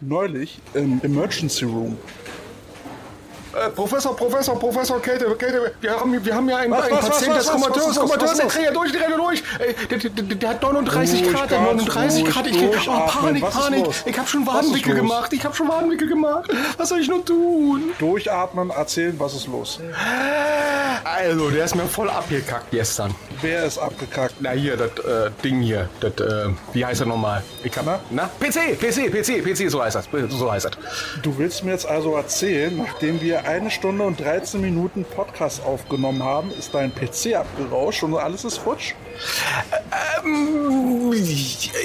neulich im Emergency Room. Äh, Professor, Professor, Professor, Käthe, Käthe, wir haben, wir haben ja einen, Was, einen was, Patient was, des Komateurs, was, der dreht ja durch, der rennt durch. Der, der, der, hat 39 Ruhig, Grad, der hat ganz 39 ruhig, Grad. Ich krieg, oh. Panik, Panik. Ich hab schon Wadenwickel gemacht, ich hab schon Wadenwickel gemacht. Was soll ich nur tun? Durchatmen, erzählen, was ist los? Also, der ist mir voll abgekackt gestern. Wer ist abgekackt? Na hier, das äh, Ding hier, das, äh, wie heißt er nochmal? Ich hab, Na? na? PC, PC, PC, PC, so heißt das, so heißt das. Du willst mir jetzt also erzählen, nachdem wir eine Stunde und 13 Minuten Podcast aufgenommen haben, ist dein PC abgerauscht und alles ist futsch? Ähm,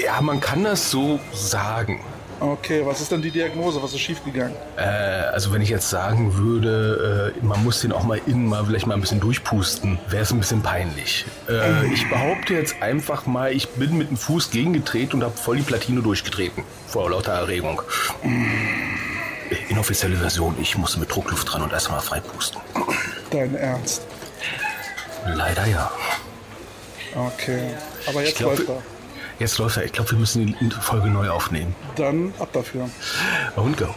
ja, man kann das so sagen. Okay, was ist denn die Diagnose? Was ist schiefgegangen? Äh, also wenn ich jetzt sagen würde, äh, man muss den auch mal innen mal vielleicht mal ein bisschen durchpusten, wäre es ein bisschen peinlich. Äh, ich behaupte jetzt einfach mal, ich bin mit dem Fuß gegengetreten und habe voll die Platine durchgetreten. Vor lauter Erregung. Inoffizielle Version, ich musste mit Druckluft dran und erstmal freipusten. Dein Ernst? Leider ja. Okay. Aber jetzt glaub, läuft er. Jetzt läuft er. Ich glaube, wir müssen die Folge neu aufnehmen. Dann ab dafür. Und go.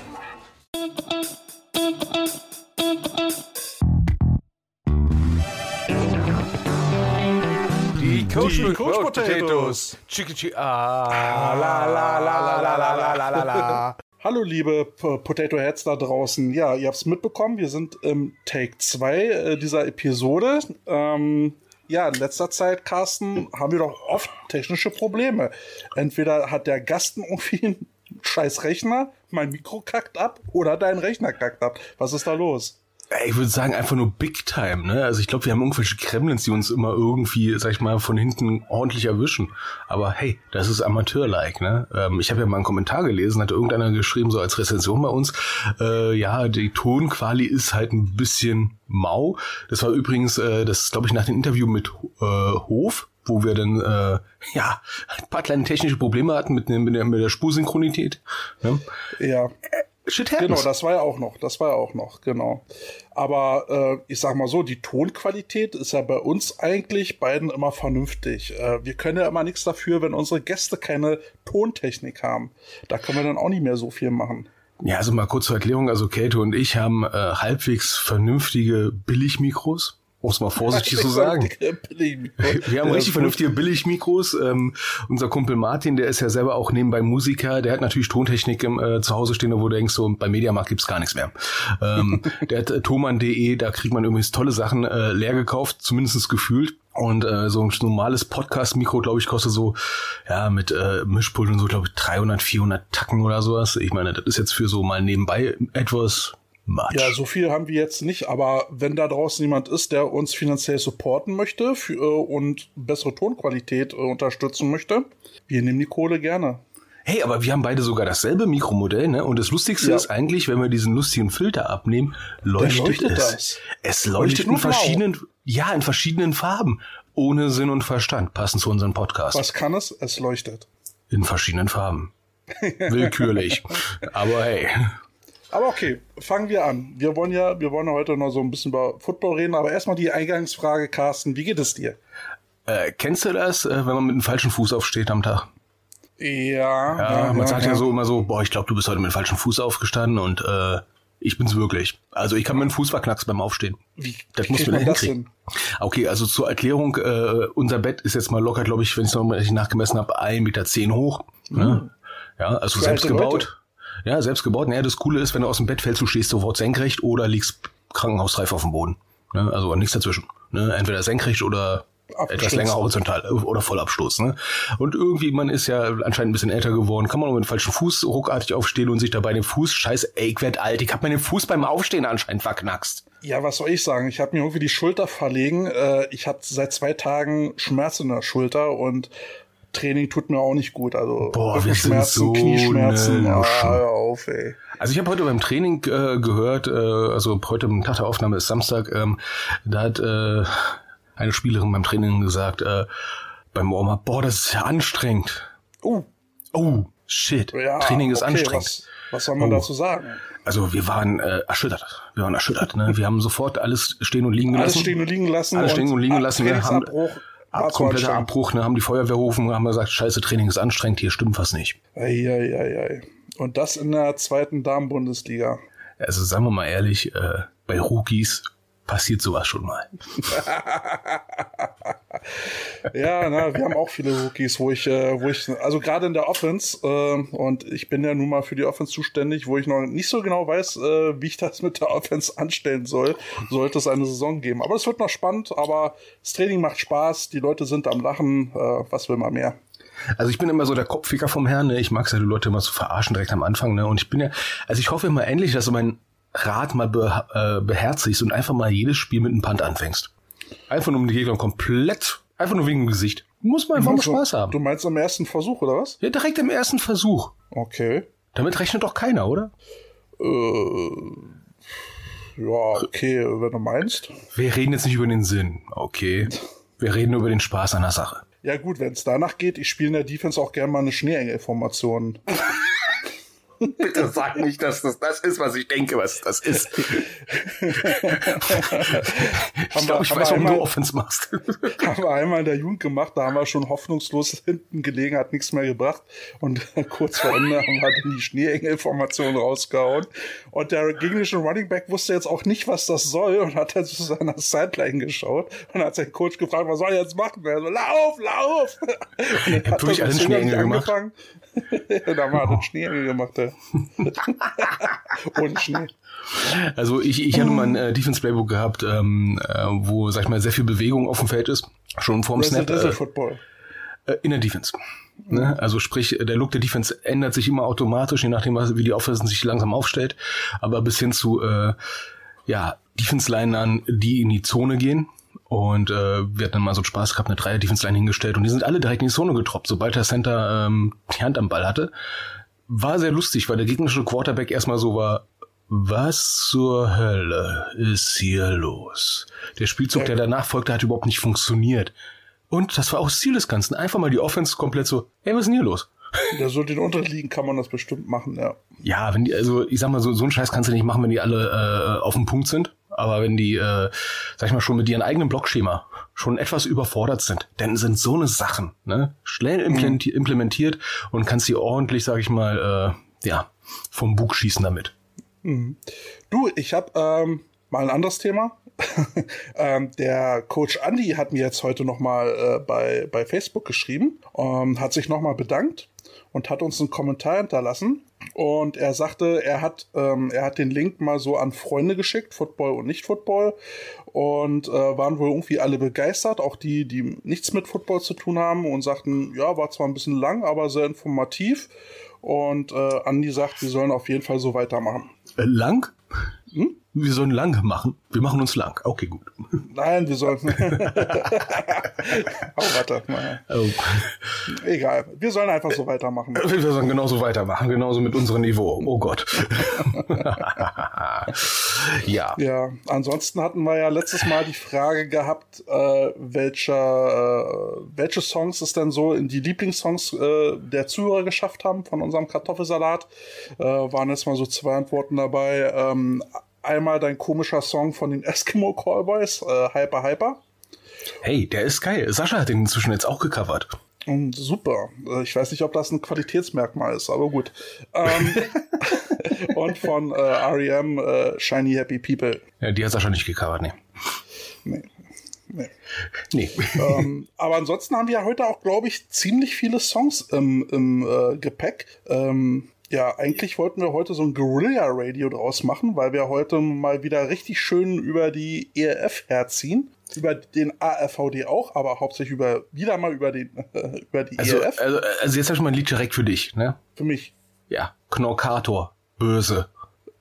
Die Coach, Die Coach Potatoes. Chicky Chicky. Ah, la la la la la la la la la. Hallo liebe Potato Heads da draußen. Ja, ihr habt es mitbekommen, wir sind im Take 2 äh, dieser Episode. Ähm, ja, in letzter Zeit, Carsten, haben wir doch oft technische Probleme. Entweder hat der Gast irgendwie einen scheiß Rechner, mein Mikro kackt ab oder dein Rechner kackt ab. Was ist da los? Ich würde sagen, einfach nur Big Time, ne? Also ich glaube, wir haben irgendwelche Kremlins, die uns immer irgendwie, sag ich mal, von hinten ordentlich erwischen. Aber hey, das ist Amateur-like, ne? Ähm, ich habe ja mal einen Kommentar gelesen, hat irgendeiner geschrieben, so als Rezension bei uns, äh, ja, die Tonquali ist halt ein bisschen mau. Das war übrigens, äh, das glaube ich, nach dem Interview mit äh, Hof, wo wir dann äh, ja ein paar kleine technische Probleme hatten mit, mit, der, mit der Spursynchronität. Ne? Ja, Shit genau, happens. das war ja auch noch, das war ja auch noch, genau. Aber äh, ich sag mal so, die Tonqualität ist ja bei uns eigentlich beiden immer vernünftig. Äh, wir können ja immer nichts dafür, wenn unsere Gäste keine Tontechnik haben. Da können wir dann auch nicht mehr so viel machen. Ja, also mal kurz zur Erklärung. Also Kate und ich haben äh, halbwegs vernünftige Billigmikros, um es mal vorsichtig zu sagen. Wir haben richtig vernünftige Billigmikros. Ähm, unser Kumpel Martin, der ist ja selber auch nebenbei Musiker, der hat natürlich Tontechnik im, äh, zu Hause stehen, wo du denkst, so bei Mediamarkt gibt's gar nichts mehr. Ähm, der hat äh, thomann.de, da kriegt man übrigens tolle Sachen äh, leer gekauft, zumindest gefühlt. Und äh, so ein normales Podcast-Mikro, glaube ich, kostet so, ja, mit äh, Mischpult und so, glaube ich, 300, 400 Tacken oder sowas. Ich meine, das ist jetzt für so mal nebenbei etwas much. Ja, so viel haben wir jetzt nicht, aber wenn da draußen jemand ist, der uns finanziell supporten möchte für, äh, und bessere Tonqualität äh, unterstützen möchte, wir nehmen die Kohle gerne. Hey, aber wir haben beide sogar dasselbe Mikromodell, ne? Und das Lustigste Ja. ist eigentlich, wenn wir diesen lustigen Filter abnehmen, leuchtet, leuchtet es. das. Es leuchtet in blau. verschiedenen, ja, in verschiedenen Farben. Ohne Sinn und Verstand, passend zu unserem Podcast. Was kann es? Es leuchtet. In verschiedenen Farben. Willkürlich. aber hey. Aber okay, fangen wir an. Wir wollen ja, wir wollen ja heute noch so ein bisschen über Football reden, aber erstmal die Eingangsfrage, Carsten, wie geht es dir? Äh, kennst du das, äh, wenn man mit dem falschen Fuß aufsteht am Tag? Ja, Ja, man sagt ja, so immer so, boah, ich glaube, du bist heute mit dem falschen Fuß aufgestanden und äh, ich bin's wirklich. Also ich kann meinen Fuß verknacksen beim Aufstehen. Wie Das muss kriegt man hinkriegen. Okay, also zur Erklärung, äh, unser Bett ist jetzt mal locker, glaube ich, wenn ich es noch richtig nachgemessen habe, 1,10 Meter zehn hoch. Ne? Ja, also Für selbst gebaut. Leute. Ja, selbst gebaut. Naja, das Coole ist, wenn du aus dem Bett fällst, du stehst sofort senkrecht oder liegst krankenhausreif auf dem Boden. Ne? Also nichts dazwischen. Ne? Entweder senkrecht oder etwas länger horizontal oder Vollabstoß. Ne? Und irgendwie, man ist ja anscheinend ein bisschen älter geworden, kann man mit dem falschen Fuß ruckartig aufstehen und sich dabei den Fuß, scheiße, ey, ich werd alt, ich hab meinen Fuß beim Aufstehen anscheinend verknackst. Ja, was soll ich sagen? Ich habe mir irgendwie die Schulter verlegen. Äh, ich hatte seit zwei Tagen Schmerz in der Schulter und Training tut mir auch nicht gut. Also Boah, Rückenschmerzen, so Knieschmerzen. Luschen. hör auf, ey. Also ich habe heute beim Training äh, gehört, äh, also heute am Tag der Aufnahme ist Samstag, ähm, da hat äh, eine Spielerin beim Training gesagt, äh, beim Warm-up, boah, das ist ja anstrengend. Uh, Oh, shit, ja, Training ist okay, anstrengend. Was, was soll man Oh. dazu sagen? Also wir waren äh, erschüttert. Wir waren erschüttert. Ne? Wir haben sofort alles stehen und liegen gelassen. Alles stehen und liegen lassen. Alles stehen und liegen lassen. Wir haben. Ab, kompletter. Abbruch. Ne? Haben die Feuerwehr gerufen, haben gesagt, scheiße, Training ist anstrengend, hier stimmt was nicht. Ei, ei, ei, ei. Und das in der zweiten Damen-Bundesliga. Also sagen wir mal ehrlich, äh, bei Rookies passiert sowas schon mal. ja, na, wir haben auch viele Rookies, wo ich, äh, wo ich, also gerade in der Offense, äh, und ich bin ja nun mal für die Offense zuständig, wo ich noch nicht so genau weiß, äh, wie ich das mit der Offense anstellen soll, sollte es eine Saison geben. Aber es wird noch spannend, aber das Training macht Spaß, die Leute sind am Lachen, äh, was will man mehr? Also ich bin immer so der Kopfficker vom Herrn, ne? Ich mag es ja, die Leute immer zu so verarschen direkt am Anfang, ne? Und ich bin ja, also ich hoffe immer endlich, dass du meinen Rat mal be, äh, beherzigst und einfach mal jedes Spiel mit einem Punt anfängst. Einfach nur um die Gegner komplett, einfach nur wegen dem Gesicht. Muss man einfach mal Spaß haben. Du meinst am ersten Versuch, oder was? Ja, direkt im ersten Versuch. Okay. Damit rechnet doch keiner, oder? Äh, ja, okay, wenn du meinst. Wir reden jetzt nicht über den Sinn, okay. Wir reden über den Spaß an der Sache. Ja gut, wenn es danach geht, ich spiele in der Defense auch gerne mal eine Schneeengel-Formation. Bitte sag nicht, dass das das ist, was ich denke, was das ist. ich glaube, ich weiß, warum du Offense machst. haben wir einmal in der Jugend gemacht, da haben wir schon hoffnungslos hinten gelegen, hat nichts mehr gebracht. Und kurz vor Ende haben wir dann die Schneeengel-Formation rausgehauen. Und der gegnerische Running Back wusste jetzt auch nicht, was das soll und hat dann zu seiner Sideline geschaut und hat seinen Coach gefragt, was soll er jetzt machen? Er so, lauf, lauf! Und dann hat er so angefangen. da wir den Schneeengel gemacht, ja. Ohne Schnee. Also ich, ich hatte mal ein äh, Defense Playbook gehabt, ähm, äh, wo, sag ich mal, sehr viel Bewegung auf dem Feld ist. Schon vorm Snap. Äh, Football. Äh, in der Defense. Ne? Also sprich, der Look der Defense ändert sich immer automatisch, je nachdem, wie die Offense sich langsam aufstellt. Aber bis hin zu äh, ja, Defense-Linern, die in die Zone gehen, und äh, wir hatten dann mal so einen Spaß gehabt, eine Dreier Defense Line hingestellt und die sind alle direkt in die Zone getroppt, sobald der Center ähm, die Hand am Ball hatte. War sehr lustig, weil der gegnerische Quarterback erstmal so war, was zur Hölle ist hier los? Der Spielzug, der danach folgte, hat überhaupt nicht funktioniert. Und das war auch das Ziel des Ganzen. Einfach mal die Offense komplett so, hey, was ist denn hier los? Ja, so den Unterliegen kann man das bestimmt machen, ja. Ja, wenn die, also ich sag mal, so, so einen Scheiß kannst du nicht machen, wenn die alle äh, auf dem Punkt sind. Aber wenn die, äh, sag ich mal, schon mit ihrem eigenen Blockschema schon etwas überfordert sind, dann sind so eine Sachen ne, schnell mhm. implementiert und kannst sie ordentlich, sag ich mal, äh, ja, vom Bug schießen damit. Mhm. Du, ich habe ähm, mal ein anderes Thema. ähm, der Coach Andy hat mir jetzt heute noch mal äh, bei, bei Facebook geschrieben, ähm, hat sich noch mal bedankt und hat uns einen Kommentar hinterlassen. Und er sagte, er hat, ähm, er hat den Link mal so an Freunde geschickt, Football und Nicht-Football. Und äh, waren wohl irgendwie alle begeistert, auch die, die nichts mit Football zu tun haben und sagten, ja, war zwar ein bisschen lang, aber sehr informativ. Und äh, Andi sagt, wir sollen auf jeden Fall so weitermachen. Äh, lang? Hm? Wir sollen lang machen. Wir machen uns lang. Okay, gut. Nein, wir sollen. oh, warte mal. Oh. Egal. Wir sollen einfach so weitermachen. Wir sollen genauso weitermachen. Genauso mit unserem Niveau. Oh Gott. ja. Ja. Ansonsten hatten wir ja letztes Mal die Frage gehabt, äh, welcher, äh, welche Songs es denn so in die Lieblingssongs äh, der Zuhörer geschafft haben von unserem Kartoffelsalat. Äh, waren jetzt mal so zwei Antworten dabei. Ähm, einmal dein komischer Song von den Eskimo Callboys, äh, Hyper Hyper. Hey, der ist geil. Sascha hat den inzwischen jetzt auch gecovert. Und super. Äh, ich weiß nicht, ob das ein Qualitätsmerkmal ist, aber gut. Ähm, und von äh, REM äh, Shiny Happy People. Ja, die hat Sascha nicht gecovert, nee. Nee. Nee. nee. ähm, aber ansonsten haben wir ja heute auch, glaube ich, ziemlich viele Songs im, im äh, Gepäck. Ähm, ja, eigentlich wollten wir heute so ein Guerilla-Radio draus machen, weil wir heute mal wieder richtig schön über die ERF herziehen. Über den ARVD auch, aber hauptsächlich über, wieder mal über den, über die also, ERF. Also, also jetzt habe ich mal ein Lied direkt für dich, ne? Für mich. Ja, Knorkator. Böse.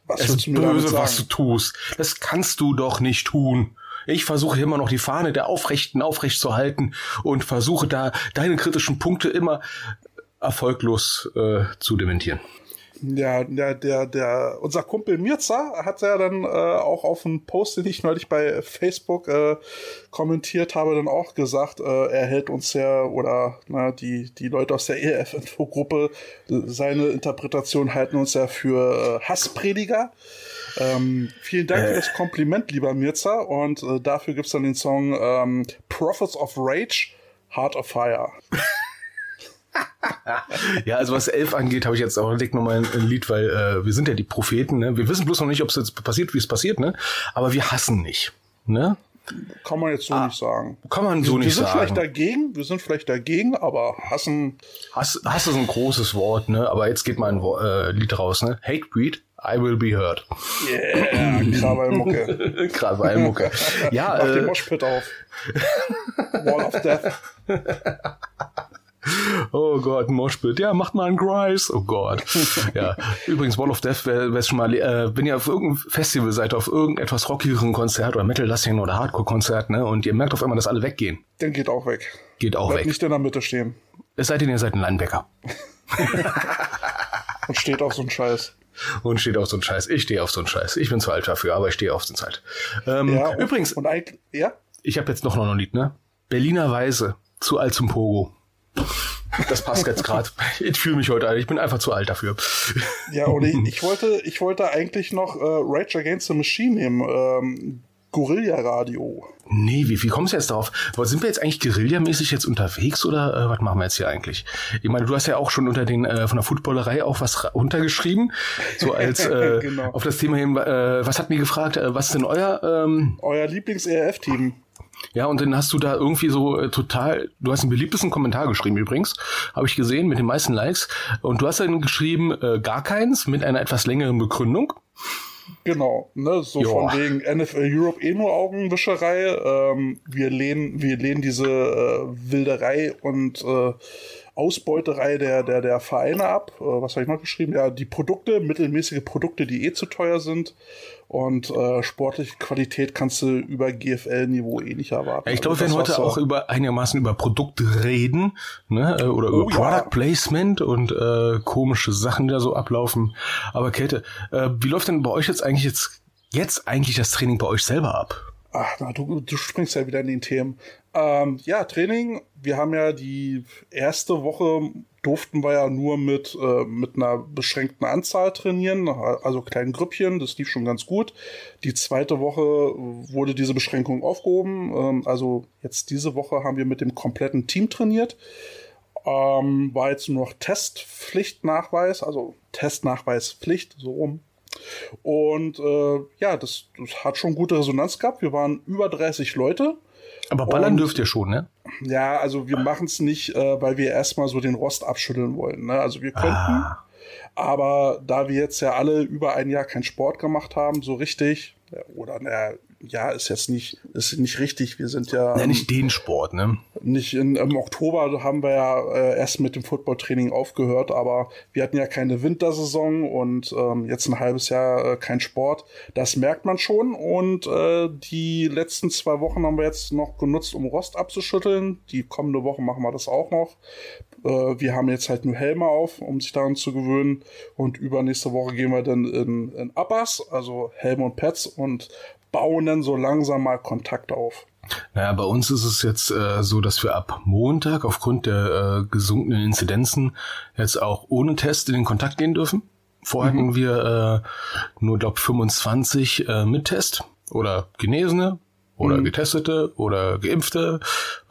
Was es ist böse, was du tust. Das kannst du doch nicht tun. Ich versuche immer noch die Fahne der Aufrechten aufrecht zu halten und versuche da deine kritischen Punkte immer erfolglos äh, zu dementieren. Ja, der, der, der, unser Kumpel Mirza hat ja dann äh, auch auf einen Post, den ich neulich bei Facebook äh, kommentiert habe, dann auch gesagt, äh, er hält uns ja, oder na, die, die Leute aus der EF-Info-Gruppe, seine Interpretation halten uns ja für äh, Hassprediger. Ähm, vielen Dank für das Kompliment, lieber Mirza. Und äh, dafür gibt's dann den Song ähm, Prophets of Rage, Heart of Fire. ja, also was Elf angeht, habe ich jetzt auch direkt nochmal ein Lied, weil äh, wir sind ja die Propheten, ne? Wir wissen bloß noch nicht, ob es jetzt passiert, wie es passiert, ne? Aber wir hassen nicht. Ne? Kann man jetzt so ah, nicht sagen. Kann man so wir, nicht sagen. Wir sind vielleicht dagegen, wir sind vielleicht dagegen, aber hassen. Hass, Hass ist ein großes Wort, ne? Aber jetzt geht mal ein äh, Lied raus, ne? Hatebreed, I will be heard. Yeah, Krawallmucke. Krawallmucke. ja, Mach äh, den Moshpit auf. Wall of Death. Oh Gott, ein Moshpit. Ja, macht mal einen Grice. Oh Gott. Ja. Übrigens, Wall of Death, wer es schon mal, äh, wenn ihr auf irgendeinem Festival seid, auf irgendetwas rockigeren Konzert oder Metal-lastigen oder Hardcore-Konzert, ne, und ihr merkt auf einmal, dass alle weggehen. Dann geht auch weg. Geht auch Bleibt weg. nicht in der Mitte stehen. Es sei denn, ihr seid ein Linebacker. und steht auf so einen Scheiß. Und steht auf so einen Scheiß. Ich stehe auf so einen Scheiß. Ich bin zu alt dafür, aber ich stehe auf so einen Scheiß. Ähm, ja, und, übrigens. Und eigentlich, ja? Ich habe jetzt noch noch ein Lied, ne? Berliner Weise. Zu alt zum Pogo. Das passt jetzt gerade. Ich fühle mich heute, ich bin einfach zu alt dafür. Ja, und ich, ich wollte, ich wollte eigentlich noch äh, Rage Against the Machine nehmen. Ähm, Gorilla Radio. Nee, wie, wie kommst du jetzt darauf? Sind wir jetzt eigentlich guerillamäßig jetzt unterwegs oder äh, was machen wir jetzt hier eigentlich? Ich meine, du hast ja auch schon unter den äh, von der Footballerei auch was runtergeschrieben, so als äh, genau. auf das Thema hin. Äh, was hat mir gefragt? Äh, was ist denn euer ähm, euer Lieblings-ERF-Team? Ja, und dann hast du da irgendwie so äh, total, du hast den beliebtesten Kommentar geschrieben übrigens, habe ich gesehen, mit den meisten Likes. Und du hast dann geschrieben, äh, gar keins, mit einer etwas längeren Begründung. Genau, ne, so Joa. von wegen NFL Europe eh nur Augenwischerei. Ähm, wir lehnen, wir lehnen diese äh, Wilderei und äh, Ausbeuterei der, der, der Vereine ab. Äh, was habe ich noch geschrieben? Ja, die Produkte, mittelmäßige Produkte, die eh zu teuer sind. Und äh, sportliche Qualität kannst du über GFL-Niveau eh nicht erwarten. Ja, ich glaube, also, wir werden heute auch über einigermaßen über Produkte reden, ne? Äh, oder über oh, Product ja. Placement und äh, komische Sachen, die da so ablaufen. Aber Käthe, äh, wie läuft denn bei euch jetzt eigentlich jetzt jetzt eigentlich das Training bei euch selber ab? Ach, na, du, du springst ja wieder in den Themen. Ähm, ja, Training. Wir haben ja die erste Woche durften wir ja nur mit, äh, mit einer beschränkten Anzahl trainieren, also kleinen Grüppchen, das lief schon ganz gut. Die zweite Woche wurde diese Beschränkung aufgehoben. Ähm, also jetzt diese Woche haben wir mit dem kompletten Team trainiert. Ähm, war jetzt nur noch Testpflichtnachweis, also Testnachweispflicht, so rum. Und äh, ja, das, das hat schon gute Resonanz gehabt. Wir waren über 30 Leute. Aber ballern und, dürft ihr schon, ne? Ja, also wir machen es nicht, äh, weil wir erstmal so den Rost abschütteln wollen. Ne? Also wir könnten, ah. aber da wir jetzt ja alle über ein Jahr keinen Sport gemacht haben, so richtig, oder naja, ja, ist jetzt nicht, ist nicht richtig. Wir sind ja. Ja, nicht den Sport, ne? Nicht in, im Oktober haben wir ja äh, erst mit dem Footballtraining aufgehört, aber wir hatten ja keine Wintersaison und ähm, jetzt ein halbes Jahr äh, kein Sport. Das merkt man schon und äh, die letzten zwei Wochen haben wir jetzt noch genutzt, um Rost abzuschütteln. Die kommende Woche machen wir das auch noch. Äh, wir haben jetzt halt nur Helme auf, um sich daran zu gewöhnen und übernächste Woche gehen wir dann in, in Uppers, also Helme und Pads und bauen dann so langsam mal Kontakt auf. Naja, bei uns ist es jetzt äh, so, dass wir ab Montag aufgrund der äh, gesunkenen Inzidenzen jetzt auch ohne Test in den Kontakt gehen dürfen. Vorher mhm. hatten wir äh, nur, glaube 25 äh, mit Test oder Genesene oder mhm. Getestete oder Geimpfte,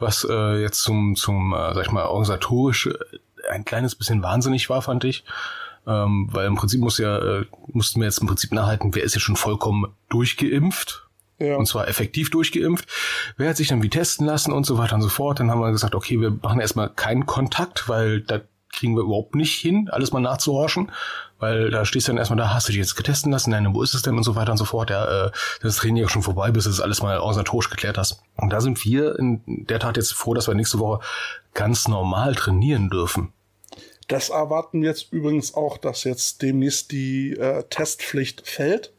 was äh, jetzt zum, zum äh, sag ich mal, organisatorisch ein kleines bisschen wahnsinnig war, fand ich. Ähm, weil im Prinzip muss ja, äh, mussten wir jetzt im Prinzip nachhalten, wer ist jetzt schon vollkommen durchgeimpft. Ja. Und zwar effektiv durchgeimpft. Wer hat sich dann wie testen lassen und so weiter und so fort. Dann haben wir gesagt, okay, wir machen erstmal keinen Kontakt, weil da kriegen wir überhaupt nicht hin, alles mal nachzuhorchen, weil da stehst du dann erstmal da, hast du dich jetzt getesten lassen, nein, wo ist es denn und so weiter und so fort. Ja, äh, das Training ja schon vorbei, bis du das alles mal organisatorisch geklärt hast. Und da sind wir in der Tat jetzt froh, dass wir nächste Woche ganz normal trainieren dürfen. Das erwarten wir jetzt übrigens auch, dass jetzt demnächst die äh, Testpflicht fällt.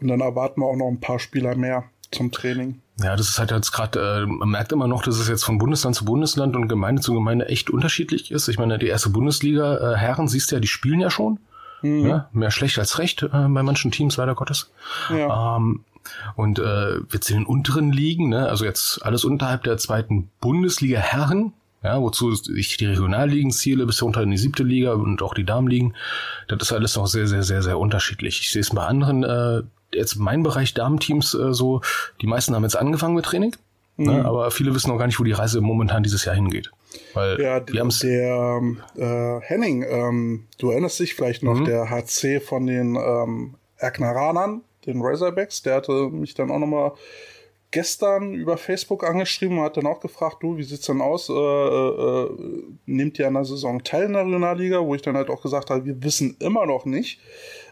Und dann erwarten wir auch noch ein paar Spieler mehr zum Training. Ja, das ist halt jetzt gerade, äh, man merkt immer noch, dass es jetzt von Bundesland zu Bundesland und Gemeinde zu Gemeinde echt unterschiedlich ist. Ich meine, die erste Bundesliga, äh, Herren, siehst du ja, die spielen ja schon. Mhm. Ja, mehr schlecht als recht äh, bei manchen Teams, leider Gottes. Ja. Ähm, und äh, jetzt in den unteren Ligen, ne, also jetzt alles unterhalb der zweiten Bundesliga Herren, ja, wozu ich die Regionalligen ziele, bis runter in die siebte Liga und auch die Damenligen. Das ist alles noch sehr, sehr, sehr, sehr unterschiedlich. Ich sehe es bei anderen, äh, jetzt mein Bereich Damenteams äh, so, die meisten haben jetzt angefangen mit Training, ne, mhm. ne, aber viele wissen noch gar nicht, wo die Reise momentan dieses Jahr hingeht. Weil ja, wir haben's der äh, Henning, ähm, du erinnerst dich vielleicht noch, mhm. der HC von den ähm, Erkneranern, den Razorbacks, der hatte mich dann auch nochmal gestern über Facebook angeschrieben und hat dann auch gefragt, du, wie sieht's denn aus? Äh, äh, nehmt ihr an der Saison teil in der Regionalliga? Wo ich dann halt auch gesagt habe, wir wissen immer noch nicht,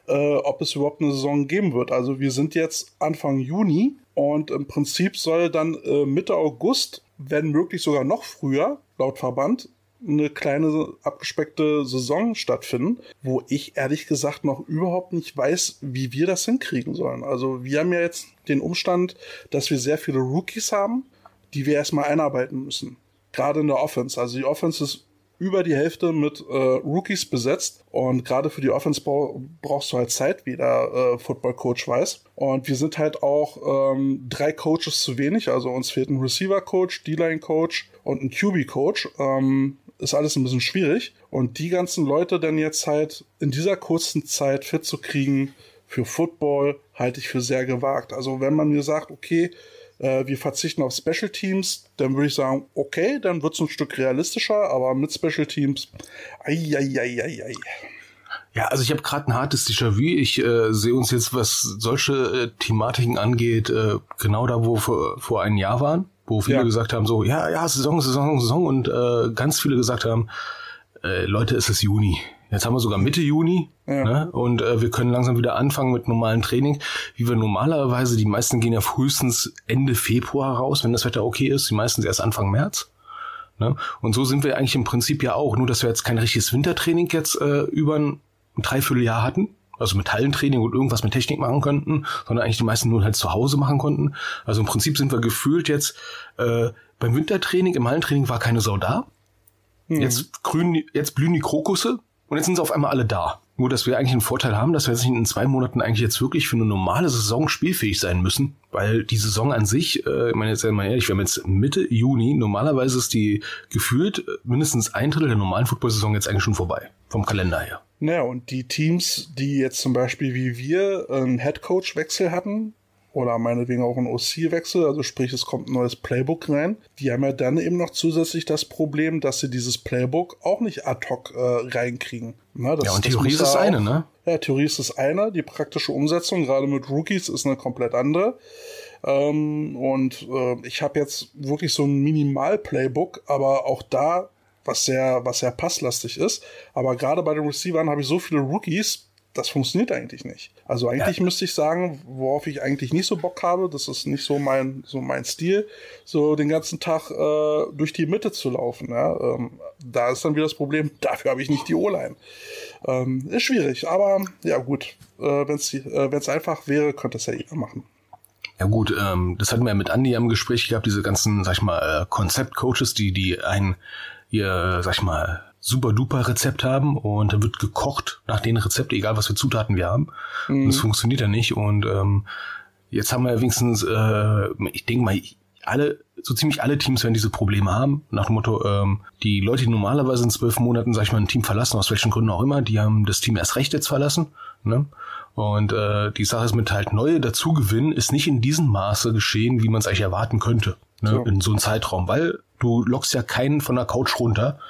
äh, ob es überhaupt eine Saison geben wird. Also wir sind jetzt Anfang Juni und im Prinzip soll dann äh, Mitte August, wenn möglich sogar noch früher, laut Verband, eine kleine abgespeckte Saison stattfinden, wo ich ehrlich gesagt noch überhaupt nicht weiß, wie wir das hinkriegen sollen. Also wir haben ja jetzt den Umstand, dass wir sehr viele Rookies haben, die wir erstmal einarbeiten müssen. Gerade in der Offense. Also die Offense ist über die Hälfte mit äh, Rookies besetzt und gerade für die Offense brauchst du halt Zeit, wie der äh, Football Coach weiß. Und wir sind halt auch ähm, drei Coaches zu wenig, also uns fehlt ein Receiver Coach, D-Line Coach und ein QB Coach. Ähm, ist alles ein bisschen schwierig. Und die ganzen Leute dann jetzt halt in dieser kurzen Zeit fit zu kriegen für Football, halte ich für sehr gewagt. Also wenn man mir sagt, okay, äh, wir verzichten auf Special Teams, dann würde ich sagen, okay, dann wird es ein Stück realistischer, aber mit Special Teams, ei, ei, ei, ei, ei. Ja, also ich habe gerade ein hartes Déjà-vu. Ich äh, sehe uns jetzt, was solche äh, Thematiken angeht, äh, genau da, wo wir vor, vor einem Jahr waren wo viele ja. gesagt haben, so, ja, ja, Saison, Saison, Saison und äh, ganz viele gesagt haben, äh, Leute, es ist Juni. Jetzt haben wir sogar Mitte Juni ja. ne? und äh, wir können langsam wieder anfangen mit normalem Training, wie wir normalerweise, die meisten gehen ja frühestens Ende Februar raus, wenn das Wetter okay ist, die meisten erst Anfang März. Ne? Und so sind wir eigentlich im Prinzip ja auch, nur dass wir jetzt kein richtiges Wintertraining jetzt äh, über ein Dreivierteljahr hatten, also mit Hallentraining und irgendwas mit Technik machen könnten, sondern eigentlich die meisten nur halt zu Hause machen konnten. Also im Prinzip sind wir gefühlt jetzt äh, beim Wintertraining, im Hallentraining war keine Sau da. Mhm. Jetzt grün, jetzt blühen die Krokusse und jetzt sind sie auf einmal alle da. Nur, dass wir eigentlich einen Vorteil haben, dass wir jetzt in zwei Monaten eigentlich jetzt wirklich für eine normale Saison spielfähig sein müssen, weil die Saison an sich, äh, ich meine jetzt mal ehrlich, wir haben jetzt Mitte Juni, normalerweise ist die gefühlt mindestens ein Drittel der normalen Football-Saison jetzt eigentlich schon vorbei, vom Kalender her. Naja, und die Teams, die jetzt zum Beispiel wie wir einen Headcoach-Wechsel hatten, oder meinetwegen auch einen OC-Wechsel, also sprich, es kommt ein neues Playbook rein. Die haben ja dann eben noch zusätzlich das Problem, dass sie dieses Playbook auch nicht ad hoc äh, reinkriegen. Na, das, ja, und Theorie ist das eine, ne? Ja, Theorie ist das eine. Die praktische Umsetzung, gerade mit Rookies, ist eine komplett andere. Ähm, und äh, ich habe jetzt wirklich so ein Minimal-Playbook, aber auch da was sehr, was sehr passlastig ist. Aber gerade bei den Receivern habe ich so viele Rookies, das funktioniert eigentlich nicht. Also eigentlich ja. müsste ich sagen, worauf ich eigentlich nicht so Bock habe, das ist nicht so mein, so mein Stil, so den ganzen Tag äh, durch die Mitte zu laufen. Ja? Ähm, da ist dann wieder das Problem, dafür habe ich nicht die O-Line. Ähm, ist schwierig, aber ja gut, äh, wenn es äh, einfach wäre, könnte es ja jeder machen. Ja gut, ähm, das hatten wir ja mit Andy im Gespräch gehabt, diese ganzen, sag ich mal, äh, Konzeptcoaches, die, die einen ihr, sag ich mal, super duper Rezept haben und dann wird gekocht nach den Rezepten, egal was für Zutaten wir haben. Mhm. Und es funktioniert ja nicht. Und ähm, jetzt haben wir wenigstens, äh, ich denke mal, alle, so ziemlich alle Teams werden diese Probleme haben. Nach dem Motto, ähm, die Leute, die normalerweise in zwölf Monaten, sag ich mal, ein Team verlassen, aus welchen Gründen auch immer, die haben das Team erst recht jetzt verlassen. Ne? Und äh, die Sache ist mit halt neue dazugewinnen, ist nicht in diesem Maße geschehen, wie man es eigentlich erwarten könnte. Ne? So. In so einem Zeitraum, weil Du lockst ja keinen von der Couch runter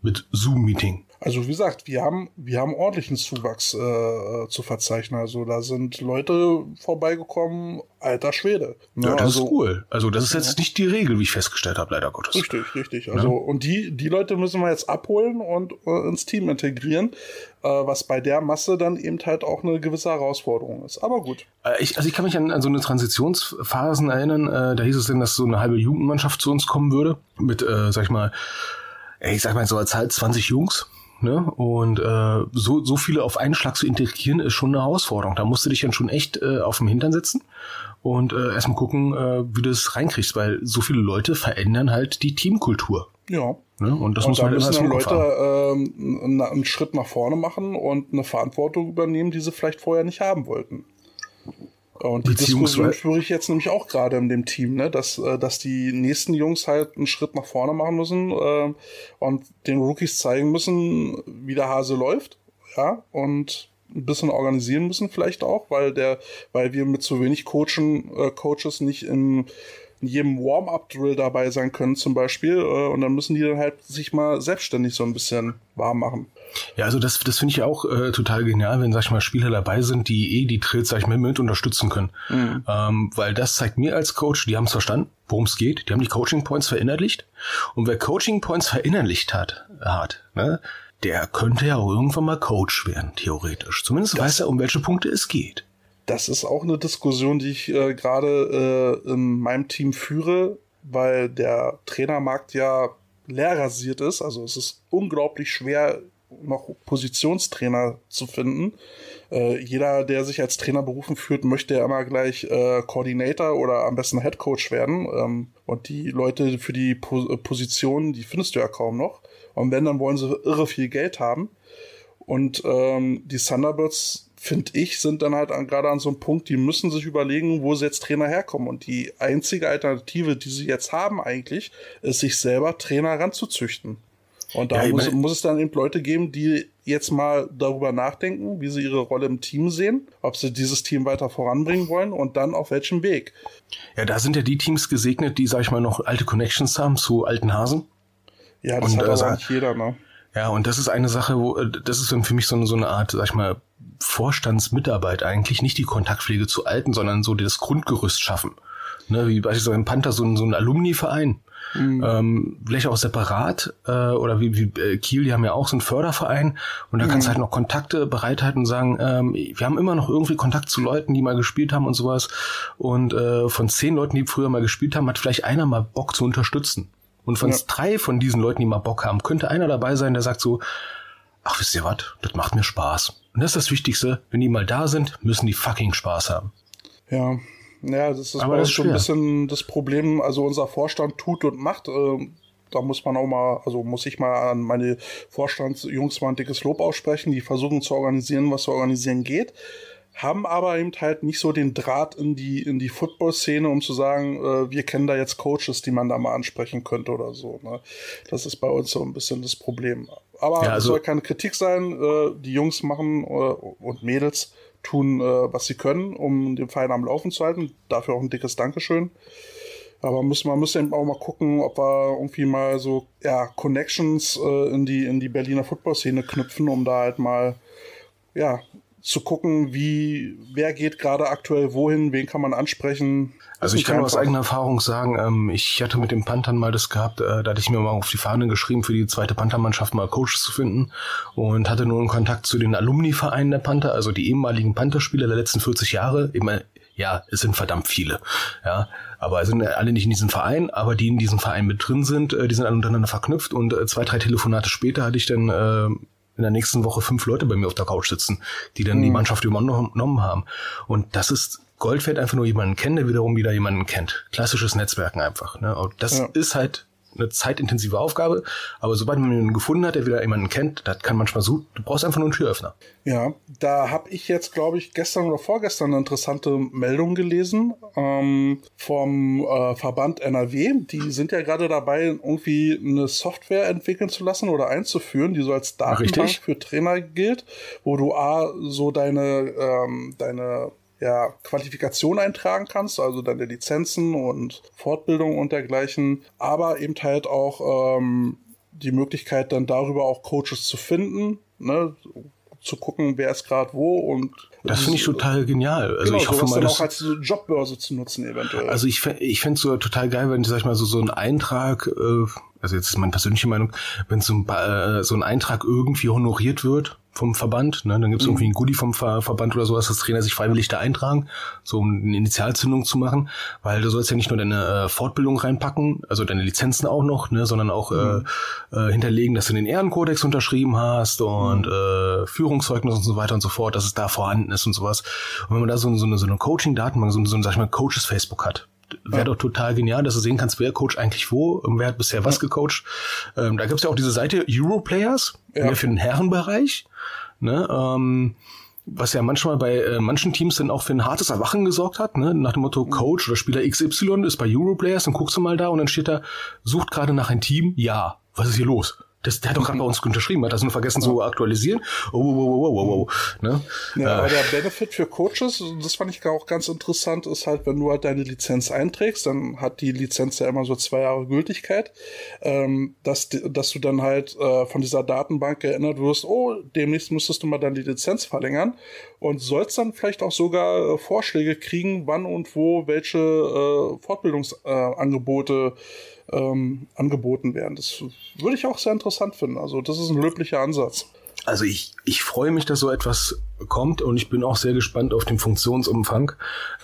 mit Zoom-Meeting. Also wie gesagt, wir haben, wir haben ordentlichen Zuwachs äh, zu verzeichnen. Also da sind Leute vorbeigekommen, alter Schwede. Ne? Ja, das also, ist cool. Also das ist jetzt nicht die Regel, wie ich festgestellt habe, leider Gottes. Richtig, richtig. Also ja. und die, die Leute müssen wir jetzt abholen und äh, ins Team integrieren, äh, was bei der Masse dann eben halt auch eine gewisse Herausforderung ist. Aber gut. Äh, ich, also ich kann mich an, an so eine Transitionsphasen erinnern. Äh, da hieß es denn, dass so eine halbe Jugendmannschaft zu uns kommen würde mit, äh, sag ich mal, ich sag mal so als halt 20 Jungs Ne? Und äh, so, so viele auf einen Schlag zu integrieren, ist schon eine Herausforderung. Da musst du dich dann schon echt äh, auf den Hintern setzen und äh, erstmal gucken, äh, wie du das reinkriegst, weil so viele Leute verändern halt die Teamkultur. Ja. Ne? Und das und muss man da müssen dann Leute äh, einen Schritt nach vorne machen und eine Verantwortung übernehmen, die sie vielleicht vorher nicht haben wollten. Und die Diskussion führe ich jetzt nämlich auch gerade in dem Team, ne? dass, äh, dass die nächsten Jungs halt einen Schritt nach vorne machen müssen äh, und den Rookies zeigen müssen, wie der Hase läuft. Ja, und ein bisschen organisieren müssen vielleicht auch, weil der, weil wir mit zu wenig Coachen, äh, Coaches nicht in in jedem Warm-up-Drill dabei sein können zum Beispiel. Äh, und dann müssen die dann halt sich mal selbstständig so ein bisschen warm machen. Ja, also das, das finde ich auch äh, total genial, wenn, sag ich mal, Spieler dabei sind, die eh die Trails, sag ich mal, mit unterstützen können. Mhm. Ähm, weil das zeigt mir als Coach, die haben es verstanden, worum es geht, die haben die Coaching Points verinnerlicht. Und wer Coaching Points verinnerlicht hat, hat, ne, der könnte ja auch irgendwann mal Coach werden, theoretisch. Zumindest das, weiß er, um welche Punkte es geht. Das ist auch eine Diskussion, die ich äh, gerade äh, in meinem Team führe, weil der Trainermarkt ja leer rasiert ist. Also es ist unglaublich schwer, noch Positionstrainer zu finden. Äh, jeder, der sich als Trainer berufen fühlt, möchte ja immer gleich äh, Coordinator oder am besten Head Coach werden. Ähm, und die Leute für die po äh, Positionen, die findest du ja kaum noch. Und wenn, dann wollen sie irre viel Geld haben. Und ähm, die Thunderbirds, finde ich, sind dann halt gerade an so einem Punkt, die müssen sich überlegen, wo sie jetzt Trainer herkommen. Und die einzige Alternative, die sie jetzt haben eigentlich, ist, sich selber Trainer ranzuzüchten. Und da ja, muss, muss, es dann eben Leute geben, die jetzt mal darüber nachdenken, wie sie ihre Rolle im Team sehen, ob sie dieses Team weiter voranbringen wollen und dann auf welchem Weg. Ja, da sind ja die Teams gesegnet, die, sag ich mal, noch alte Connections haben zu alten Hasen. Ja, das und, hat aber äh, nicht jeder, ne? Ja, und das ist eine Sache, wo, äh, das ist dann für mich so eine, so eine Art, sag ich mal, Vorstandsmitarbeit eigentlich, nicht die Kontaktpflege zu Alten, sondern so das Grundgerüst schaffen. Ne, wie beispielsweise im Panther so ein, so ein Alumni-Verein. Mhm. Ähm, vielleicht auch separat äh, oder wie, wie äh, Kiel, die haben ja auch so einen Förderverein und da mhm. kannst du halt noch Kontakte bereithalten und sagen, ähm, wir haben immer noch irgendwie Kontakt zu Leuten, die mal gespielt haben und sowas und äh, von zehn Leuten, die früher mal gespielt haben, hat vielleicht einer mal Bock zu unterstützen. Und von ja. drei von diesen Leuten, die mal Bock haben, könnte einer dabei sein, der sagt so, ach, wisst ihr was, das macht mir Spaß. Und das ist das Wichtigste, wenn die mal da sind, müssen die fucking Spaß haben. Ja, ja, das ist Aber bei uns schon ein bisschen das Problem. Also unser Vorstand tut und macht. Äh, da muss man auch mal, also muss ich mal an meine Vorstandsjungs mal ein dickes Lob aussprechen. Die versuchen zu organisieren, was zu organisieren geht haben aber eben halt nicht so den Draht in die, in die Football-Szene, um zu sagen, äh, wir kennen da jetzt Coaches, die man da mal ansprechen könnte oder so. Ne? Das ist bei uns so ein bisschen das Problem. Aber ja, also, es soll keine Kritik sein. Äh, die Jungs machen äh, und Mädels tun, äh, was sie können, um den Verein am Laufen zu halten. Dafür auch ein dickes Dankeschön. Aber müssen, man muss eben auch mal gucken, ob wir irgendwie mal so ja, Connections äh, in, die, in die Berliner Football-Szene knüpfen, um da halt mal ja, zu gucken, wie, wer geht gerade aktuell wohin, wen kann man ansprechen. Also ich kann aus eigener Erfahrung sagen, ähm, ich hatte mit dem Panthern mal das gehabt, äh, da hatte ich mir mal auf die Fahne geschrieben, für die zweite Panthermannschaft mal Coaches zu finden und hatte nun Kontakt zu den Alumni-Vereinen der Panther, also die ehemaligen Pantherspieler der letzten 40 Jahre. Immer, ja, es sind verdammt viele, ja, aber es sind alle nicht in diesem Verein, aber die in diesem Verein mit drin sind, äh, die sind alle untereinander verknüpft und äh, zwei, drei Telefonate später hatte ich dann äh, in der nächsten Woche fünf Leute bei mir auf der Couch sitzen, die dann mhm. die Mannschaft übernommen haben. Und das ist Goldfeld einfach nur jemanden kennen, der wiederum wieder jemanden kennt. Klassisches Netzwerken einfach. Ne? Und das ja. ist halt eine zeitintensive Aufgabe, aber sobald man jemanden gefunden hat, der wieder jemanden kennt, das kann manchmal so, du brauchst einfach nur einen Türöffner. Ja, da habe ich jetzt, glaube ich, gestern oder vorgestern eine interessante Meldung gelesen ähm, vom äh, Verband NRW. Die sind ja gerade dabei, irgendwie eine Software entwickeln zu lassen oder einzuführen, die so als Datenbank Richtig. für Trainer gilt, wo du A, so deine, ähm, deine ja, Qualifikation eintragen kannst, also deine Lizenzen und Fortbildung und dergleichen, aber eben halt auch ähm, die Möglichkeit dann darüber auch Coaches zu finden, ne, zu gucken, wer ist gerade wo und das finde ich total genial. Also genau, ich hoffe mal, dann auch als Jobbörse zu nutzen eventuell. Also ich ich fände es so total geil, wenn sag ich mal so so ein Eintrag äh, also jetzt ist meine persönliche Meinung, wenn so ein, äh, so ein Eintrag irgendwie honoriert wird vom Verband, ne, dann gibt es mhm. irgendwie ein Goodie vom Ver Verband oder so, dass das Trainer sich freiwillig da eintragen, so um eine Initialzündung zu machen, weil du sollst ja nicht nur deine äh, Fortbildung reinpacken, also deine Lizenzen auch noch, ne, sondern auch mhm. äh, äh, hinterlegen, dass du den Ehrenkodex unterschrieben hast und mhm. äh, Führungszeugnis und so weiter und so fort, dass es da vorhanden ist und sowas. Und wenn man da so, so eine, so eine Coaching-Datenbank, so, so ein, sag ich mal, Coaches-Facebook hat, wäre ja. doch total genial, dass du sehen kannst, wer coacht eigentlich wo, wer hat bisher was gecoacht. Ähm, da gibt's ja auch diese Seite Europlayers, ja. für den Herrenbereich. Ne? Ähm, was ja manchmal bei äh, manchen Teams dann auch für ein hartes Erwachen gesorgt hat, ne? nach dem Motto Coach oder Spieler XY ist bei Europlayers, dann guckst du mal da und dann steht da, sucht gerade nach ein Team, ja, was ist hier los? Das, der hat doch gerade bei uns unterschrieben, hat das nur vergessen zu aktualisieren. Oh, oh, oh, oh, oh, oh, oh. Ne? Ja, äh. aber der Benefit für Coaches, das fand ich auch ganz interessant, ist halt, wenn du halt deine Lizenz einträgst, dann hat die Lizenz ja immer so zwei Jahre Gültigkeit, ähm, dass, dass du dann halt äh, von dieser Datenbank erinnert wirst, oh, demnächst müsstest du mal deine Lizenz verlängern und sollst dann vielleicht auch sogar äh, Vorschläge kriegen, wann und wo welche äh, Fortbildungsangebote äh, ähm, angeboten werden. Das würde ich auch sehr interessant finden. Also das ist ein löblicher Ansatz. Also ich, ich freue mich, dass so etwas kommt und ich bin auch sehr gespannt auf den Funktionsumfang.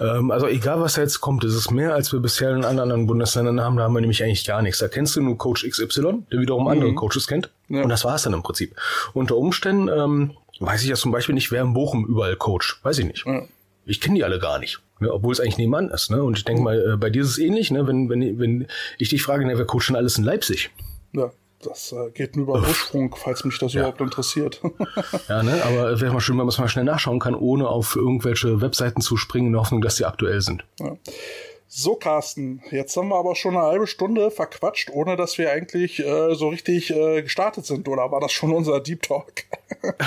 Ähm, also egal, was da jetzt kommt, es ist mehr, als wir bisher in anderen Bundesländern haben. Da haben wir nämlich eigentlich gar nichts. Da kennst du nur Coach XY, der wiederum mhm. andere Coaches kennt. Ja. Und das war es dann im Prinzip. Unter Umständen ähm, weiß ich ja zum Beispiel nicht, wer in Bochum überall coach. Weiß ich nicht. Ja. Ich kenne die alle gar nicht. Ne, obwohl es eigentlich nebenan ist. Ne? Und ich denke mal, äh, bei dir ist es ähnlich, ne? wenn, wenn, wenn ich dich frage, ne, wer coacht denn alles in Leipzig? Ja. Das äh, geht nur über Ursprung, falls mich das ja. überhaupt interessiert. ja, ne? Aber wäre mal schön, wenn man es mal schnell nachschauen kann, ohne auf irgendwelche Webseiten zu springen, in der Hoffnung, dass sie aktuell sind. Ja. So, Carsten, jetzt haben wir aber schon eine halbe Stunde verquatscht, ohne dass wir eigentlich äh, so richtig äh, gestartet sind. Oder war das schon unser Deep Talk?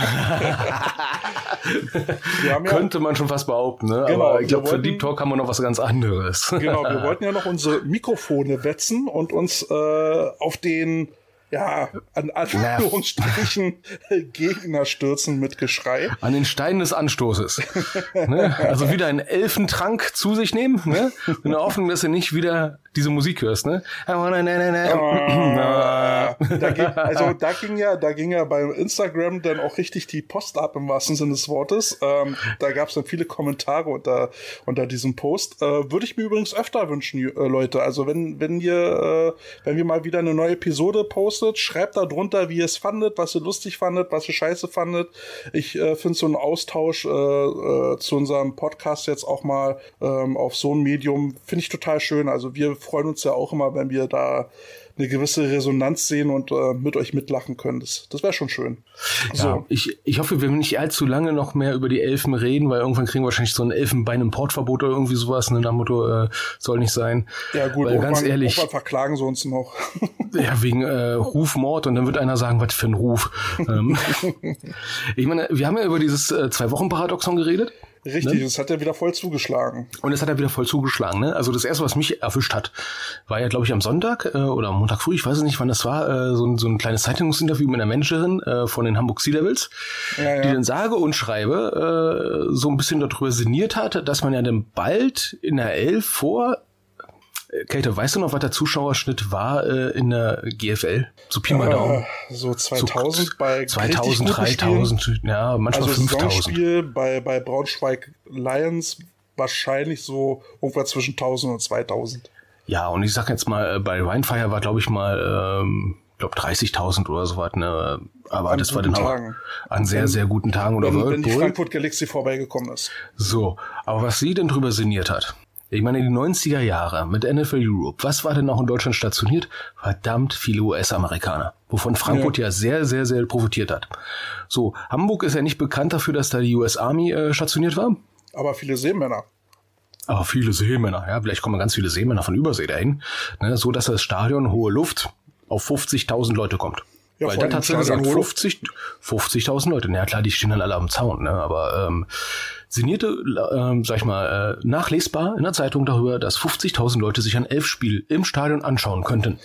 ja, Könnte man schon fast behaupten, ne? Genau, aber ich glaube, für Deep Talk haben wir noch was ganz anderes. genau, wir wollten ja noch unsere Mikrofone wetzen und uns äh, auf den ja, an Anführungsstrichen Gegner stürzen mit Geschrei. An den Stein des Anstoßes. ne? Also wieder einen Elfentrank zu sich nehmen, ne? in der Hoffnung, dass du nicht wieder diese Musik hörst, ne? Da ging, also da ging ja, da ging ja bei Instagram dann auch richtig die Post ab im wahrsten Sinne des Wortes. Ähm, da gab es dann viele Kommentare unter, unter diesem Post. Äh, Würde ich mir übrigens öfter wünschen, äh, Leute. Also wenn, wenn ihr, äh, wenn wir mal wieder eine neue Episode postet, schreibt da drunter, wie ihr es fandet, was ihr lustig fandet, was ihr scheiße fandet. Ich äh, finde so einen Austausch äh, zu unserem Podcast jetzt auch mal ähm, auf so ein Medium, finde ich total schön. Also wir freuen uns ja auch immer, wenn wir da eine gewisse Resonanz sehen und äh, mit euch mitlachen können. Das, das wäre schon schön. So. Ja, ich, ich hoffe, wir werden nicht allzu lange noch mehr über die Elfen reden, weil irgendwann kriegen wir wahrscheinlich so ein Elfenbein-Importverbot oder irgendwie sowas. Ne, nach Motto, äh, soll nicht sein. Ja gut, weil, ganz ehrlich, verklagen sie uns noch. ja, wegen äh, Rufmord und dann wird einer sagen, was für ein Ruf. Ähm, ich meine, wir haben ja über dieses äh, Zwei-Wochen-Paradoxon geredet. Richtig, ne? das hat er wieder voll zugeschlagen. Und es hat er wieder voll zugeschlagen. Ne? Also das erste, was mich erwischt hat, war ja, glaube ich, am Sonntag äh, oder am Montag früh, ich weiß nicht, wann das war, äh, so, ein, so ein kleines Zeitungsinterview mit einer Managerin äh, von den Hamburg Sea Devils, ja, ja. die dann sage und schreibe äh, so ein bisschen darüber sinniert hat, dass man ja dann bald in der Elf vor Kate, weißt du noch, was der Zuschauerschnitt war äh, in der GFL? So Pi mal Daumen. So 2000 so, bei 2000, 3000, ja, manchmal also 5000. Spiel bei, bei Braunschweig Lions wahrscheinlich so irgendwas zwischen 1000 und 2000. Ja, und ich sag jetzt mal, äh, bei Winefire war, glaube ich, mal, ähm, glaube 30.000 oder so was, ne? Aber an das war dann auch an sehr, sehr guten Tagen oder wenn, wenn die Frankfurt Galaxy vorbeigekommen ist. So, aber was sie denn drüber sinniert hat, ich meine, die 90er Jahre mit NFL Europe, was war denn noch in Deutschland stationiert? Verdammt viele US-Amerikaner, wovon Frankfurt ja. ja. sehr, sehr, sehr profitiert hat. So, Hamburg ist ja nicht bekannt dafür, dass da die US Army äh, stationiert war. Aber viele Seemänner. Aber viele Seemänner, ja, vielleicht kommen ganz viele Seemänner von Übersee dahin, ne, so dass das Stadion hohe Luft auf 50.000 Leute kommt. Ja, Weil hat sie gesagt, 50.000 50 Leute. Na ja, klar, die stehen dann alle am Zaun, ne? aber ähm, signierte, äh, sag ich mal, äh, nachlesbar in der Zeitung darüber, dass 50.000 Leute sich ein Elfspiel im Stadion anschauen könnten.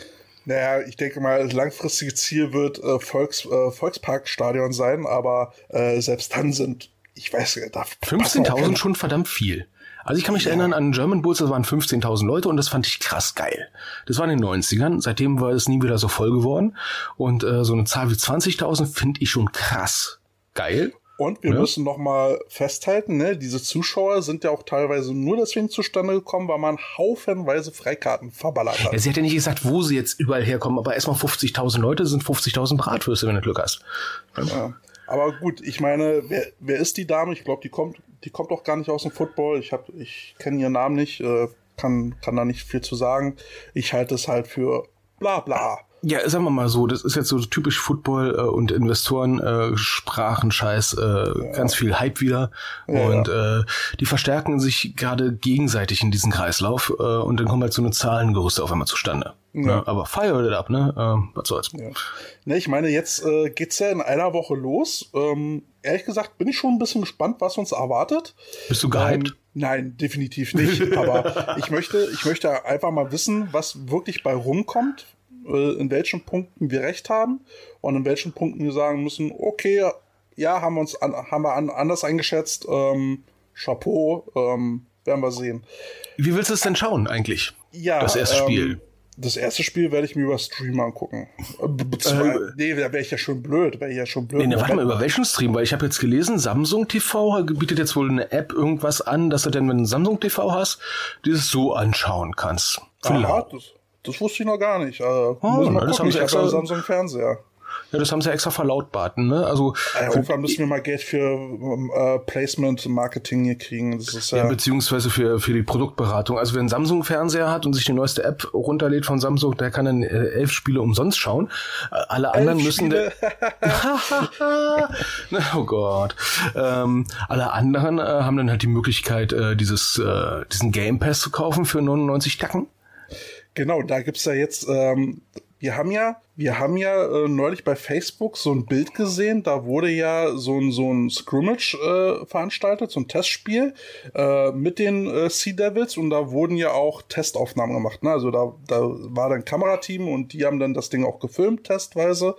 Naja, ich denke mal, das langfristige Ziel wird äh, Volks, äh, Volksparkstadion sein, aber äh, selbst dann sind, ich weiß, da 15.000 schon verdammt viel. Also ich kann mich ja. erinnern an German Bulls, das waren 15.000 Leute und das fand ich krass geil. Das war in den 90ern, seitdem war es nie wieder so voll geworden und äh, so eine Zahl wie 20.000 finde ich schon krass geil. Und wir ja. müssen noch mal festhalten, ne, diese Zuschauer sind ja auch teilweise nur deswegen zustande gekommen, weil man haufenweise Freikarten verballert hat. Ja, sie hat ja nicht gesagt, wo sie jetzt überall herkommen, aber erstmal 50.000 Leute sind 50.000 Bratwürste, wenn du Glück hast. Ja. Aber gut, ich meine, wer, wer ist die Dame? Ich glaube, die kommt, die kommt auch gar nicht aus dem Football. Ich habe, ich kenne ihren Namen nicht, äh, kann, kann da nicht viel zu sagen. Ich halte es halt für bla bla. Ja, sagen wir mal so, das ist jetzt so typisch Football äh, und Investoren äh, Sprachenscheiß, äh, ja. ganz viel Hype wieder ja, und ja. Äh, die verstärken sich gerade gegenseitig in diesen Kreislauf äh, und dann kommen halt so eine Zahlengerüste auf einmal zustande. Ja. Aber fire it up, ne? Ähm, was soll's. Ja. Ne, ich meine, jetzt äh, geht's ja in einer Woche los. Ähm, ehrlich gesagt bin ich schon ein bisschen gespannt, was uns erwartet. Bist du gehypt? Ähm, nein, definitiv nicht. aber ich möchte, ich möchte einfach mal wissen, was wirklich bei rumkommt äh, in welchen Punkten wir recht haben und in welchen Punkten wir sagen müssen, okay, ja, haben wir uns an, haben wir an, anders eingeschätzt, ähm, Chapeau, ähm, werden wir sehen. Wie willst du es denn schauen eigentlich? Ja, das erste ähm, Spiel. Das erste Spiel werde ich mir über Stream angucken. Zwei, äh, nee, da wäre ich ja schon blöd, wäre ich ja schon blöd. Nee, nee, warte mal, über welchen Stream? Weil ich habe jetzt gelesen, Samsung TV bietet jetzt wohl eine App irgendwas an, dass du denn, wenn du Samsung TV hast, dieses so anschauen kannst. Aha, das, das wusste ich noch gar nicht. Also, oh, muss mal das gucken. haben sie extra, Samsung Fernseher. Ja, das haben sie extra verlautbarten, ne? Also ja, irgendwann müssen wir mal Geld für äh, Placement Marketing hier kriegen. Das ist ja, ja beziehungsweise für für die Produktberatung. Also wer einen Samsung Fernseher hat und sich die neueste App runterlädt von Samsung, der kann dann äh, elf Spiele umsonst schauen. Äh, alle anderen müssen. oh Gott. Ähm, alle anderen äh, haben dann halt die Möglichkeit, äh, dieses äh, diesen Game Pass zu kaufen für 99 Tacken. Genau, da gibt's ja jetzt, ähm, wir haben ja, wir haben ja äh, neulich bei Facebook so ein Bild gesehen, da wurde ja so ein, so ein Scrimmage äh, veranstaltet, so ein Testspiel äh, mit den äh, Sea Devils und da wurden ja auch Testaufnahmen gemacht. Ne? Also da, da war dann Kamerateam und die haben dann das Ding auch gefilmt, testweise.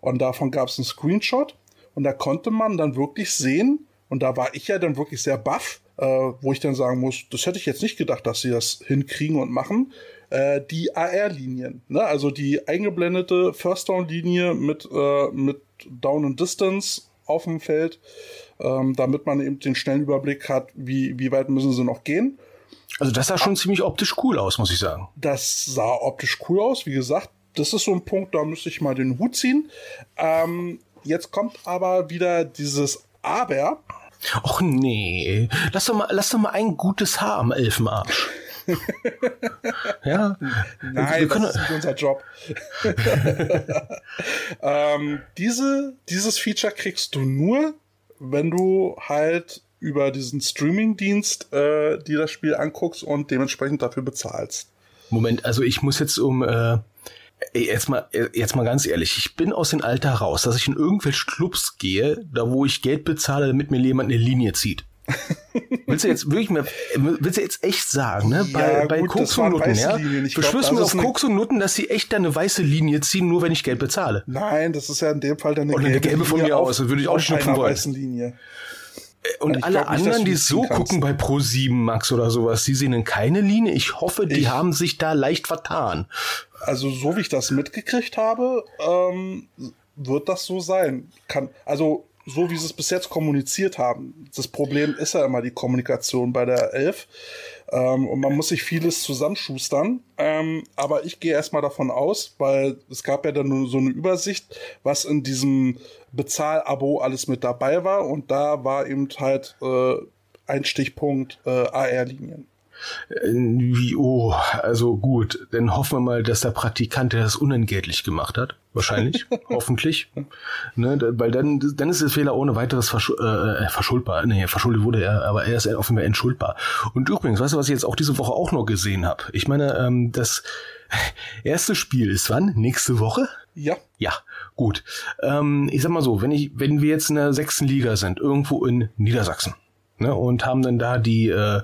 Und davon gab's einen Screenshot und da konnte man dann wirklich sehen, und da war ich ja dann wirklich sehr baff, äh, wo ich dann sagen muss, das hätte ich jetzt nicht gedacht, dass sie das hinkriegen und machen äh, die AR-Linien. Ne? Also die eingeblendete First-Down-Linie mit, äh, mit Down and Distance auf dem Feld, ähm, damit man eben den schnellen Überblick hat, wie, wie weit müssen sie noch gehen. Also das sah schon ziemlich optisch cool aus, muss ich sagen. Das sah optisch cool aus, wie gesagt. Das ist so ein Punkt, da müsste ich mal den Hut ziehen. Ähm, jetzt kommt aber wieder dieses Aber. Och nee, lass doch mal, lass doch mal ein gutes Haar am Elfenarsch. ja. Nein, das ist nicht unser Job. ähm, diese, dieses Feature kriegst du nur, wenn du halt über diesen Streaming-Dienst äh, dir das Spiel anguckst und dementsprechend dafür bezahlst. Moment, also ich muss jetzt um äh, jetzt mal jetzt mal ganz ehrlich, ich bin aus dem Alter raus, dass ich in irgendwelche Clubs gehe, da wo ich Geld bezahle, damit mir jemand eine Linie zieht willst du jetzt wirklich mal, willst du jetzt echt sagen, ne? Bei, ja, bei gut, Koks und Nutten, ja? Du schwörst mir auf Koks und Nutten, dass sie echt da eine weiße Linie ziehen, nur wenn ich Geld bezahle. Nein, das ist ja in dem Fall dann eine gelbe, eine gelbe von mir aus, das würde ich auch nicht schnupfen wollen. Weißen Linie. Äh, und, und alle anderen, die so kannst. gucken bei Pro7 Max oder sowas, die sehen keine Linie. Ich hoffe, die ich, haben sich da leicht vertan. Also so wie ich das mitgekriegt habe, ähm, wird das so sein. Kann, also so wie sie es bis jetzt kommuniziert haben. Das Problem ist ja immer die Kommunikation bei der Elf. Ähm, und man muss sich vieles zusammenschustern. Ähm, aber ich gehe erstmal davon aus, weil es gab ja dann so eine Übersicht, was in diesem Bezahlabo alles mit dabei war. Und da war eben halt äh, ein Stichpunkt äh, AR-Linien. Wie, oh, also gut, dann hoffen wir mal, dass der Praktikant der das unentgeltlich gemacht hat. Wahrscheinlich, hoffentlich. Ne, weil dann, dann ist der Fehler ohne weiteres versch äh, verschuldbar. Nee, verschuldet wurde er, aber er ist offenbar entschuldbar. Und übrigens, weißt du, was ich jetzt auch diese Woche auch noch gesehen habe? Ich meine, ähm, das erste Spiel ist wann? Nächste Woche? Ja. Ja, gut. Ähm, ich sag mal so, wenn ich, wenn wir jetzt in der sechsten Liga sind, irgendwo in Niedersachsen, ne, und haben dann da die, äh,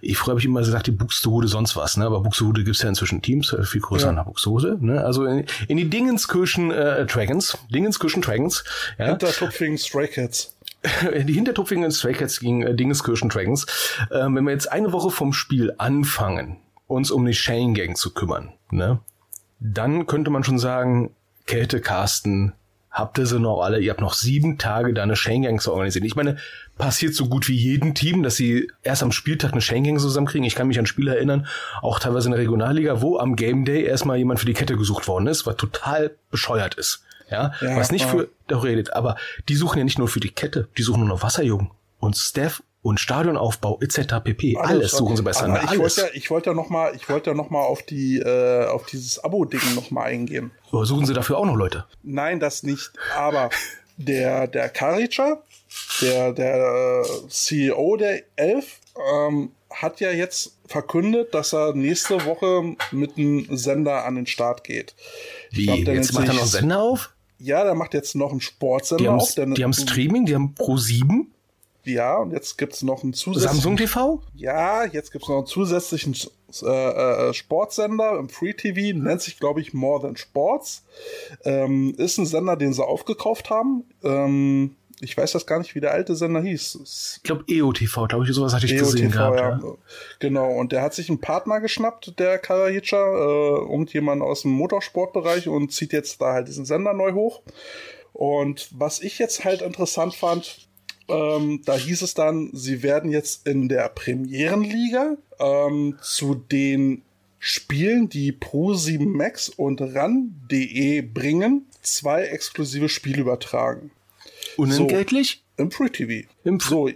ich früher habe ich immer gesagt, die Buxtehude sonst was, ne, aber Buxtehude gibt's ja inzwischen Teams, äh, viel größer ja. nach Buxtehude, ne, also in, in die Dingenskirchen äh, Dragons, Dingenskirchen Dragons, ja. Hintertupfingen Stray Cats. die Hintertupfingen Stray Cats gegen äh, Dingenskirchen Dragons. Ähm, wenn wir jetzt eine Woche vom Spiel anfangen, uns um die Shane Gang zu kümmern, ne, dann könnte man schon sagen, Kälte Carsten habt ihr sie noch alle, ihr habt noch sieben Tage da eine Shane Gang zu organisieren. Ich meine, passiert so gut wie jedem Team, dass sie erst am Spieltag eine Shane Gang zusammenkriegen. Ich kann mich an Spiele erinnern, auch teilweise in der Regionalliga, wo am Game Day erstmal jemand für die Kette gesucht worden ist, was total bescheuert ist. Ja, ja was nicht für, da redet, aber die suchen ja nicht nur für die Kette, die suchen nur noch Wasserjungen und Staff und Stadionaufbau etc. pp. Alles, alles suchen sie besser. Ich wollte ja, ich wollte ja noch mal, ich wollte ja noch mal auf die, äh, auf dieses Abo-Ding noch mal eingehen. Aber suchen sie dafür auch noch Leute? Nein, das nicht. Aber der, der Karica, der, der äh, CEO der Elf, ähm, hat ja jetzt verkündet, dass er nächste Woche mit einem Sender an den Start geht. Wie? Glaub, jetzt macht er noch Sender auf? Ja, der macht jetzt noch einen Sportsender die auf. die haben Streaming, die haben Pro 7. Ja, und jetzt gibt's noch einen zusätzlichen. Samsung TV? Ja, jetzt gibt's noch einen zusätzlichen äh, äh, Sportsender im Free TV, nennt sich, glaube ich, More Than Sports. Ähm, ist ein Sender, den sie aufgekauft haben. Ähm, ich weiß das gar nicht, wie der alte Sender hieß. Ich glaube EOTV, glaube ich, sowas hatte ich EOTV, gesehen gehabt. Ja. ja. Genau, und der hat sich einen Partner geschnappt, der Karajica, äh, irgendjemand aus dem Motorsportbereich und zieht jetzt da halt diesen Sender neu hoch. Und was ich jetzt halt interessant fand, ähm, da hieß es dann, sie werden jetzt in der Premierenliga ähm, zu den Spielen, die Pro7 Max und RAN.de bringen, zwei exklusive Spiele übertragen. Unentgeltlich? So, Im Free TV. Im so,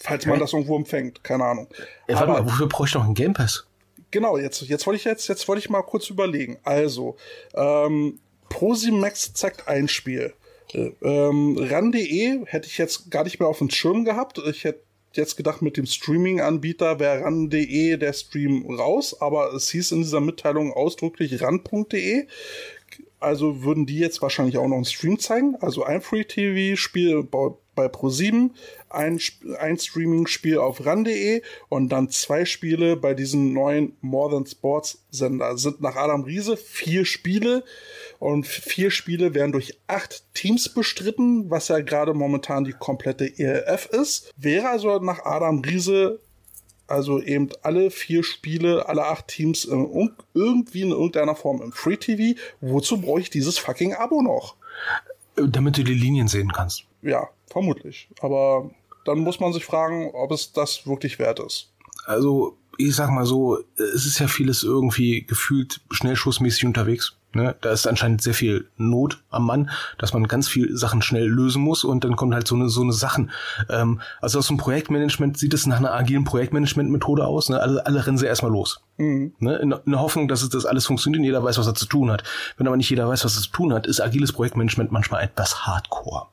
falls man das irgendwo empfängt, keine Ahnung. Ja, warte mal, wofür brauche ich noch einen Game Pass? Genau, jetzt, jetzt wollte ich jetzt, jetzt wollte ich mal kurz überlegen. Also, ähm, Pro7 Max zeigt ein Spiel. Ähm, RAN.de hätte ich jetzt gar nicht mehr auf dem Schirm gehabt. Ich hätte jetzt gedacht, mit dem Streaming-Anbieter wäre RAN.de der Stream raus, aber es hieß in dieser Mitteilung ausdrücklich RAN.de. Also würden die jetzt wahrscheinlich auch noch einen Stream zeigen. Also ein Free-TV-Spiel bei Pro7, ein, ein Streaming-Spiel auf RAN.de und dann zwei Spiele bei diesem neuen More Than Sports Sender. Sind nach Adam Riese vier Spiele und vier Spiele werden durch acht Teams bestritten, was ja gerade momentan die komplette ELF ist. Wäre also nach Adam Riese also eben alle vier Spiele, alle acht Teams äh, irgendwie in irgendeiner Form im Free TV. Wozu brauche ich dieses fucking Abo noch? Damit du die Linien sehen kannst. Ja, vermutlich. Aber dann muss man sich fragen, ob es das wirklich wert ist. Also, ich sag mal so, es ist ja vieles irgendwie gefühlt schnellschussmäßig unterwegs. Ne? Da ist anscheinend sehr viel Not am Mann, dass man ganz viel Sachen schnell lösen muss und dann kommt halt so eine so eine Sachen. Ähm, also aus dem Projektmanagement sieht es nach einer agilen Projektmanagement-Methode aus. Ne? Alle, alle rennen sie erstmal los. Mhm. Ne? In, in, der Hoffnung, dass es das alles funktioniert und jeder weiß, was er zu tun hat. Wenn aber nicht jeder weiß, was er zu tun hat, ist agiles Projektmanagement manchmal etwas Hardcore.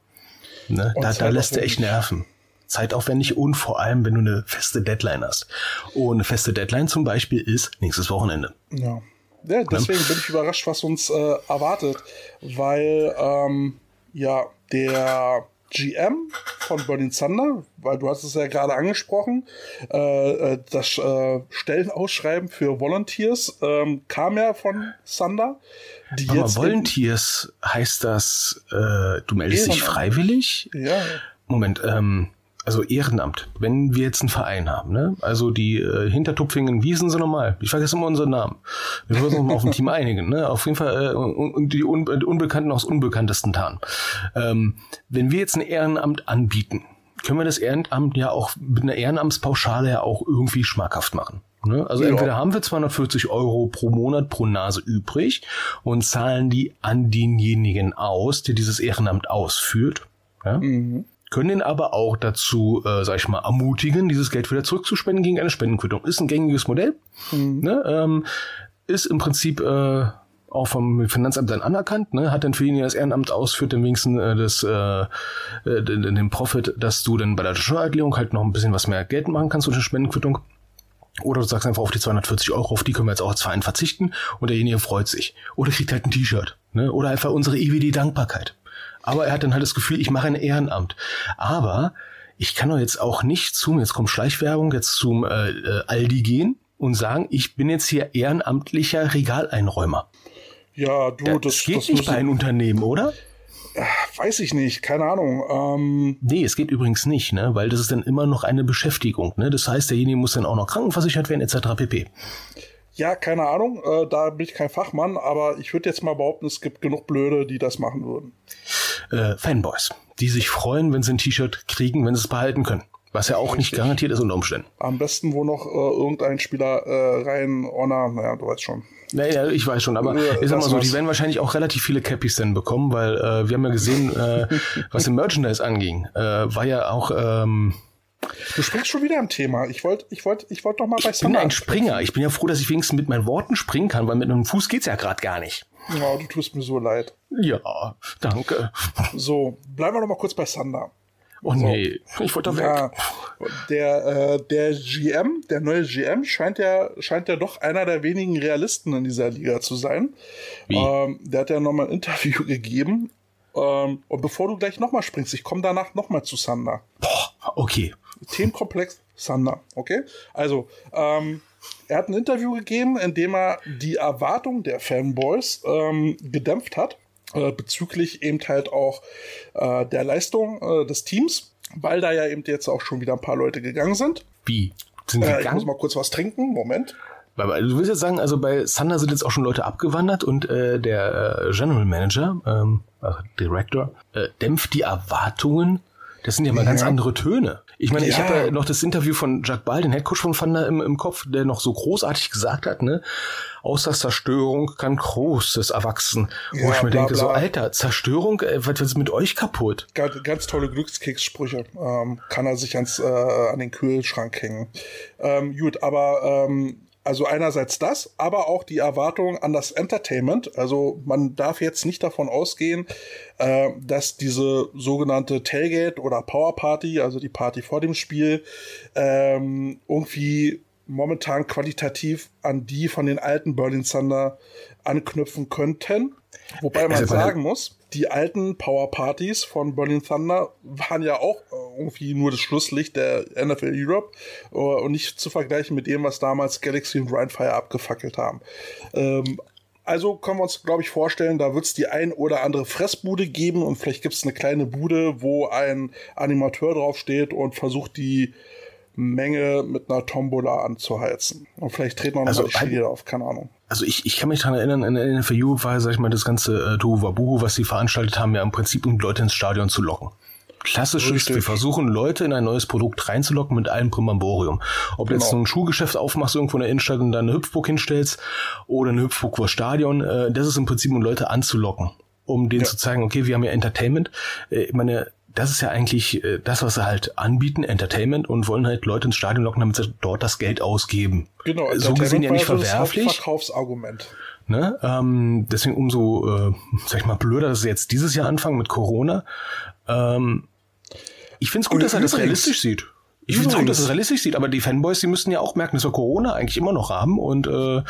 Ne? Da, da lässt er echt nerven zeitaufwendig und vor allem, wenn du eine feste Deadline hast. Und eine feste Deadline zum Beispiel ist nächstes Wochenende. Ja. Ja, deswegen bin ich überrascht, was uns äh, erwartet, weil ähm, ja der GM von Burning Thunder, weil du hast es ja gerade angesprochen, äh, äh, das äh, Stellenausschreiben für Volunteers ähm, kam ja von Thunder. Die Aber jetzt Volunteers heißt das, äh, du meldest dich freiwillig? Ja. Moment, ähm, also Ehrenamt, wenn wir jetzt einen Verein haben, ne? Also die äh, Hintertupfingen, wie sind sie nochmal? Ich vergesse immer unseren Namen. Wir müssen uns mal auf ein Team einigen, ne? Auf jeden Fall äh, und die Un Unbekannten aus unbekanntesten tarnen. Ähm, wenn wir jetzt ein Ehrenamt anbieten, können wir das Ehrenamt ja auch mit einer Ehrenamtspauschale ja auch irgendwie schmackhaft machen. Ne? Also ja. entweder haben wir 240 Euro pro Monat pro Nase übrig und zahlen die an denjenigen aus, der dieses Ehrenamt ausführt. Ja? Mhm können ihn aber auch dazu, äh, sag ich mal, ermutigen, dieses Geld wieder zurückzuspenden gegen eine Spendenquittung. Ist ein gängiges Modell. Mhm. Ne? Ähm, ist im Prinzip äh, auch vom Finanzamt dann anerkannt, ne? hat dann für ihn das Ehrenamt ausführt, dann wenigstens äh, das, äh, äh, den Profit, dass du dann bei der Steuererklärung halt noch ein bisschen was mehr Geld machen kannst durch eine Spendenquittung. Oder du sagst einfach auf die 240 Euro, auf die können wir jetzt auch als Verein verzichten und derjenige freut sich. Oder kriegt halt ein T-Shirt. Ne? Oder einfach unsere ewige Dankbarkeit aber er hat dann halt das Gefühl, ich mache ein Ehrenamt. Aber ich kann doch jetzt auch nicht zum, jetzt kommt Schleichwerbung, jetzt zum äh, äh, Aldi gehen und sagen, ich bin jetzt hier ehrenamtlicher Regaleinräumer. Ja, du, das, das geht das nicht bei einem Unternehmen, oder? Weiß ich nicht, keine Ahnung. Ähm nee, es geht übrigens nicht, ne? weil das ist dann immer noch eine Beschäftigung. Ne? Das heißt, derjenige muss dann auch noch krankenversichert werden, etc. pp. Ja, keine Ahnung, äh, da bin ich kein Fachmann, aber ich würde jetzt mal behaupten, es gibt genug Blöde, die das machen würden. Äh, Fanboys, die sich freuen, wenn sie ein T-Shirt kriegen, wenn sie es behalten können. Was ja auch Richtig. nicht garantiert ist unter Umständen. Am besten, wo noch äh, irgendein Spieler äh, rein, Honor, naja, du weißt schon. Naja, ich weiß schon, aber äh, ich sag mal so, die werden wahrscheinlich auch relativ viele Cappies dann bekommen, weil äh, wir haben ja gesehen, äh, was im Merchandise anging, äh, war ja auch ähm, Du springst schon wieder am Thema. Ich wollte ich wollt, ich wollt doch mal bei Ich bin ein Springer. Ich bin ja froh, dass ich wenigstens mit meinen Worten springen kann, weil mit einem Fuß geht's ja gerade gar nicht. Ja, du tust mir so leid. Ja, danke. So, bleiben wir noch mal kurz bei Sander. Oh so. nee, ich wollte da ja, weg. Der, äh, der GM, der neue GM, scheint ja, scheint ja doch einer der wenigen Realisten in dieser Liga zu sein. Wie? Ähm, der hat ja nochmal ein Interview gegeben. Ähm, und bevor du gleich nochmal springst, ich komme danach nochmal zu Sander. Boah, okay. Themenkomplex Sander, okay? Also, ähm, er hat ein Interview gegeben, in dem er die Erwartung der Fanboys ähm, gedämpft hat, äh, bezüglich eben halt auch äh, der Leistung äh, des Teams, weil da ja eben jetzt auch schon wieder ein paar Leute gegangen sind. Wie? Sind äh, gegangen? Ich muss mal kurz was trinken, Moment. Du willst jetzt sagen, also bei Sander sind jetzt auch schon Leute abgewandert und äh, der äh, General Manager, ähm, also Director, äh, dämpft die Erwartungen. Das sind ja mal ja. ganz andere Töne. Ich meine, ja. ich habe ja noch das Interview von Jack Ball, den Headcoach von Thunder im, im Kopf, der noch so großartig gesagt hat, ne, aus der Zerstörung kann Großes erwachsen. Ja, Wo ich mir bla, denke, bla. so, Alter, Zerstörung, äh, was ist mit euch kaputt? Ganz, ganz tolle Glückskekssprüche. Ähm, kann er sich ans, äh, an den Kühlschrank hängen. Ähm, gut, aber ähm, also einerseits das, aber auch die Erwartung an das Entertainment. Also man darf jetzt nicht davon ausgehen, äh, dass diese sogenannte Tailgate oder Power Party, also die Party vor dem Spiel, ähm, irgendwie momentan qualitativ an die von den alten Berlin Thunder anknüpfen könnten. Wobei man also sagen muss, die alten Power Partys von Berlin Thunder waren ja auch äh, irgendwie nur das Schlusslicht der NFL Europe äh, und nicht zu vergleichen mit dem, was damals Galaxy und Rhinefire abgefackelt haben. Ähm, also können wir uns, glaube ich, vorstellen, da wird es die ein oder andere Fressbude geben und vielleicht gibt es eine kleine Bude, wo ein Animateur draufsteht und versucht, die Menge mit einer Tombola anzuheizen. Und vielleicht treten wir noch also, mal die Schiene auf, keine Ahnung. Also ich, ich kann mich daran erinnern, in der NFU war, sag ich mal, das ganze äh, Tohuwabohu, was sie veranstaltet haben, ja im Prinzip, um Leute ins Stadion zu locken. Klassisch ist, wir versuchen Leute in ein neues Produkt reinzulocken mit allem Primamborium. Ob genau. jetzt so ein Schuhgeschäft aufmachst irgendwo in der Innenstadt und dann eine Hüpfburg hinstellst oder eine Hüpfburg vor Stadion, äh, das ist im Prinzip, um Leute anzulocken. Um denen ja. zu zeigen, okay, wir haben ja Entertainment. Äh, ich meine, das ist ja eigentlich äh, das, was sie halt anbieten, Entertainment, und wollen halt Leute ins Stadion locken, damit sie dort das Geld ausgeben. Genau, so gesehen ja nicht verwerflich. Das Verkaufsargument. Ne? Ähm, deswegen umso, äh, sag ich mal, blöder, dass sie jetzt dieses Jahr anfangen mit Corona. Ähm, ich finde es gut, dass er das realistisch sieht. Ich finde es gut, dass er realistisch sieht, aber die Fanboys, die müssten ja auch merken, dass wir Corona eigentlich immer noch haben und äh,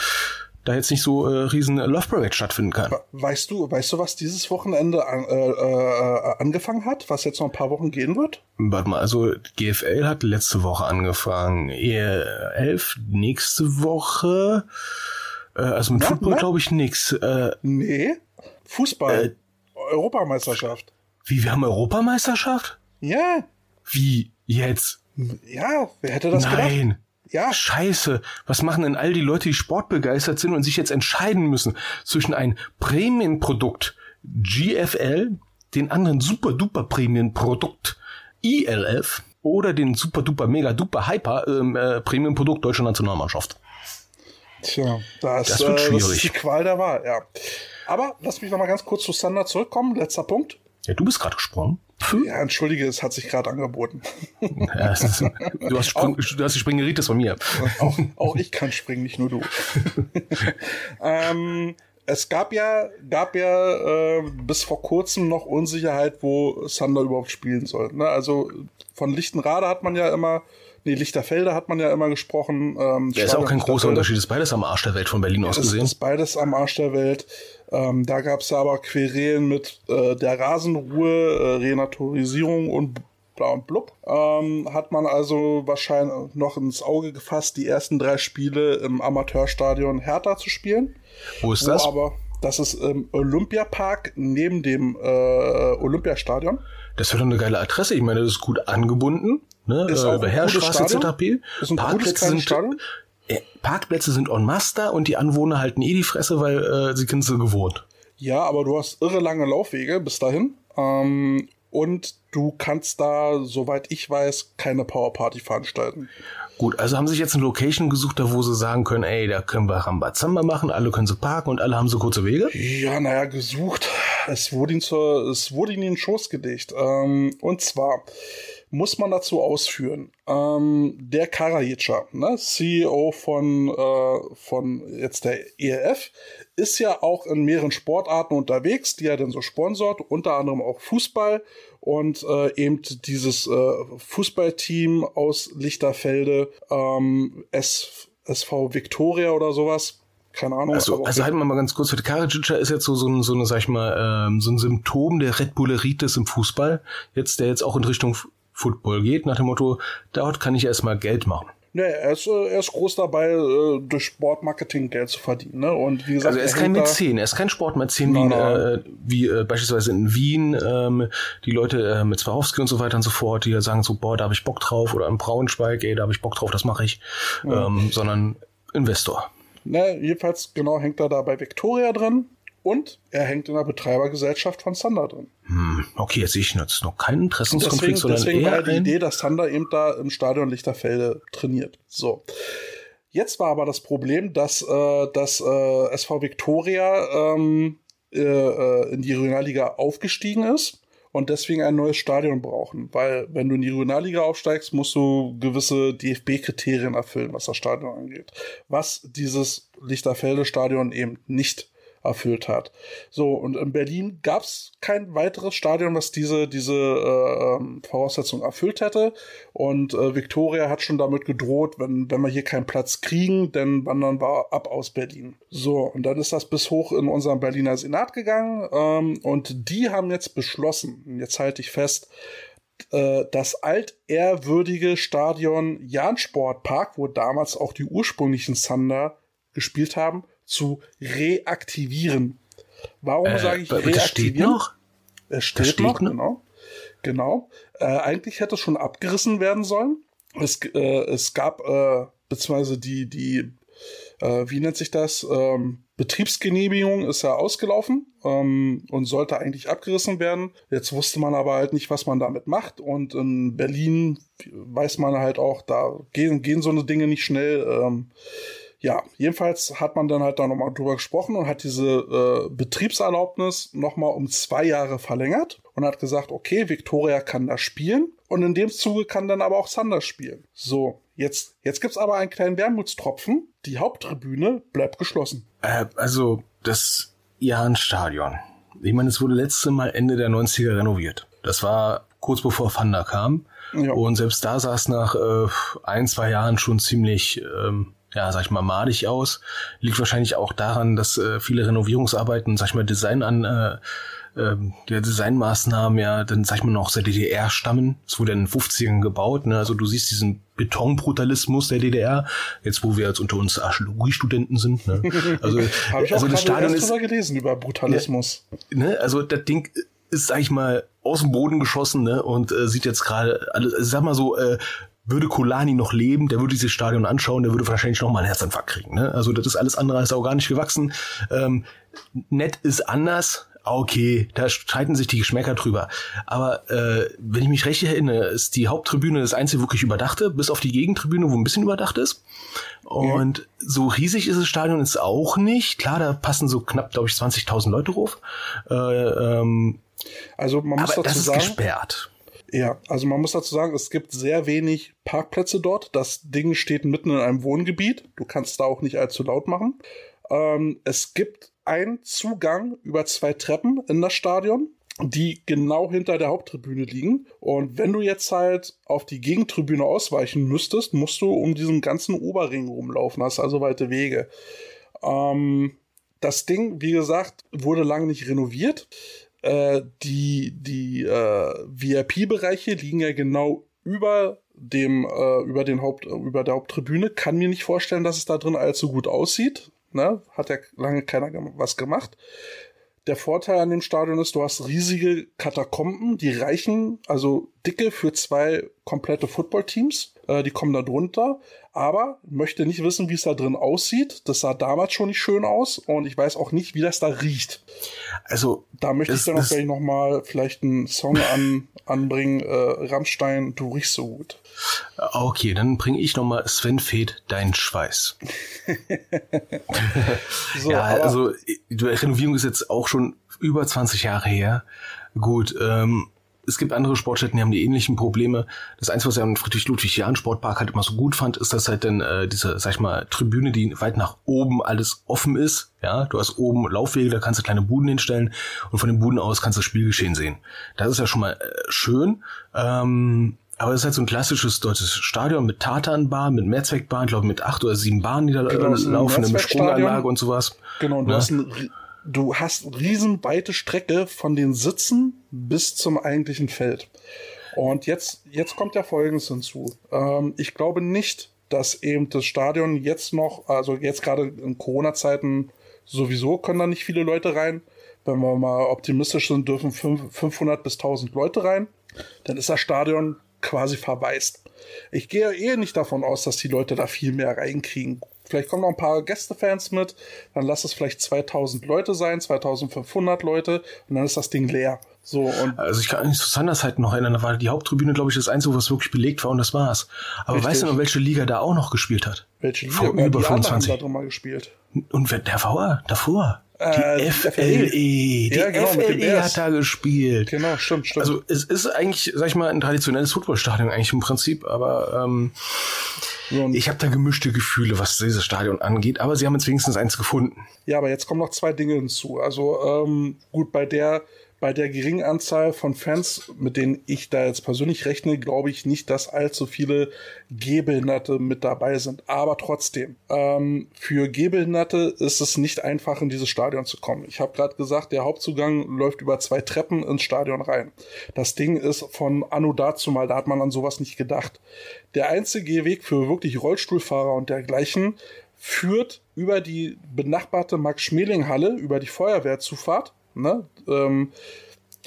da jetzt nicht so äh, riesen Love Parade stattfinden kann. Weißt du, weißt du, was dieses Wochenende an, äh, äh, angefangen hat, was jetzt noch ein paar Wochen gehen wird? Warte mal, also GFL hat letzte Woche angefangen, ELF nächste Woche, äh, also mit na, Football glaube ich nix. Äh, nee, Fußball, äh, Europameisterschaft. Wie, wir haben Europameisterschaft? Ja. Wie, jetzt? Ja, wer hätte das Nein. gedacht? Nein. Ja. Scheiße, was machen denn all die Leute, die sportbegeistert sind und sich jetzt entscheiden müssen zwischen ein Prämienprodukt GFL, den anderen super duper Prämienprodukt ILF oder den super duper mega duper hyper ähm, äh, Prämienprodukt Deutsche Nationalmannschaft. Tja, das, das wird äh, schwierig. Das ist die Qual der Wahl, ja. Aber lass mich noch mal ganz kurz zu Sander zurückkommen. Letzter Punkt. Ja, du bist gerade gesprungen. Ja, entschuldige, es hat sich gerade angeboten. Ja, ist, du, hast Spring, du hast die Springeritis von mir. Auch, auch ich kann springen, nicht nur du. ähm, es gab ja, gab ja äh, bis vor kurzem noch Unsicherheit, wo Sander überhaupt spielen soll. Ne? Also von Lichtenrade hat man ja immer, nee, Lichterfelde hat man ja immer gesprochen. Ähm, ja, ist auch kein großer Unterschied, ist beides am Arsch der Welt von Berlin aus gesehen. Ist, ist beides am Arsch der Welt. Ähm, da gab es aber Querelen mit äh, der Rasenruhe, äh, Renaturisierung und bla und blub. Ähm, hat man also wahrscheinlich noch ins Auge gefasst, die ersten drei Spiele im Amateurstadion Hertha zu spielen. Wo ist das? aber das ist im Olympiapark neben dem äh, Olympiastadion. Das wäre doch eine geile Adresse. Ich meine, das ist gut angebunden. Ne? Ist äh, über Herrstraße ein Parkplätze sind, Stadion. Äh, Parkplätze sind en masse und die Anwohner halten eh die Fresse, weil äh, sie sind so gewohnt. Ja, aber du hast irre lange Laufwege bis dahin. Ähm, und du kannst da, soweit ich weiß, keine Powerparty veranstalten. Gut, also haben sich jetzt eine Location gesucht, da wo sie sagen können, ey, da können wir Rambazamba machen, alle können sie parken und alle haben so kurze Wege? Ja, naja, gesucht. Es wurde ihm zur, es wurde ihm in den Schoß gelegt. Ähm, und zwar muss man dazu ausführen, ähm, der Karajica, ne, CEO von, äh, von jetzt der ERF, ist ja auch in mehreren Sportarten unterwegs, die er dann so sponsort, unter anderem auch Fußball und äh, eben dieses äh, Fußballteam aus Lichterfelde, ähm, S SV Victoria oder sowas. Keine Ahnung. Also, also halten wir mal ganz kurz. Karadzic ist jetzt so, so, ein, so eine, sag ich mal, ähm, so ein Symptom der Red Bulleritis im Fußball. Jetzt, der jetzt auch in Richtung Football geht, nach dem Motto, dort kann ich erstmal Geld machen. Nee, er ist, äh, er ist groß dabei, äh, durch Sportmarketing Geld zu verdienen. Ne? Und wie gesagt, also er ist kein Mäzen, er ist kein Sportmäzen wie, äh, wie äh, beispielsweise in Wien ähm, die Leute äh, mit Swarovski und so weiter und so fort, die sagen so, boah, da habe ich Bock drauf oder in Braunschweig, ey, da habe ich Bock drauf, das mache ich, ja. ähm, sondern Investor. Ne, jedenfalls genau hängt er da bei Victoria drin und er hängt in der Betreibergesellschaft von Thunder drin. Hm, okay, jetzt sehe ich jetzt noch keinen Interessenskonflikt, deswegen, sondern deswegen eher war die Idee, dass Thunder eben da im Stadion Lichterfelde trainiert. So. Jetzt war aber das Problem, dass äh, das äh, SV Victoria ähm, äh, äh, in die Regionalliga aufgestiegen ist und deswegen ein neues Stadion brauchen. Weil wenn du in die Regionalliga aufsteigst, musst du gewisse DFB-Kriterien erfüllen, was das Stadion angeht. Was dieses Lichterfelde-Stadion eben nicht erfüllt hat. So, und in Berlin gab es kein weiteres Stadion, was diese, diese äh, Voraussetzung erfüllt hätte. Und äh, Victoria hat schon damit gedroht, wenn, wenn wir hier keinen Platz kriegen, dann wandern wir ab aus Berlin. So, und dann ist das bis hoch in unseren Berliner Senat gegangen. Ähm, und die haben jetzt beschlossen, jetzt halte ich fest, äh, das altehrwürdige Stadion Jahn Sportpark, wo damals auch die ursprünglichen Thunder gespielt haben, zu reaktivieren. Warum äh, sage ich reaktivieren? Steht noch? Es steht, steht noch, noch, genau. Genau. Äh, eigentlich hätte es schon abgerissen werden sollen. Es, äh, es gab, äh, beziehungsweise die, die, äh, wie nennt sich das? Ähm, Betriebsgenehmigung ist ja ausgelaufen ähm, und sollte eigentlich abgerissen werden. Jetzt wusste man aber halt nicht, was man damit macht. Und in Berlin weiß man halt auch, da gehen, gehen so eine Dinge nicht schnell. Ähm, ja, jedenfalls hat man dann halt da nochmal drüber gesprochen und hat diese äh, Betriebserlaubnis nochmal um zwei Jahre verlängert und hat gesagt, okay, Victoria kann da spielen und in dem Zuge kann dann aber auch Sander spielen. So, jetzt, jetzt gibt's aber einen kleinen Wermutstropfen. Die Haupttribüne bleibt geschlossen. Äh, also, das Jahn-Stadion. Ich meine, es wurde letzte Mal Ende der 90er renoviert. Das war kurz bevor Thunder kam. Ja. Und selbst da sah es nach äh, ein, zwei Jahren schon ziemlich ähm, ja, sag ich mal, madig aus. Liegt wahrscheinlich auch daran, dass äh, viele Renovierungsarbeiten, sag ich mal, Design an äh, äh, der Designmaßnahmen ja dann, sag ich mal, noch aus der DDR stammen. Es wurde in den 50ern gebaut, ne? Also du siehst diesen Betonbrutalismus der DDR, jetzt wo wir jetzt unter uns Archäologiestudenten sind. Ne? Also, Hab ich also das Stadion ist gelesen über Brutalismus. Ne? Also das Ding ist, sag ich mal, aus dem Boden geschossen ne? und äh, sieht jetzt gerade alles, sag mal so, äh, würde Kolani noch leben, der würde dieses Stadion anschauen, der würde wahrscheinlich noch mal einen Herzinfarkt kriegen. Ne? Also das ist alles andere als organisch gewachsen. Ähm, nett ist anders. Okay, da streiten sich die Geschmäcker drüber. Aber äh, wenn ich mich recht erinnere, ist die Haupttribüne das einzige wirklich überdachte, bis auf die Gegentribüne, wo ein bisschen überdacht ist. Und ja. so riesig ist das Stadion jetzt auch nicht. Klar, da passen so knapp, glaube ich, 20.000 Leute drauf. Äh, ähm, also man muss aber dazu das ist sagen, gesperrt. Ja, also man muss dazu sagen, es gibt sehr wenig Parkplätze dort. Das Ding steht mitten in einem Wohngebiet. Du kannst da auch nicht allzu laut machen. Ähm, es gibt einen Zugang über zwei Treppen in das Stadion, die genau hinter der Haupttribüne liegen. Und wenn du jetzt halt auf die Gegentribüne ausweichen müsstest, musst du um diesen ganzen Oberring rumlaufen. Hast also weite Wege. Ähm, das Ding, wie gesagt, wurde lange nicht renoviert. Äh, die die äh, VIP-Bereiche liegen ja genau über dem äh, über den Haupt über der Haupttribüne. Kann mir nicht vorstellen, dass es da drin allzu gut aussieht. Ne? Hat ja lange keiner was gemacht. Der Vorteil an dem Stadion ist, du hast riesige Katakomben, die reichen, also dicke für zwei komplette Footballteams. Äh, die kommen da drunter, aber möchte nicht wissen, wie es da drin aussieht. Das sah damals schon nicht schön aus und ich weiß auch nicht, wie das da riecht. Also da möchte ich dann auch gleich noch mal vielleicht einen Song an, anbringen. Äh, Rammstein, du riechst so gut. Okay, dann bringe ich noch mal Sven Feth, dein Schweiß. so, ja, also die Renovierung ist jetzt auch schon über 20 Jahre her. Gut, ähm, es gibt andere Sportstätten, die haben die ähnlichen Probleme. Das Einzige, was ich am Friedrich-Ludwig-Jahn-Sportpark halt immer so gut fand, ist, dass halt dann äh, diese, sag ich mal, Tribüne, die weit nach oben alles offen ist. Ja, du hast oben Laufwege, da kannst du kleine Buden hinstellen und von den Buden aus kannst du das Spielgeschehen sehen. Das ist ja schon mal äh, schön. Ähm, aber es ist halt so ein klassisches deutsches Stadion mit Tatanbahn, mit Mehrzweckbahn, glaube mit acht oder sieben Bahnen, die da genau, laufen, mit Sprunganlage und sowas. Genau, und du, ne? hast ein, du hast riesenweite Strecke von den Sitzen bis zum eigentlichen Feld. Und jetzt, jetzt kommt ja Folgendes hinzu. Ähm, ich glaube nicht, dass eben das Stadion jetzt noch, also jetzt gerade in Corona-Zeiten sowieso können da nicht viele Leute rein. Wenn wir mal optimistisch sind, dürfen 500 bis 1000 Leute rein. Dann ist das Stadion quasi verwaist. Ich gehe eh nicht davon aus, dass die Leute da viel mehr reinkriegen. Vielleicht kommen noch ein paar Gästefans mit, dann lass es vielleicht 2000 Leute sein, 2500 Leute und dann ist das Ding leer. So, und also ich kann mich zu Sanders halt noch erinnern, da war die Haupttribüne, glaube ich, das Einzige, was wirklich belegt war und das war's. Aber Richtig. weißt du noch, welche Liga da auch noch gespielt hat? Welche Liga? Vor über 25. Haben da mal gespielt. Und wer, der war davor? Die äh, FLE. Die ja, genau, FLE hat da gespielt. Genau, stimmt, stimmt. Also es ist eigentlich, sag ich mal, ein traditionelles Footballstadion eigentlich im Prinzip, aber ähm, ich habe da gemischte Gefühle, was dieses Stadion angeht, aber sie haben jetzt wenigstens eins gefunden. Ja, aber jetzt kommen noch zwei Dinge hinzu. Also ähm, gut, bei der bei der geringen Anzahl von Fans, mit denen ich da jetzt persönlich rechne, glaube ich nicht, dass allzu viele Gehbehinderte mit dabei sind. Aber trotzdem, ähm, für Gehbehinderte ist es nicht einfach, in dieses Stadion zu kommen. Ich habe gerade gesagt, der Hauptzugang läuft über zwei Treppen ins Stadion rein. Das Ding ist von Anno dazu mal, da hat man an sowas nicht gedacht. Der einzige Weg für wirklich Rollstuhlfahrer und dergleichen führt über die benachbarte Max-Schmeling-Halle, über die Feuerwehrzufahrt Ne? Ähm,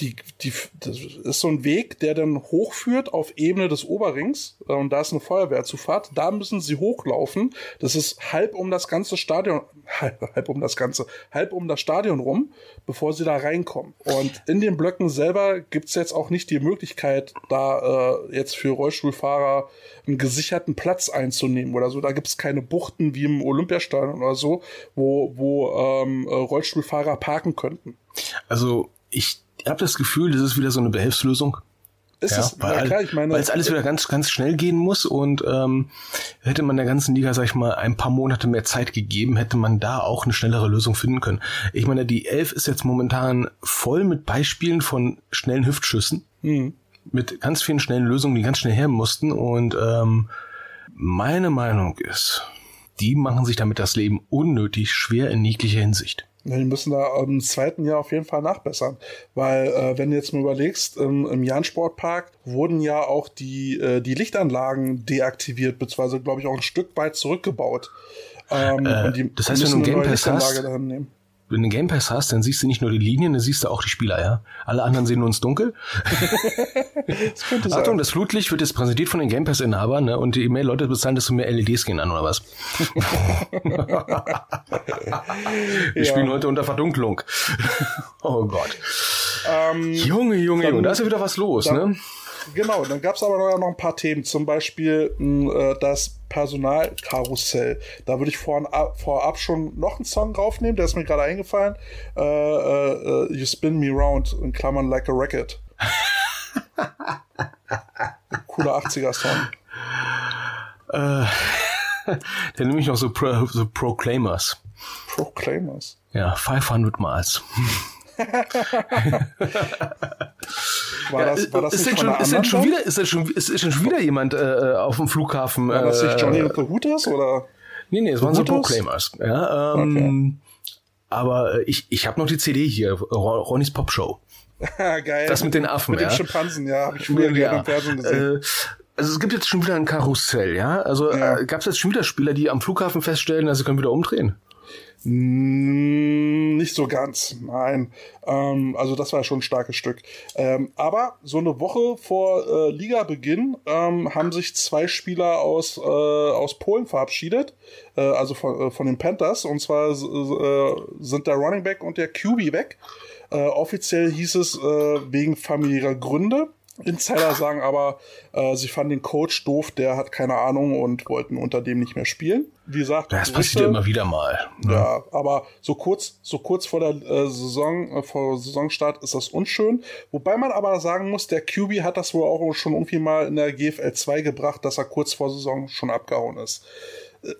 die, die, das ist so ein Weg, der dann hochführt auf Ebene des Oberrings äh, und da ist eine Feuerwehrzufahrt. Da müssen sie hochlaufen. Das ist halb um das ganze Stadion, halb, halb um das ganze, halb um das Stadion rum, bevor sie da reinkommen. Und in den Blöcken selber gibt's jetzt auch nicht die Möglichkeit, da äh, jetzt für Rollstuhlfahrer einen gesicherten Platz einzunehmen oder so. Da gibt's keine Buchten wie im Olympiastadion oder so, wo, wo ähm, Rollstuhlfahrer parken könnten. Also ich habe das Gefühl, das ist wieder so eine Behelfslösung. Ist ja, es, weil, klar, ich meine, weil es alles wieder ganz, ganz schnell gehen muss und ähm, hätte man der ganzen Liga, sag ich mal, ein paar Monate mehr Zeit gegeben, hätte man da auch eine schnellere Lösung finden können. Ich meine, die Elf ist jetzt momentan voll mit Beispielen von schnellen Hüftschüssen, mhm. mit ganz vielen schnellen Lösungen, die ganz schnell her mussten und ähm, meine Meinung ist, die machen sich damit das Leben unnötig schwer in jeglicher Hinsicht. Die müssen da im zweiten Jahr auf jeden Fall nachbessern. Weil, äh, wenn du jetzt mal überlegst, im, im Jahn-Sportpark wurden ja auch die, äh, die Lichtanlagen deaktiviert, beziehungsweise, glaube ich, auch ein Stück weit zurückgebaut. Ähm, äh, die, das heißt, wenn du ein Game Pass hast, nehmen wenn du einen Game Pass hast, dann siehst du nicht nur die Linien, dann siehst du auch die Spieler, ja. Alle anderen sehen nur ins Dunkel. das Achtung, das Flutlicht wird jetzt präsentiert von den Game Pass-Inhabern, ne? Und je mehr Leute bezahlen, desto mehr LEDs gehen an, oder was? Wir ja. spielen heute unter Verdunklung. oh Gott. Ähm, Junge, Junge, Junge, da ist ja wieder was los, dann, ne? Genau, dann gab es aber noch ein paar Themen, zum Beispiel mh, äh, das Personalkarussell. Da würde ich vor, vorab schon noch einen Song draufnehmen, der ist mir gerade eingefallen. Äh, äh, you Spin Me Round, in Klammern Like a Racket. Cooler 80er-Song. Äh, der nehme ich noch so, Pro, so Proclaimers. Proclaimers? Ja, 500 Miles. War das, war das ist, denn schon, ist, denn schon wieder, ist, denn schon, ist, ist denn schon wieder jemand äh, auf dem Flughafen? War das nicht Johnny äh, the Hooters oder? Nee, nee, es waren so Proclaimers. Ja, ähm, okay. Aber äh, ich, ich habe noch die CD hier, Ronnys Pop Show. Geil. Das mit den Affen, mit ja. Mit den Schimpansen, ja, habe ich früher ja. im Fernsehen gesehen. Äh, also es gibt jetzt schon wieder ein Karussell, ja? Also ja. äh, gab es jetzt schon wieder Spieler, die am Flughafen feststellen, dass sie können wieder umdrehen? Nicht so ganz, nein. Ähm, also das war schon ein starkes Stück. Ähm, aber so eine Woche vor äh, Ligabeginn ähm, haben sich zwei Spieler aus, äh, aus Polen verabschiedet, äh, also von, äh, von den Panthers. Und zwar äh, sind der Running Back und der QB weg. Äh, offiziell hieß es wegen familiärer Gründe. Insider sagen aber, äh, sie fanden den Coach doof, der hat keine Ahnung und wollten unter dem nicht mehr spielen. Wie gesagt, das passiert immer wieder mal. Ne? Ja, aber so kurz, so kurz vor der äh, Saison, äh, vor Saisonstart ist das unschön. Wobei man aber sagen muss, der QB hat das wohl auch schon irgendwie mal in der GFL 2 gebracht, dass er kurz vor Saison schon abgehauen ist. Äh,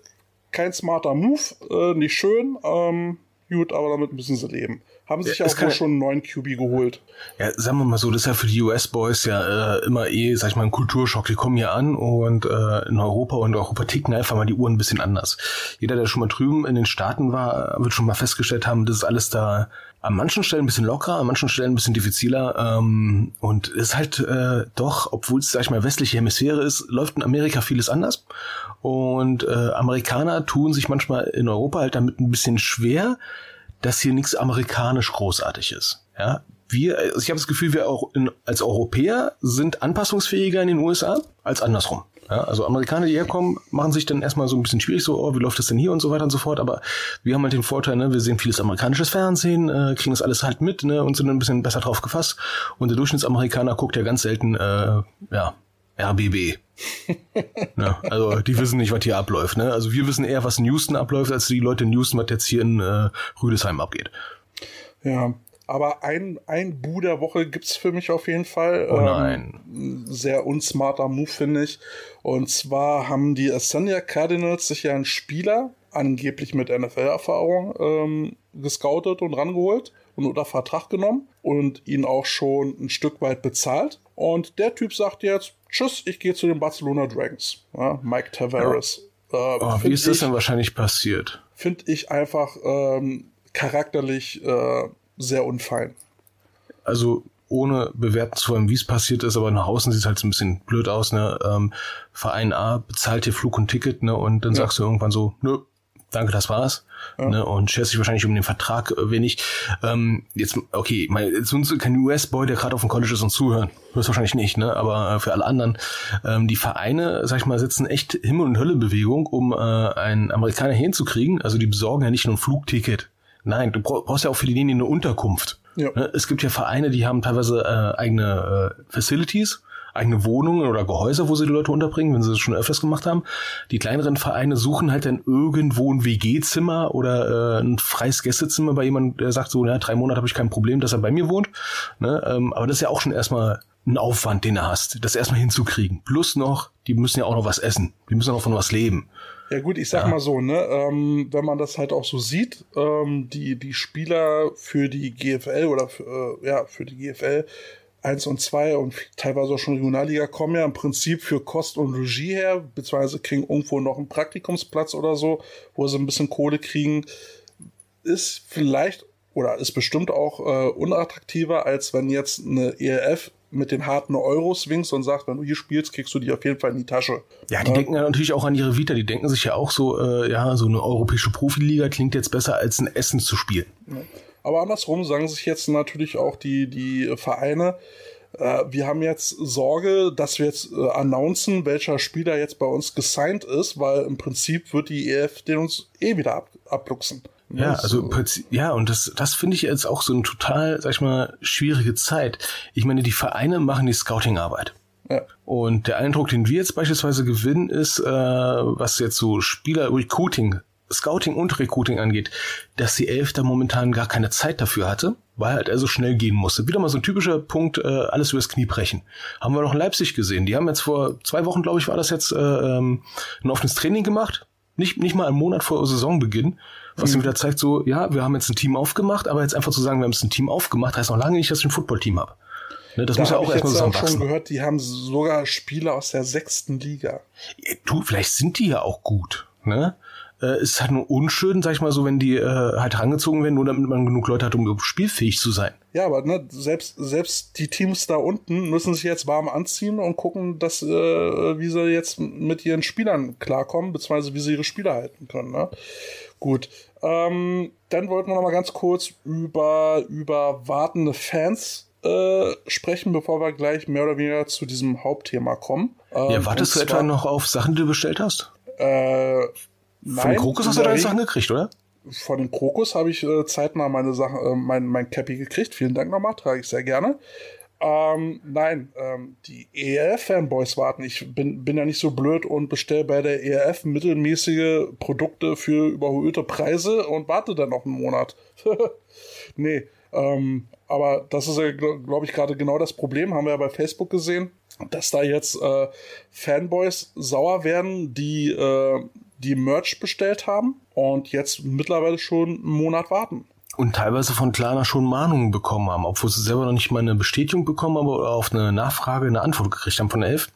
kein smarter Move, äh, nicht schön. Ähm, gut, aber damit müssen sie leben haben sich ja, auch wohl schon einen neuen QB geholt. Ja, sagen wir mal so, das ist ja für die US-Boys ja äh, immer eh, sag ich mal, ein Kulturschock. Die kommen hier an und äh, in Europa und Europa ticken einfach mal die Uhren ein bisschen anders. Jeder, der schon mal drüben in den Staaten war, wird schon mal festgestellt haben, das ist alles da an manchen Stellen ein bisschen lockerer, an manchen Stellen ein bisschen diffiziler. Ähm, und es ist halt äh, doch, obwohl es, sag ich mal, westliche Hemisphäre ist, läuft in Amerika vieles anders. Und äh, Amerikaner tun sich manchmal in Europa halt damit ein bisschen schwer, dass hier nichts amerikanisch großartig ist. Ja, wir, also ich habe das Gefühl, wir auch in, als Europäer sind anpassungsfähiger in den USA als andersrum. Ja, also Amerikaner, die herkommen, machen sich dann erstmal so ein bisschen schwierig, so, oh, wie läuft das denn hier und so weiter und so fort. Aber wir haben halt den Vorteil, ne, wir sehen vieles amerikanisches Fernsehen, äh, kriegen das alles halt mit, ne, und sind ein bisschen besser drauf gefasst. Und der Durchschnittsamerikaner guckt ja ganz selten, äh, ja, RBB. Ja, also die wissen nicht, was hier abläuft. Ne? Also wir wissen eher, was in Houston abläuft, als die Leute in Houston, was jetzt hier in äh, Rüdesheim abgeht. Ja, aber ein, ein Bu der Woche gibt's für mich auf jeden Fall. Oh nein. Ähm, sehr unsmarter Move, finde ich. Und zwar haben die Ascendia Cardinals sich ja einen Spieler, angeblich mit NFL-Erfahrung, ähm, gescoutet und rangeholt und unter Vertrag genommen und ihn auch schon ein Stück weit bezahlt. Und der Typ sagt jetzt, tschüss, ich gehe zu den Barcelona Dragons. Ja, Mike Tavares. Ja. Äh, oh, wie ist das denn wahrscheinlich passiert? Finde ich einfach ähm, charakterlich äh, sehr unfein. Also ohne bewerten zu wollen, wie es passiert ist, aber nach außen sieht es halt ein bisschen blöd aus, ne? Ähm, Verein A bezahlt dir Flug und Ticket, ne? Und dann ja. sagst du irgendwann so, nö, danke, das war's. Ja. Ne, und schätzt sich wahrscheinlich um den Vertrag äh, wenig. Ähm, jetzt, okay, mein, jetzt sind kein US-Boy, der gerade auf dem College ist und zuhören. Höchstwahrscheinlich nicht, ne? Aber äh, für alle anderen, ähm, die Vereine, sag ich mal, setzen echt Himmel und Hölle in Bewegung, um äh, einen Amerikaner hinzukriegen. Also die besorgen ja nicht nur ein Flugticket. Nein, du brauchst ja auch für die Linie eine Unterkunft. Ja. Ne? Es gibt ja Vereine, die haben teilweise äh, eigene äh, Facilities eigene Wohnungen oder Gehäuse, wo sie die Leute unterbringen, wenn sie das schon öfters gemacht haben. Die kleineren Vereine suchen halt dann irgendwo ein WG-Zimmer oder äh, ein freies Gästezimmer bei jemandem, der sagt so, na, drei Monate habe ich kein Problem, dass er bei mir wohnt. Ne? Ähm, aber das ist ja auch schon erstmal ein Aufwand, den du hast, das erstmal hinzukriegen. Plus noch, die müssen ja auch noch was essen. Die müssen auch von was leben. Ja gut, ich sag ja. mal so, ne, ähm, wenn man das halt auch so sieht, ähm, die, die Spieler für die GFL oder für, äh, ja, für die GFL 1 und 2 und teilweise auch schon Regionalliga kommen ja im Prinzip für Kost und Regie her, beziehungsweise kriegen irgendwo noch einen Praktikumsplatz oder so, wo sie ein bisschen Kohle kriegen, ist vielleicht oder ist bestimmt auch äh, unattraktiver, als wenn jetzt eine ELF mit den harten Euros winkst und sagt, wenn du hier spielst, kriegst du die auf jeden Fall in die Tasche. Ja, die ja. denken ja natürlich auch an ihre Vita. Die denken sich ja auch so, äh, ja, so eine europäische Profiliga klingt jetzt besser als ein Essen zu spielen. Aber andersrum sagen sich jetzt natürlich auch die, die Vereine, äh, wir haben jetzt Sorge, dass wir jetzt äh, announcen, welcher Spieler jetzt bei uns gesigned ist, weil im Prinzip wird die EF den uns eh wieder ab, abluchsen. Ja, also ja, und das, das finde ich jetzt auch so eine total, sag ich mal, schwierige Zeit. Ich meine, die Vereine machen die Scouting-Arbeit. Ja. Und der Eindruck, den wir jetzt beispielsweise gewinnen, ist, äh, was jetzt so Spieler-Recruiting Scouting und Recruiting angeht, dass die Elf da momentan gar keine Zeit dafür hatte, weil halt also schnell gehen musste. Wieder mal so ein typischer Punkt, äh, alles übers Knie brechen. Haben wir noch in Leipzig gesehen. Die haben jetzt vor zwei Wochen, glaube ich, war das jetzt, äh, ähm, ein offenes Training gemacht. Nicht, nicht mal einen Monat vor Saisonbeginn. Was mhm. wieder zeigt so, ja, wir haben jetzt ein Team aufgemacht, aber jetzt einfach zu sagen, wir haben jetzt ein Team aufgemacht, heißt noch lange nicht, dass ich ein Footballteam habe. Ne, das da muss ja auch erstmal zusammenwachsen. Ich habe schon gehört, die haben sogar Spieler aus der sechsten Liga. Du, vielleicht sind die ja auch gut. Ne? Äh, ist halt nur unschön, sag ich mal so, wenn die äh, halt rangezogen werden, nur damit man genug Leute hat, um spielfähig zu sein. Ja, aber ne, selbst, selbst die Teams da unten müssen sich jetzt warm anziehen und gucken, dass, äh, wie sie jetzt mit ihren Spielern klarkommen, beziehungsweise wie sie ihre Spieler halten können. Ne? Gut. Ähm, dann wollten wir noch mal ganz kurz über, über wartende Fans äh, sprechen, bevor wir gleich mehr oder weniger zu diesem Hauptthema kommen. Ähm, ja, wartest du etwa noch auf Sachen, die du bestellt hast? Äh, Nein, Von Krokus hast du deine Sachen gekriegt, oder? Von dem Krokus habe ich äh, zeitnah meine Sachen, äh, mein, mein Cappy gekriegt. Vielen Dank nochmal, trage ich sehr gerne. Ähm, nein, ähm, die ERF-Fanboys warten. Ich bin, bin ja nicht so blöd und bestelle bei der ERF mittelmäßige Produkte für überhöhte Preise und warte dann noch einen Monat. nee, ähm, aber das ist ja, glaube ich, gerade genau das Problem, haben wir ja bei Facebook gesehen, dass da jetzt äh, Fanboys sauer werden, die äh, die Merch bestellt haben und jetzt mittlerweile schon einen Monat warten. Und teilweise von Klarna schon Mahnungen bekommen haben, obwohl sie selber noch nicht mal eine Bestätigung bekommen haben, aber auf eine Nachfrage eine Antwort gekriegt haben von der Elf.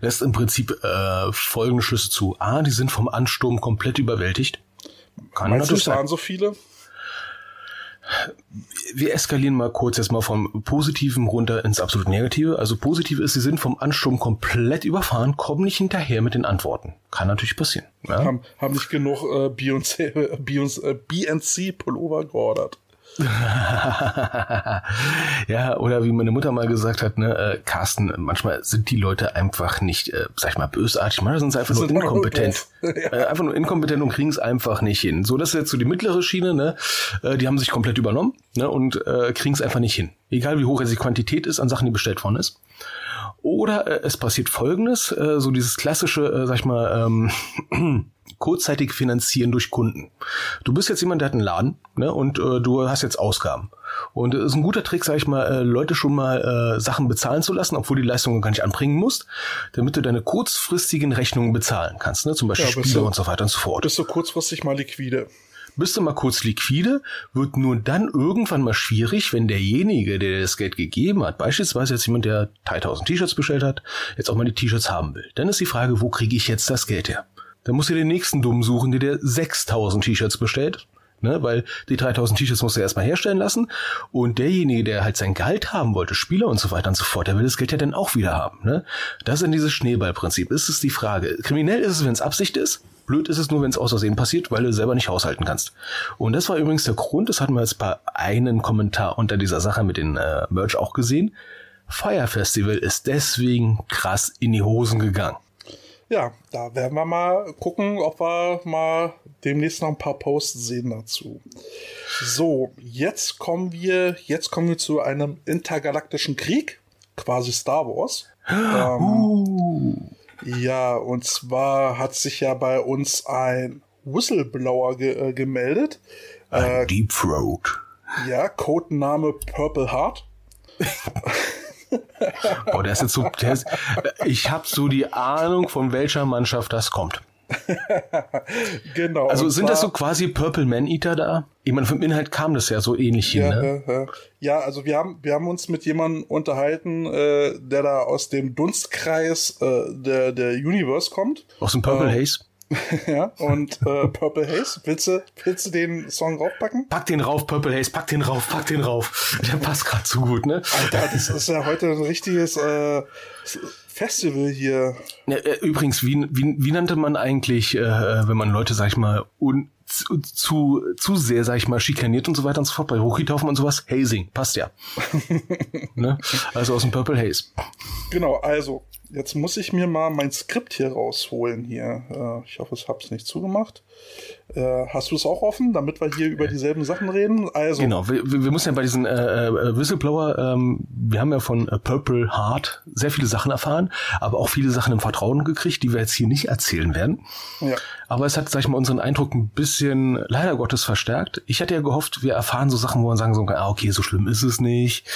Lässt im Prinzip äh, folgende Schlüsse zu. A, die sind vom Ansturm komplett überwältigt. Kann Meinst natürlich du, es waren so viele? Wir eskalieren mal kurz jetzt mal vom Positiven runter ins absolut Negative. Also positiv ist, sie sind vom Ansturm komplett überfahren, kommen nicht hinterher mit den Antworten. Kann natürlich passieren. Ja? Haben, haben nicht genug äh, BNC, BNC Pullover geordert. ja, oder wie meine Mutter mal gesagt hat, ne, äh, Carsten, manchmal sind die Leute einfach nicht, äh, sag ich mal, bösartig, manchmal sind sie einfach nur inkompetent. ja. äh, einfach nur inkompetent und kriegen es einfach nicht hin. So, das ist jetzt so die mittlere Schiene, ne? Äh, die haben sich komplett übernommen, ne, und äh, kriegen es einfach nicht hin. Egal wie hoch jetzt die Quantität ist an Sachen, die bestellt worden ist. Oder äh, es passiert folgendes, äh, so dieses klassische, äh, sag ich mal, ähm, kurzzeitig finanzieren durch Kunden. Du bist jetzt jemand, der hat einen Laden ne, und äh, du hast jetzt Ausgaben. Und es ist ein guter Trick, sag ich mal, äh, Leute schon mal äh, Sachen bezahlen zu lassen, obwohl die Leistungen gar nicht anbringen musst, damit du deine kurzfristigen Rechnungen bezahlen kannst, ne? zum Beispiel ja, Spiele du, und so weiter und so fort. Bist du kurzfristig mal liquide? Bist du mal kurz liquide, wird nur dann irgendwann mal schwierig, wenn derjenige, der das Geld gegeben hat, beispielsweise jetzt jemand, der 3000 T-Shirts bestellt hat, jetzt auch mal die T-Shirts haben will. Dann ist die Frage, wo kriege ich jetzt das Geld her? Dann musst du den nächsten Dummen suchen, der dir 6000 T-Shirts bestellt. Ne, weil die 3000 T-Shirts musst du erstmal herstellen lassen. Und derjenige, der halt sein Gehalt haben wollte, Spieler und so weiter und so fort, der will das Geld ja dann auch wieder haben. Ne? Das ist in dieses Schneeballprinzip. Ist es die Frage. Kriminell ist es, wenn es Absicht ist. Blöd ist es nur, wenn es aus passiert, weil du selber nicht haushalten kannst. Und das war übrigens der Grund, das hatten wir jetzt bei einem Kommentar unter dieser Sache mit den äh, Merch auch gesehen. Fire Festival ist deswegen krass in die Hosen gegangen ja, da werden wir mal gucken, ob wir mal demnächst noch ein paar Posts sehen dazu. So, jetzt kommen wir, jetzt kommen wir zu einem intergalaktischen Krieg, quasi Star Wars. Ähm, uh. Ja, und zwar hat sich ja bei uns ein Whistleblower ge äh, gemeldet. Ein äh, Deep Throat. Ja, Codename Purple Heart. Boah, der ist jetzt so, ist, ich habe so die Ahnung, von welcher Mannschaft das kommt. genau. Also sind das so quasi Purple Man Eater da? Ich meine, vom Inhalt kam das ja so ähnlich hin, ja, ne? Ja, ja, also wir haben, wir haben uns mit jemandem unterhalten, äh, der da aus dem Dunstkreis äh, der, der Universe kommt. Aus dem Purple äh, Haze? ja, und äh, Purple Haze, willst du, willst du den Song raufpacken? Pack den rauf, Purple Haze, pack den rauf, pack den rauf. Der passt gerade zu gut, ne? Alter, das ist ja heute ein richtiges äh, Festival hier. Ja, äh, übrigens, wie, wie, wie nannte man eigentlich, äh, wenn man Leute, sag ich mal, un, zu, zu, zu sehr, sag ich mal, schikaniert und so weiter und so fort, bei Hochitaufen und sowas? Hazing, passt ja. ne? Also aus dem Purple Haze. Genau, also Jetzt muss ich mir mal mein Skript hier rausholen hier. Äh, ich hoffe, ich habe es nicht zugemacht. Äh, hast du es auch offen, damit wir hier über dieselben Sachen reden? Also genau, wir, wir müssen ja bei diesen äh, äh, Whistleblower, ähm, wir haben ja von äh, Purple Heart sehr viele Sachen erfahren, aber auch viele Sachen im Vertrauen gekriegt, die wir jetzt hier nicht erzählen werden. Ja. Aber es hat, sag ich mal, unseren Eindruck ein bisschen leider Gottes verstärkt. Ich hatte ja gehofft, wir erfahren so Sachen, wo man sagen so, ah, okay, so schlimm ist es nicht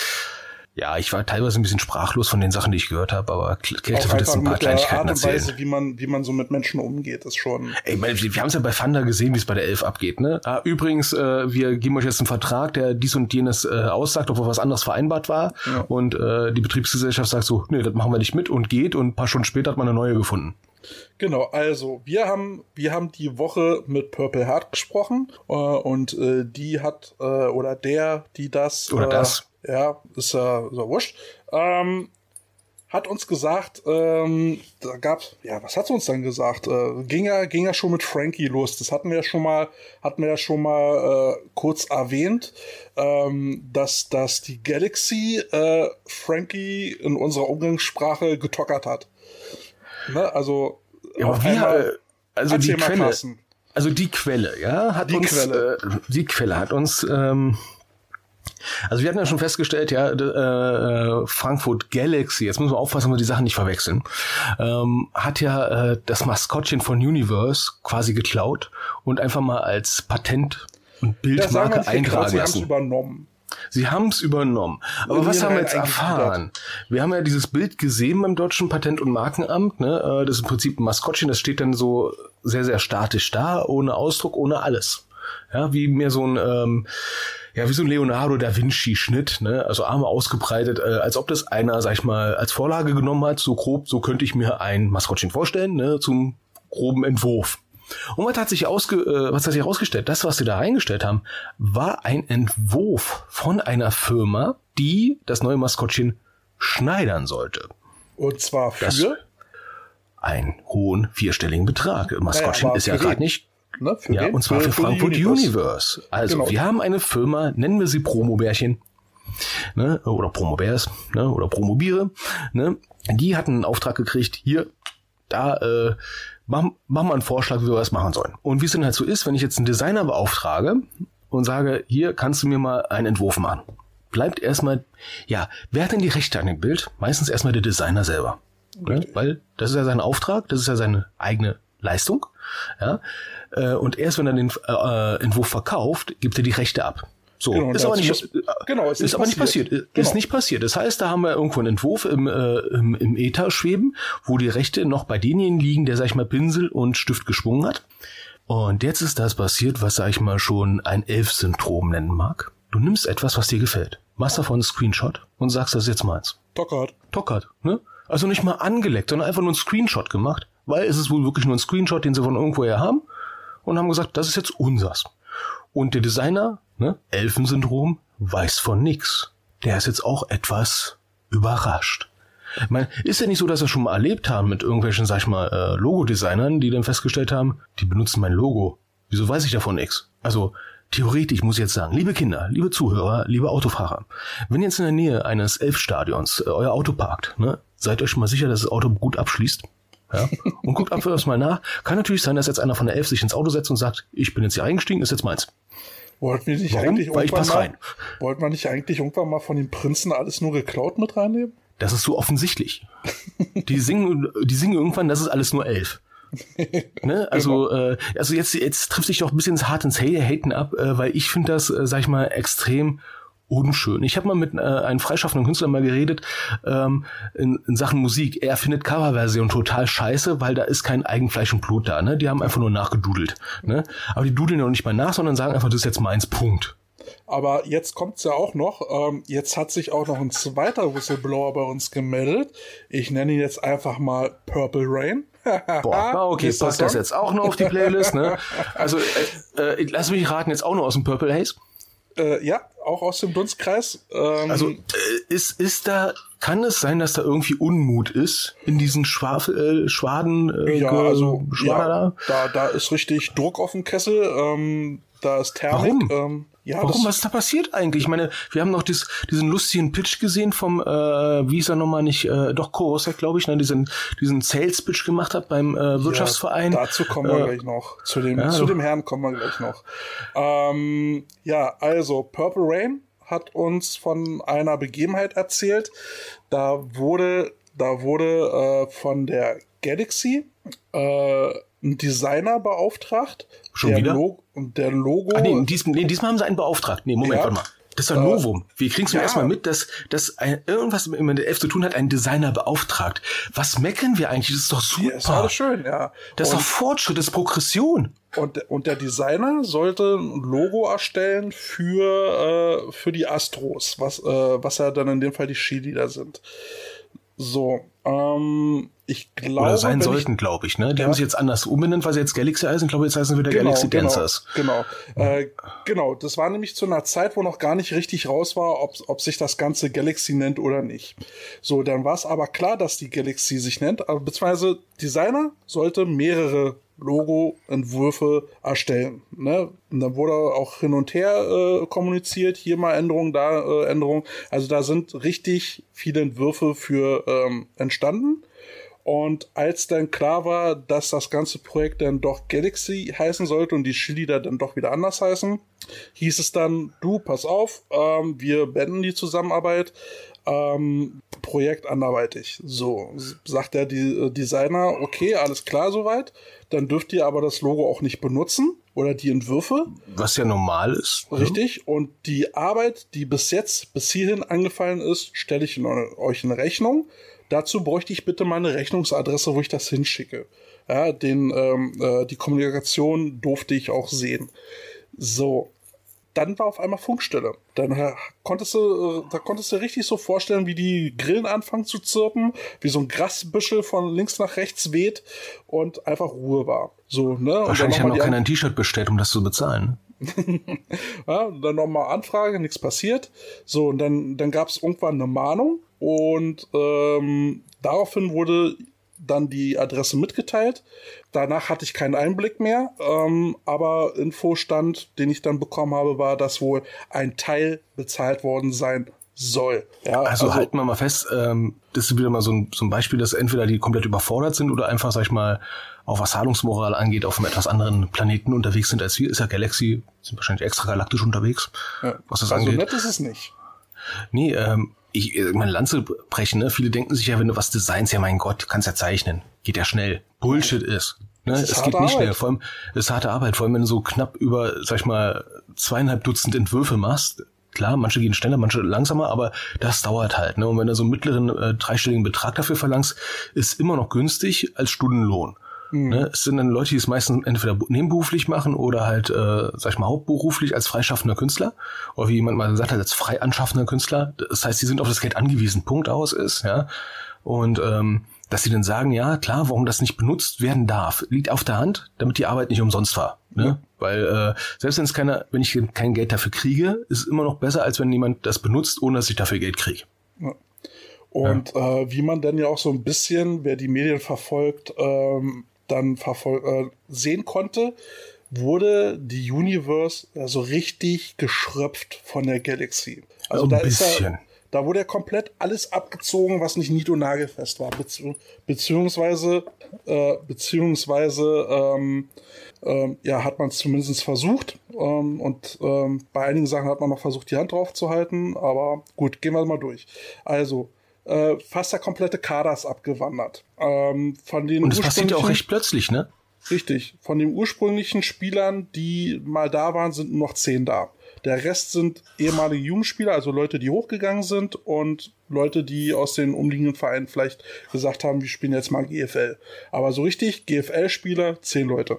ja, ich war teilweise ein bisschen sprachlos von den Sachen, die ich gehört habe, aber Kälte wird jetzt ein paar Kleinigkeiten Art und Weise, wie man, wie man so mit Menschen umgeht, ist schon. Ey, wir, wir haben es ja bei Fanda gesehen, wie es bei der Elf abgeht, ne? Ah, übrigens, äh, wir geben euch jetzt einen Vertrag, der dies und jenes äh, aussagt, obwohl was anderes vereinbart war. Ja. Und äh, die Betriebsgesellschaft sagt so, nee, das machen wir nicht mit und geht und ein paar Stunden später hat man eine neue gefunden. Genau, also wir haben wir haben die Woche mit Purple Heart gesprochen äh, und äh, die hat äh, oder der, die das oder das äh, ja ist ja so wurscht ähm, hat uns gesagt, ähm, da gab ja, was hat sie uns dann gesagt? Äh, ging ja, ging ja schon mit Frankie los. Das hatten wir ja schon mal, hatten wir ja schon mal äh, kurz erwähnt, ähm, dass, dass die Galaxy äh, Frankie in unserer Umgangssprache getockert hat. Ne? Also, ja, wir, also die Quelle, also die Quelle, ja, hat die uns, Quelle. Äh, die Quelle hat uns ähm, also wir hatten ja schon festgestellt, ja, äh, Frankfurt Galaxy, jetzt müssen wir aufpassen, dass wir die Sachen nicht verwechseln, ähm, hat ja äh, das Maskottchen von Universe quasi geklaut und einfach mal als Patent und Bildmarke ja, eintragen lassen. Sie haben es übernommen. Sie haben es übernommen. Aber was haben wir jetzt erfahren? Wir haben ja dieses Bild gesehen beim Deutschen Patent- und Markenamt. Ne? Äh, das ist im Prinzip ein Maskottchen, das steht dann so sehr, sehr statisch da, ohne Ausdruck, ohne alles. Ja, wie mir so ein ähm, ja, wie so ein Leonardo da Vinci-Schnitt, ne? Also Arme ausgebreitet, äh, als ob das einer, sag ich mal, als Vorlage genommen hat, so grob, so könnte ich mir ein Maskottchen vorstellen, ne? Zum groben Entwurf. Und was hat sich ausge, äh, was hat sich herausgestellt? Das, was sie da reingestellt haben, war ein Entwurf von einer Firma, die das neue Maskottchen schneidern sollte. Und zwar für das einen hohen vierstelligen Betrag. Maskottchen naja, ist ja gerade nicht Ne, ja, wen? und zwar für, für Frankfurt Universe. Universe. Also, genau. wir haben eine Firma, nennen wir sie Promobärchen, ne, oder Promobärs, ne, oder Promobiere, ne, die hatten einen Auftrag gekriegt, hier, da, äh, machen mach mal einen Vorschlag, wie wir was machen sollen. Und wie es denn halt so ist, wenn ich jetzt einen Designer beauftrage und sage, hier kannst du mir mal einen Entwurf machen, bleibt erstmal, ja, wer hat denn die Rechte an dem Bild? Meistens erstmal der Designer selber. Ne? Weil das ist ja sein Auftrag, das ist ja seine eigene Leistung. Ja? Äh, und erst wenn er den äh, Entwurf verkauft, gibt er die Rechte ab. So, genau, ist aber nicht, muss, genau, ist, ist aber nicht passiert. Genau. Ist nicht passiert. Das heißt, da haben wir irgendwo einen Entwurf im, äh, im, im Ether schweben, wo die Rechte noch bei denjenigen liegen, der, sag ich mal, Pinsel und Stift geschwungen hat. Und jetzt ist das passiert, was, sag ich mal, schon ein Elf-Syndrom nennen mag. Du nimmst etwas, was dir gefällt, machst davon einen Screenshot und sagst, das ist jetzt meins. Tockert. Tockert, ne? Also nicht mal angeleckt, sondern einfach nur einen Screenshot gemacht, weil es ist wohl wirklich nur ein Screenshot, den sie von irgendwoher haben und haben gesagt, das ist jetzt unsers. Und der Designer, ne, Elfensyndrom, weiß von nix. Der ist jetzt auch etwas überrascht. Ich meine, ist ja nicht so, dass wir schon mal erlebt haben mit irgendwelchen, sag ich mal, äh, Logo-Designern, die dann festgestellt haben, die benutzen mein Logo. Wieso weiß ich davon nichts? Also, theoretisch muss ich jetzt sagen, liebe Kinder, liebe Zuhörer, liebe Autofahrer, wenn ihr jetzt in der Nähe eines Elfstadions äh, euer Auto parkt, ne, seid euch mal sicher, dass das Auto gut abschließt. Ja? Und guckt einfach das mal nach. Kann natürlich sein, dass jetzt einer von der Elf sich ins Auto setzt und sagt, ich bin jetzt hier eingestiegen, ist jetzt meins. Wollten wir nicht Warum? eigentlich Weil pass mal, rein. Wollten wir nicht eigentlich irgendwann mal von den Prinzen alles nur geklaut mit reinnehmen? Das ist so offensichtlich. Die singen, die singen irgendwann, das ist alles nur elf. ne? Also, genau. äh, also jetzt, jetzt trifft sich doch ein bisschen hart ins Haten ab, äh, weil ich finde das, äh, sag ich mal, extrem unschön. Ich habe mal mit äh, einem freischaffenden Künstler mal geredet ähm, in, in Sachen Musik. Er findet Coverversion total scheiße, weil da ist kein Eigenfleisch und Blut da. Ne? Die haben einfach nur nachgedudelt. Ne? Aber die dudeln ja nicht mal nach, sondern sagen einfach, das ist jetzt meins, Punkt. Aber jetzt kommt's ja auch noch. Ähm, jetzt hat sich auch noch ein zweiter Whistleblower bei uns gemeldet. Ich nenne ihn jetzt einfach mal Purple Rain. Boah, okay, passt das jetzt auch noch auf die Playlist. Ne? Also äh, äh, lass mich raten, jetzt auch noch aus dem Purple Haze. Äh, ja, auch aus dem Dunstkreis. Ähm, also äh, ist, ist da, kann es sein, dass da irgendwie Unmut ist in diesen Schwafel, äh, Schwaden? Äh, ja, also ja, da? da? Da ist richtig Druck auf dem Kessel. Ähm, da ist Thermik. Warum? Ähm, ja, Warum? Was ist da passiert eigentlich? Ich meine, wir haben noch dies, diesen lustigen Pitch gesehen vom, äh, wie ist er nochmal nicht, äh, doch Korosek, glaube ich, ne, diesen, diesen Sales-Pitch gemacht hat beim äh, Wirtschaftsverein. Ja, dazu kommen wir äh, gleich noch. Zu dem, ja, zu dem Herrn kommen wir gleich noch. Ähm, ja, also Purple Rain hat uns von einer Begebenheit erzählt. Da wurde, da wurde äh, von der Galaxy äh, ein Designer beauftragt. Schon wieder? Lo und der Logo. Ach nee, diesmal, nee, diesmal haben sie einen beauftragt. Nee, Moment, ja. warte mal. Das ist ein Novum. Wie kriegst du ja. erstmal mit, dass, dass ein, irgendwas mit der Elf zu tun hat, ein Designer beauftragt? Was meckern wir eigentlich? Das ist doch super. Ja, ist alles schön, ja. Das und, ist doch Fortschritt, das ist Progression. Und, und der Designer sollte ein Logo erstellen für, äh, für die Astros, was, äh, was ja dann in dem Fall die Cheerleader sind. So, ähm, ich glaube. Oder sein sollten, glaube ich, ne? Die ja. haben sich jetzt anders umbenannt, weil sie jetzt Galaxy heißen. Ich glaube, jetzt heißen sie wieder genau, Galaxy genau, Dancers. Genau. Äh, genau. Das war nämlich zu einer Zeit, wo noch gar nicht richtig raus war, ob, ob sich das Ganze Galaxy nennt oder nicht. So, dann war es aber klar, dass die Galaxy sich nennt, aber beziehungsweise Designer sollte mehrere Logo-Entwürfe erstellen. Ne? Und dann wurde auch hin und her äh, kommuniziert, hier mal Änderungen, da äh, Änderungen. Also da sind richtig viele Entwürfe für ähm, entstanden. Und als dann klar war, dass das ganze Projekt dann doch Galaxy heißen sollte und die Cheerleader dann doch wieder anders heißen, hieß es dann, du, pass auf, ähm, wir beenden die Zusammenarbeit, ähm, Projekt anderweitig. So, sagt der die, äh, Designer, okay, alles klar soweit, dann dürft ihr aber das Logo auch nicht benutzen oder die Entwürfe. Was ja normal ist. Ne? Richtig, und die Arbeit, die bis jetzt, bis hierhin angefallen ist, stelle ich in, euch in Rechnung. Dazu bräuchte ich bitte meine Rechnungsadresse, wo ich das hinschicke. Ja, den, ähm, äh, die Kommunikation durfte ich auch sehen. So, dann war auf einmal Funkstille. Dann äh, konntest du, äh, da konntest du richtig so vorstellen, wie die Grillen anfangen zu zirpen, wie so ein Grasbüschel von links nach rechts weht und einfach Ruhe war. So, ne? Wahrscheinlich hat noch keiner ein T-Shirt bestellt, um das zu bezahlen. ja, dann nochmal Anfrage, nichts passiert. So, und dann, dann gab es irgendwann eine Mahnung und ähm, daraufhin wurde dann die Adresse mitgeteilt. Danach hatte ich keinen Einblick mehr, ähm, aber Infostand, den ich dann bekommen habe, war, dass wohl ein Teil bezahlt worden sein soll. Ja, also, also halten wir mal fest, ähm, das ist wieder mal so ein, so ein Beispiel, dass entweder die komplett überfordert sind oder einfach, sag ich mal, auch was Zahlungsmoral angeht, auf einem etwas anderen Planeten unterwegs sind als wir. Ist ja Galaxy, sind wahrscheinlich extragalaktisch unterwegs, ja. was das also angeht. Also nett ist es nicht. Nee, ähm, ich, äh, meine Lanze brechen, ne? Viele denken sich ja, wenn du was designst, ja mein Gott, kannst ja zeichnen. Geht ja schnell. Bullshit ist. Ne? Ist es geht nicht Arbeit. schnell. Vor allem, es ist harte Arbeit. Vor allem, wenn du so knapp über, sag ich mal, zweieinhalb Dutzend Entwürfe machst. Klar, manche gehen schneller, manche langsamer, aber das dauert halt. Ne? Und wenn du so einen mittleren äh, dreistelligen Betrag dafür verlangst, ist immer noch günstig als Stundenlohn. Mhm. Ne? Es sind dann Leute, die es meistens entweder nebenberuflich machen oder halt, äh, sag ich mal, hauptberuflich als freischaffender Künstler. Oder wie jemand mal gesagt hat, als frei anschaffender Künstler. Das heißt, die sind auf das Geld angewiesen. Punkt aus ist, ja. Und ähm, dass sie dann sagen, ja, klar, warum das nicht benutzt werden darf, liegt auf der Hand, damit die Arbeit nicht umsonst war. Ne? Ja. Weil äh, selbst wenn es keiner, wenn ich kein Geld dafür kriege, ist es immer noch besser, als wenn jemand das benutzt, ohne dass ich dafür Geld kriege. Ja. Und ja. äh, wie man dann ja auch so ein bisschen, wer die Medien verfolgt, ähm, dann äh, sehen konnte, wurde die Universe so also richtig geschröpft von der Galaxy. Also ein da bisschen. ist ja, da wurde ja komplett alles abgezogen, was nicht nied- und nagelfest war. Bezieh beziehungsweise, äh, beziehungsweise, ähm, ähm, ja, hat man es zumindest versucht. Ähm, und ähm, bei einigen Sachen hat man noch versucht, die Hand drauf zu halten. Aber gut, gehen wir mal durch. Also, äh, fast der komplette Kader ist abgewandert. Ähm, von den Und das passiert ja auch recht plötzlich, ne? Richtig. Von den ursprünglichen Spielern, die mal da waren, sind nur noch zehn da. Der Rest sind ehemalige Jugendspieler, also Leute, die hochgegangen sind und Leute, die aus den umliegenden Vereinen vielleicht gesagt haben, wir spielen jetzt mal GFL. Aber so richtig, GFL-Spieler, zehn Leute.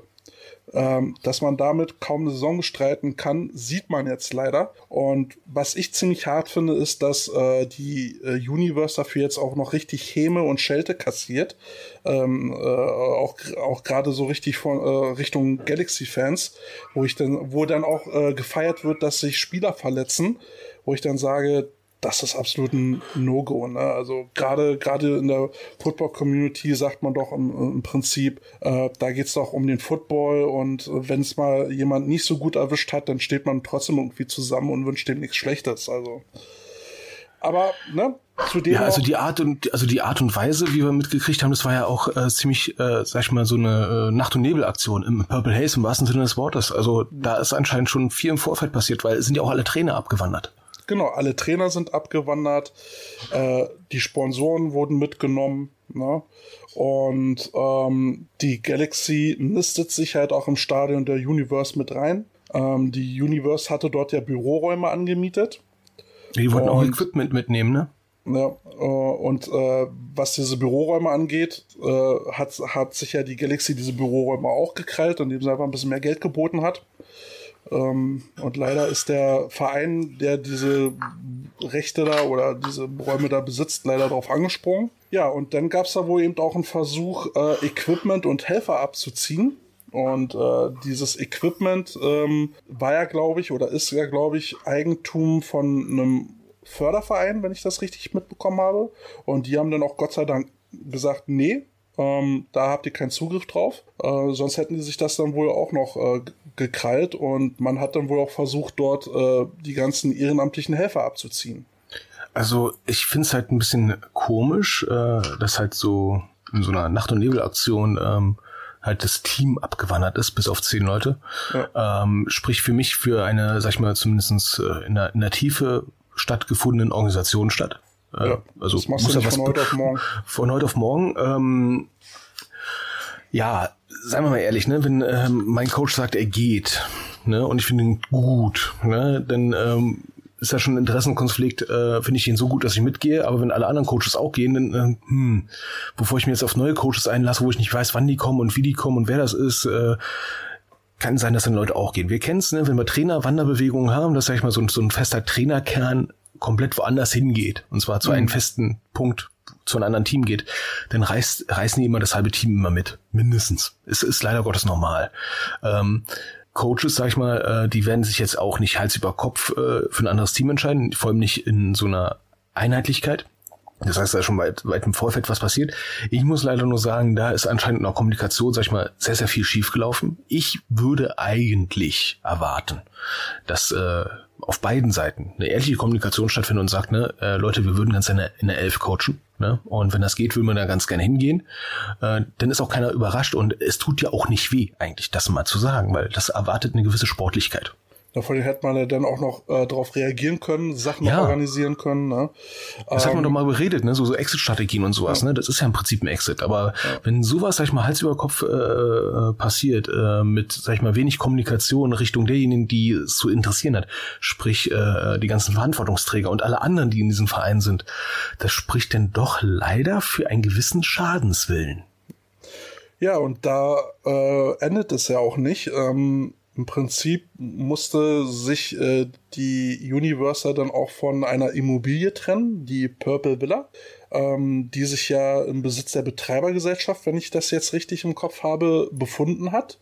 Ähm, dass man damit kaum eine Saison bestreiten kann, sieht man jetzt leider. Und was ich ziemlich hart finde, ist, dass äh, die äh, Universe dafür jetzt auch noch richtig Häme und Schelte kassiert. Ähm, äh, auch auch gerade so richtig von äh, Richtung Galaxy-Fans, wo ich dann, wo dann auch äh, gefeiert wird, dass sich Spieler verletzen, wo ich dann sage, das ist absolut ein No-Go. Ne? Also gerade gerade in der Football-Community sagt man doch im, im Prinzip, äh, da geht's doch um den Football und wenn es mal jemand nicht so gut erwischt hat, dann steht man trotzdem irgendwie zusammen und wünscht dem nichts Schlechtes. Also, aber ne, ja, also die Art und also die Art und Weise, wie wir mitgekriegt haben, das war ja auch äh, ziemlich, äh, sag ich mal, so eine äh, Nacht- und Nebel-Aktion im Purple Haze im wahrsten Sinne des Wortes. Also da ist anscheinend schon viel im Vorfeld passiert, weil es sind ja auch alle Trainer abgewandert. Genau, alle Trainer sind abgewandert, äh, die Sponsoren wurden mitgenommen, ne? Und ähm, die Galaxy nistet sich halt auch im Stadion der Universe mit rein. Ähm, die Universe hatte dort ja Büroräume angemietet. Die wollten und, auch Equipment mitnehmen, ne? Ja, äh, und äh, was diese Büroräume angeht, äh, hat, hat sich ja die Galaxy diese Büroräume auch gekrallt, indem sie einfach ein bisschen mehr Geld geboten hat. Ähm, und leider ist der Verein, der diese Rechte da oder diese Räume da besitzt, leider darauf angesprungen. Ja, und dann gab es da wohl eben auch einen Versuch, äh, Equipment und Helfer abzuziehen. Und äh, dieses Equipment ähm, war ja, glaube ich, oder ist ja, glaube ich, Eigentum von einem Förderverein, wenn ich das richtig mitbekommen habe. Und die haben dann auch Gott sei Dank gesagt, nee, ähm, da habt ihr keinen Zugriff drauf. Äh, sonst hätten die sich das dann wohl auch noch äh, gekrallt und man hat dann wohl auch versucht, dort äh, die ganzen ehrenamtlichen Helfer abzuziehen. Also ich finde es halt ein bisschen komisch, äh, dass halt so in so einer Nacht- und Nebelaktion ähm, halt das Team abgewandert ist, bis auf zehn Leute. Ja. Ähm, sprich für mich für eine, sag ich mal, zumindest äh, in, der, in der Tiefe stattgefundenen Organisation statt. Äh, ja, also das machst du nicht von heute auf morgen. Von heute auf morgen. Ähm, ja, seien wir mal ehrlich, ne, wenn ähm, mein Coach sagt, er geht, ne, und ich finde ihn gut, ne, dann ähm, ist ja schon ein Interessenkonflikt, äh, finde ich ihn so gut, dass ich mitgehe, aber wenn alle anderen Coaches auch gehen, dann, äh, hm, bevor ich mir jetzt auf neue Coaches einlasse, wo ich nicht weiß, wann die kommen und wie die kommen und wer das ist, äh, kann sein, dass dann Leute auch gehen. Wir kennen es, ne, wenn wir Trainer-Wanderbewegungen haben, dass, sag ich mal, so, so ein fester Trainerkern komplett woanders hingeht, und zwar zu mhm. einem festen Punkt, zu einem anderen Team geht, dann reißt, reißen die immer das halbe Team immer mit. Mindestens. Es ist leider Gottes normal. Ähm, Coaches, sag ich mal, äh, die werden sich jetzt auch nicht Hals über Kopf äh, für ein anderes Team entscheiden, vor allem nicht in so einer Einheitlichkeit. Das heißt, da ist schon weit, weit im Vorfeld was passiert. Ich muss leider nur sagen, da ist anscheinend in der Kommunikation, sag ich mal, sehr, sehr viel schiefgelaufen. Ich würde eigentlich erwarten, dass äh, auf beiden Seiten eine ehrliche Kommunikation stattfindet und sagt, ne, äh, Leute, wir würden ganz gerne in der Elf coachen. Ne? Und wenn das geht, will man da ganz gerne hingehen. Äh, dann ist auch keiner überrascht und es tut ja auch nicht weh, eigentlich, das mal zu sagen, weil das erwartet eine gewisse Sportlichkeit. Allem hätte man ja dann auch noch äh, darauf reagieren können, Sachen ja. organisieren können. Ne? Das ähm, hat man doch mal beredet, ne? so, so Exit-Strategien und sowas. Ja. Ne? Das ist ja im Prinzip ein Exit. Aber ja. wenn sowas, sag ich mal, Hals über Kopf äh, passiert, äh, mit, sag ich mal, wenig Kommunikation Richtung derjenigen, die es zu interessieren hat, sprich äh, die ganzen Verantwortungsträger und alle anderen, die in diesem Verein sind, das spricht denn doch leider für einen gewissen Schadenswillen. Ja, und da äh, endet es ja auch nicht. Ähm, im Prinzip musste sich äh, die Universa dann auch von einer Immobilie trennen, die Purple Villa, ähm, die sich ja im Besitz der Betreibergesellschaft, wenn ich das jetzt richtig im Kopf habe, befunden hat.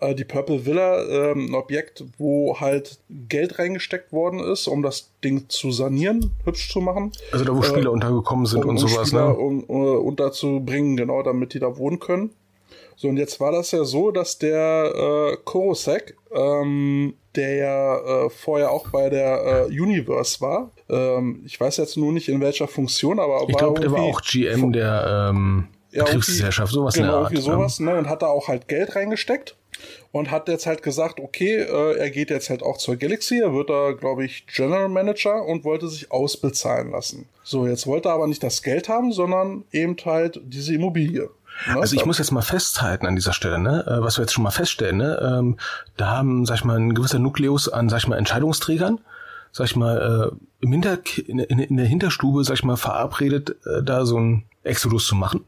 Äh, die Purple Villa, äh, ein Objekt, wo halt Geld reingesteckt worden ist, um das Ding zu sanieren, hübsch zu machen. Also da, wo Spieler äh, untergekommen sind um, und sowas, Spieler ne? Um, um, äh, unterzubringen, genau, damit die da wohnen können. So, und jetzt war das ja so, dass der äh, Korosek, ähm, der ja äh, vorher auch bei der äh, Universe war, ähm, ich weiß jetzt nur nicht in welcher Funktion, aber ich glaube, der war auch GM der ähm, ja, Betriebsgesellschaft, sowas genau, in der Art. Irgendwie sowas, ne? Und hat da auch halt Geld reingesteckt und hat jetzt halt gesagt, okay, äh, er geht jetzt halt auch zur Galaxy, er wird da, glaube ich, General Manager und wollte sich ausbezahlen lassen. So, jetzt wollte er aber nicht das Geld haben, sondern eben halt diese Immobilie. Also ich muss jetzt mal festhalten an dieser Stelle, ne, äh, was wir jetzt schon mal feststellen, ne, ähm, da haben, sag ich mal, ein gewisser Nukleus an, sag ich mal, Entscheidungsträgern, sag ich mal, äh, im Hinter in, in, der Hinterstube, sag ich mal, verabredet, äh, da so ein Exodus zu machen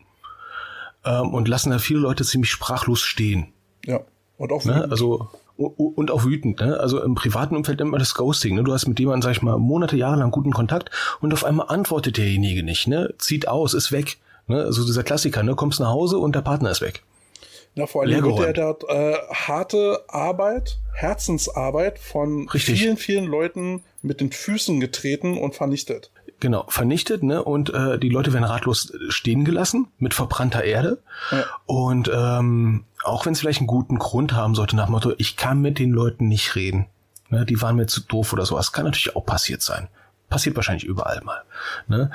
ähm, und lassen da viele Leute ziemlich sprachlos stehen. Ja. Und auch ne? wütend. Ne? Also und auch wütend, ne? Also im privaten Umfeld nennt man das Ghosting, ne? Du hast mit jemandem, sag ich mal, Monate, Jahre lang guten Kontakt und auf einmal antwortet derjenige nicht, ne? Zieht aus, ist weg. Ne? Also dieser Klassiker, ne? kommst nach Hause und der Partner ist weg. Ja, vor allem wird ja dort äh, harte Arbeit, Herzensarbeit von Richtig. vielen, vielen Leuten mit den Füßen getreten und vernichtet. Genau, vernichtet, ne? Und äh, die Leute werden ratlos stehen gelassen mit verbrannter Erde. Ja. Und ähm, auch wenn es vielleicht einen guten Grund haben sollte, nach dem Motto, ich kann mit den Leuten nicht reden. Ne? Die waren mir zu doof oder sowas. Kann natürlich auch passiert sein. Passiert wahrscheinlich überall mal. Ne?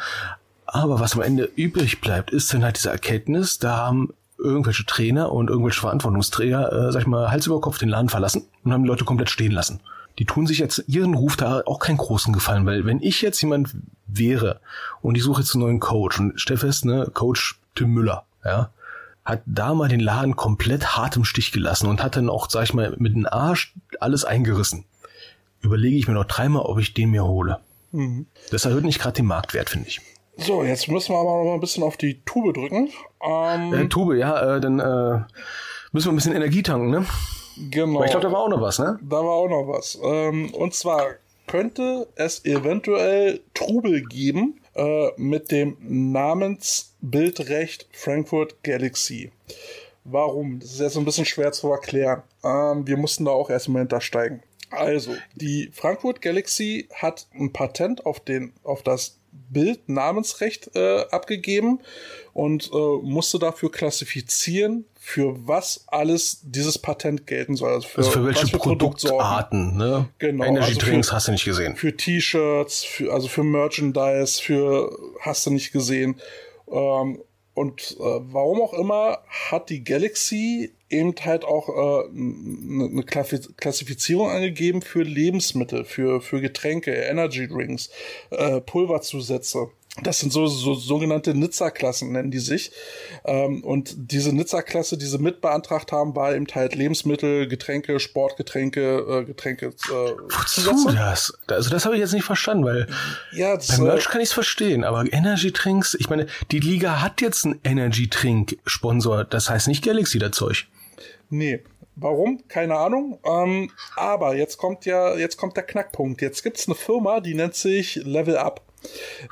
Aber was am Ende übrig bleibt, ist dann halt diese Erkenntnis, da haben irgendwelche Trainer und irgendwelche Verantwortungsträger, äh, sag ich mal, Hals über Kopf den Laden verlassen und haben die Leute komplett stehen lassen. Die tun sich jetzt ihren Ruf da auch keinen großen Gefallen, weil wenn ich jetzt jemand wäre und ich suche jetzt einen neuen Coach und stell fest, ne, Coach Tim Müller, ja, hat da mal den Laden komplett hart im Stich gelassen und hat dann auch, sag ich mal, mit dem Arsch alles eingerissen. Überlege ich mir noch dreimal, ob ich den mir hole. Mhm. Das erhöht nicht gerade den Marktwert, finde ich. So, jetzt müssen wir aber noch mal ein bisschen auf die Tube drücken. Ähm, äh, Tube, ja, äh, dann äh, müssen wir ein bisschen Energie tanken, ne? Genau. Aber ich glaube, da war auch noch was, ne? Da war auch noch was. Ähm, und zwar könnte es eventuell Trubel geben äh, mit dem Namensbildrecht Frankfurt Galaxy. Warum? Das ist jetzt ein bisschen schwer zu erklären. Ähm, wir mussten da auch erstmal hintersteigen. Also, die Frankfurt Galaxy hat ein Patent auf, den, auf das Bildnamensrecht äh, abgegeben und äh, musste dafür klassifizieren, für was alles dieses Patent gelten soll. Also für, also für welche für Produktarten, ne? Genau. Energy also Drinks für, hast du nicht gesehen. Für T-Shirts, also für Merchandise, für hast du nicht gesehen. Ähm, und äh, warum auch immer hat die Galaxy eben halt auch äh, eine Klassifizierung angegeben für Lebensmittel, für, für Getränke, Energy Drinks, äh, Pulverzusätze. Das sind so, so sogenannte Nizza-Klassen, nennen die sich. Ähm, und diese Nizza-Klasse, die sie mit beantragt haben, war eben halt Lebensmittel, Getränke, Sportgetränke, äh, Getränke. Äh, Wozu das? Also das habe ich jetzt nicht verstanden, weil ja, das, beim Merch äh, kann ich es verstehen, aber Energy Drinks, ich meine, die Liga hat jetzt einen Energy Drink Sponsor, das heißt nicht Galaxy, das Zeug. Nee. Warum? Keine Ahnung. Ähm, aber jetzt kommt ja, jetzt kommt der Knackpunkt. Jetzt gibt's eine Firma, die nennt sich Level Up.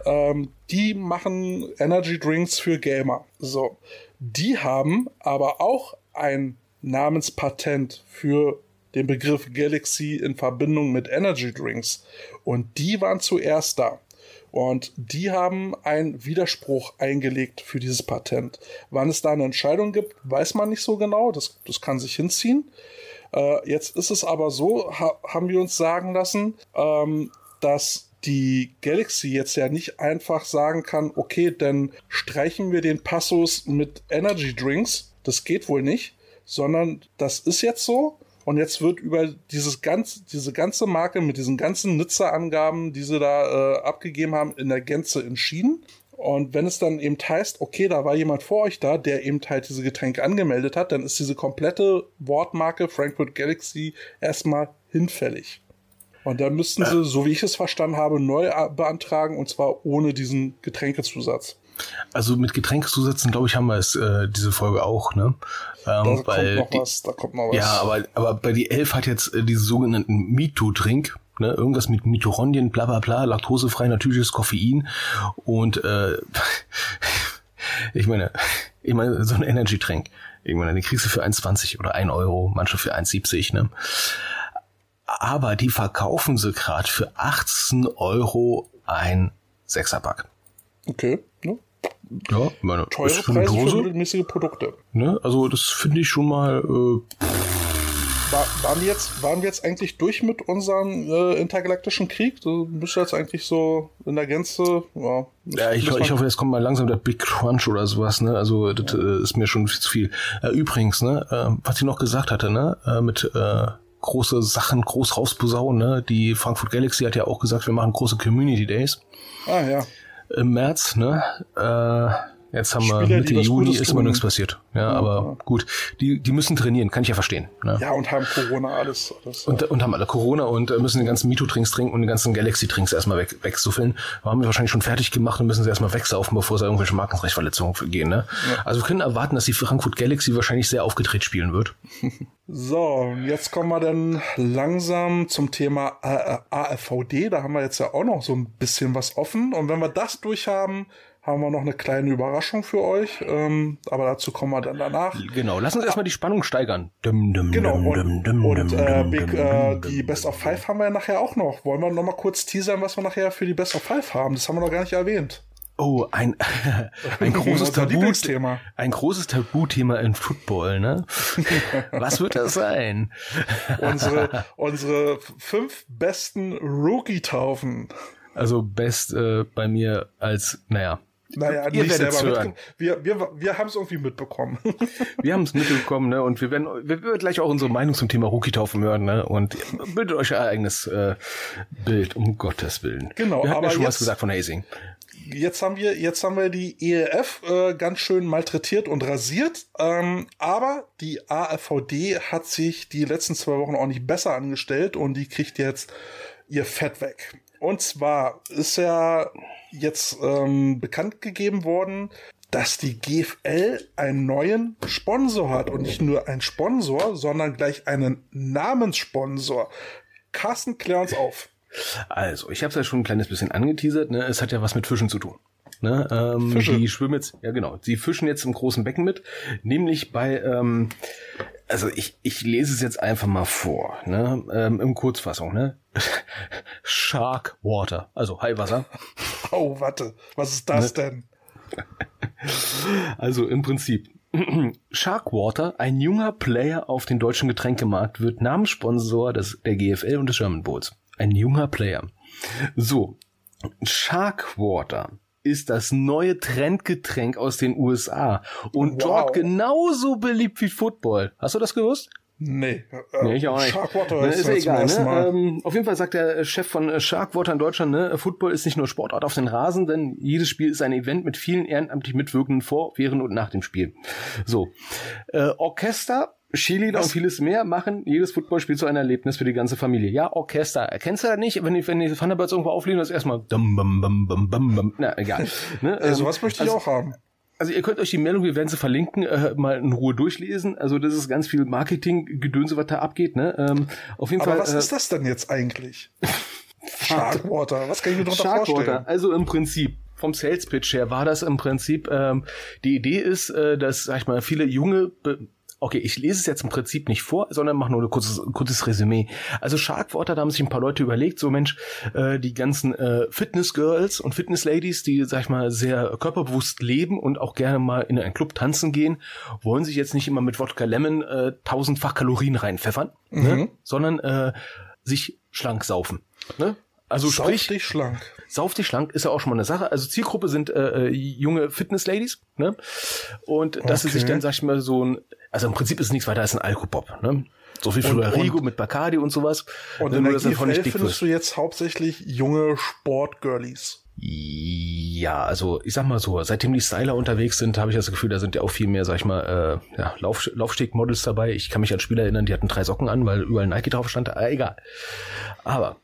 Ähm, die machen Energy Drinks für Gamer. So. Die haben aber auch ein Namenspatent für den Begriff Galaxy in Verbindung mit Energy Drinks. Und die waren zuerst da. Und die haben einen Widerspruch eingelegt für dieses Patent. Wann es da eine Entscheidung gibt, weiß man nicht so genau. Das, das kann sich hinziehen. Äh, jetzt ist es aber so, ha haben wir uns sagen lassen, ähm, dass die Galaxy jetzt ja nicht einfach sagen kann, okay, dann streichen wir den Passus mit Energy Drinks. Das geht wohl nicht, sondern das ist jetzt so. Und jetzt wird über dieses ganz, diese ganze Marke mit diesen ganzen Nutzerangaben, die sie da äh, abgegeben haben, in der Gänze entschieden. Und wenn es dann eben heißt, okay, da war jemand vor euch da, der eben halt diese Getränke angemeldet hat, dann ist diese komplette Wortmarke Frankfurt Galaxy erstmal hinfällig. Und dann müssten sie, so wie ich es verstanden habe, neu beantragen und zwar ohne diesen Getränkezusatz. Also mit Getränkezusätzen, glaube ich, haben wir es äh, diese Folge auch, ne? Ähm, da kommt noch was, da kommt noch was. Ja, aber, aber bei die Elf hat jetzt äh, diese sogenannten MeToo-Trink, ne? Irgendwas mit Mitochondrien, bla bla bla, laktosefrei, natürliches Koffein und äh, ich meine, ich meine, so ein Energy-Trink, ich meine, den kriegst du für 1,20 oder 1 Euro, manche für 1,70, ne? aber die verkaufen sie gerade für 18 Euro ein Sechserpack. Okay? Ja, meine, Teure ist für Preise Dose. für mittelmäßige Produkte. Ne? Also das finde ich schon mal. Äh, War, waren, wir jetzt, waren wir jetzt eigentlich durch mit unserem äh, intergalaktischen Krieg? Du bist jetzt eigentlich so in der Gänze. Ja, ja ich, ich hoffe, jetzt kommt mal langsam der Big Crunch oder sowas. Ne? Also das äh, ist mir schon viel zu viel. Äh, übrigens, ne, äh, was ich noch gesagt hatte, ne, äh, mit äh, große Sachen groß rausposaunen. Ne? Die Frankfurt Galaxy hat ja auch gesagt, wir machen große Community Days. Ah ja. Im März, ne? Äh, Jetzt haben Spieler, wir Mitte Juni, ist immer nichts passiert. Ja, aber gut, die, die müssen trainieren, kann ich ja verstehen. Ne? Ja, und haben Corona alles. alles und, und haben alle Corona und äh, müssen den ganzen Mito-Trinks trinken und den ganzen Galaxy-Trinks erstmal weg, wegsuffeln. Haben wir wahrscheinlich schon fertig gemacht und müssen sie erstmal wegsaufen, bevor es irgendwelche Markenrechtverletzungen gehen. Ne? Ja. Also wir können erwarten, dass die Frankfurt Galaxy wahrscheinlich sehr aufgedreht spielen wird. so, jetzt kommen wir dann langsam zum Thema AFVD. Da haben wir jetzt ja auch noch so ein bisschen was offen. Und wenn wir das durchhaben, haben wir noch eine kleine Überraschung für euch. Ähm, aber dazu kommen wir dann danach. Genau, lass uns erstmal die Spannung steigern. Dum, dum, genau, und, dum, und äh, Big, äh, die Best of Five haben wir ja nachher auch noch. Wollen wir noch mal kurz teasern, was wir nachher für die Best of Five haben? Das haben wir noch gar nicht erwähnt. Oh, ein, ein großes Tabuthema. Ein großes Tabuthema in Football, ne? Was wird das sein? unsere, unsere fünf besten Rookie-Taufen. Also best äh, bei mir als, naja, naja, ihr nicht selber hören. Wir, wir, wir haben es irgendwie mitbekommen. wir haben es mitbekommen, ne? Und wir werden, wir werden gleich auch unsere Meinung zum Thema Rookie-Taufen hören, ne? Und bildet euch euer eigenes äh, Bild, um Gottes Willen. Genau, wir aber ja schon jetzt, was gesagt von Hazing. Jetzt haben wir, jetzt haben wir die ELF äh, ganz schön malträtiert und rasiert, ähm, aber die AFVD hat sich die letzten zwei Wochen auch nicht besser angestellt und die kriegt jetzt ihr Fett weg. Und zwar ist ja jetzt ähm, bekannt gegeben worden, dass die GFL einen neuen Sponsor hat und nicht nur einen Sponsor, sondern gleich einen Namenssponsor. Carsten, klär uns auf. Also, ich habe es ja schon ein kleines bisschen angeteasert. Ne? Es hat ja was mit Fischen zu tun. Ne? Ähm, Fische. Die schwimmen jetzt, ja genau, sie fischen jetzt im großen Becken mit, nämlich bei, ähm, also ich, ich lese es jetzt einfach mal vor, ne? ähm, in Kurzfassung, ne? Shark Water, also Haiwasser. Oh, warte, was ist das ne? denn? Also im Prinzip, Sharkwater, ein junger Player auf den deutschen Getränkemarkt, wird Namenssponsor des, der GFL und des German Bowls. Ein junger Player. So, Sharkwater ist das neue Trendgetränk aus den USA und wow. dort genauso beliebt wie Football. Hast du das gewusst? Nee. Äh, nee, ich auch nicht. Sharkwater ist, ist egal. Ne? Ähm, auf jeden Fall sagt der Chef von Sharkwater in Deutschland, ne, Football ist nicht nur Sportart auf den Rasen, denn jedes Spiel ist ein Event mit vielen ehrenamtlich Mitwirkenden vor, während und nach dem Spiel. So. Äh, Orchester Cheerleader und vieles mehr machen jedes Footballspiel zu einem Erlebnis für die ganze Familie. Ja, Orchester. Erkennst du da nicht, wenn die, wenn die Thunderbirds irgendwo aufliegen, das erstmal dum, bum, bum, bum, bum, bum. Na, egal. Ne? Ähm, sowas möchte ich also, auch haben. Also ihr könnt euch die Meldung, wir werden sie verlinken, äh, mal in Ruhe durchlesen. Also das ist ganz viel Marketing-Gedönse, was da abgeht. Ne? Ähm, auf jeden Aber Fall. was äh, ist das denn jetzt eigentlich? Sharkwater. Was kann ich mir darunter Sharkwater. vorstellen? Also im Prinzip vom Sales Pitch her war das im Prinzip ähm, die Idee ist, äh, dass sag ich mal viele junge Okay, ich lese es jetzt im Prinzip nicht vor, sondern mache nur ein kurzes, ein kurzes Resümee. Also Sharkwater, da haben sich ein paar Leute überlegt, so Mensch, äh, die ganzen äh, Fitness-Girls und Fitness-Ladies, die, sag ich mal, sehr körperbewusst leben und auch gerne mal in einen Club tanzen gehen, wollen sich jetzt nicht immer mit Wodka Lemon äh, tausendfach Kalorien reinpfeffern, ne? mhm. ne? sondern äh, sich schlank saufen. Ne? Also Sauf sprich, dich schlank. Sauf dich schlank ist ja auch schon mal eine Sache. Also Zielgruppe sind äh, äh junge Fitness-Ladies, ne? Und dass okay. sie sich dann, sag ich mal, so ein, also im Prinzip ist es nichts weiter als ein Alkopop, ne? So viel früher Rigo mit Bacardi und sowas. Und in der GFL findest wirst. du jetzt hauptsächlich junge Sportgirlies. Ja, also ich sag mal so, seitdem die Styler unterwegs sind, habe ich das Gefühl, da sind ja auch viel mehr, sag ich mal, äh, ja, Lauf, Laufsteg-Models dabei. Ich kann mich an Spieler erinnern, die hatten drei Socken an, weil überall Nike drauf stand. Ah, egal. Aber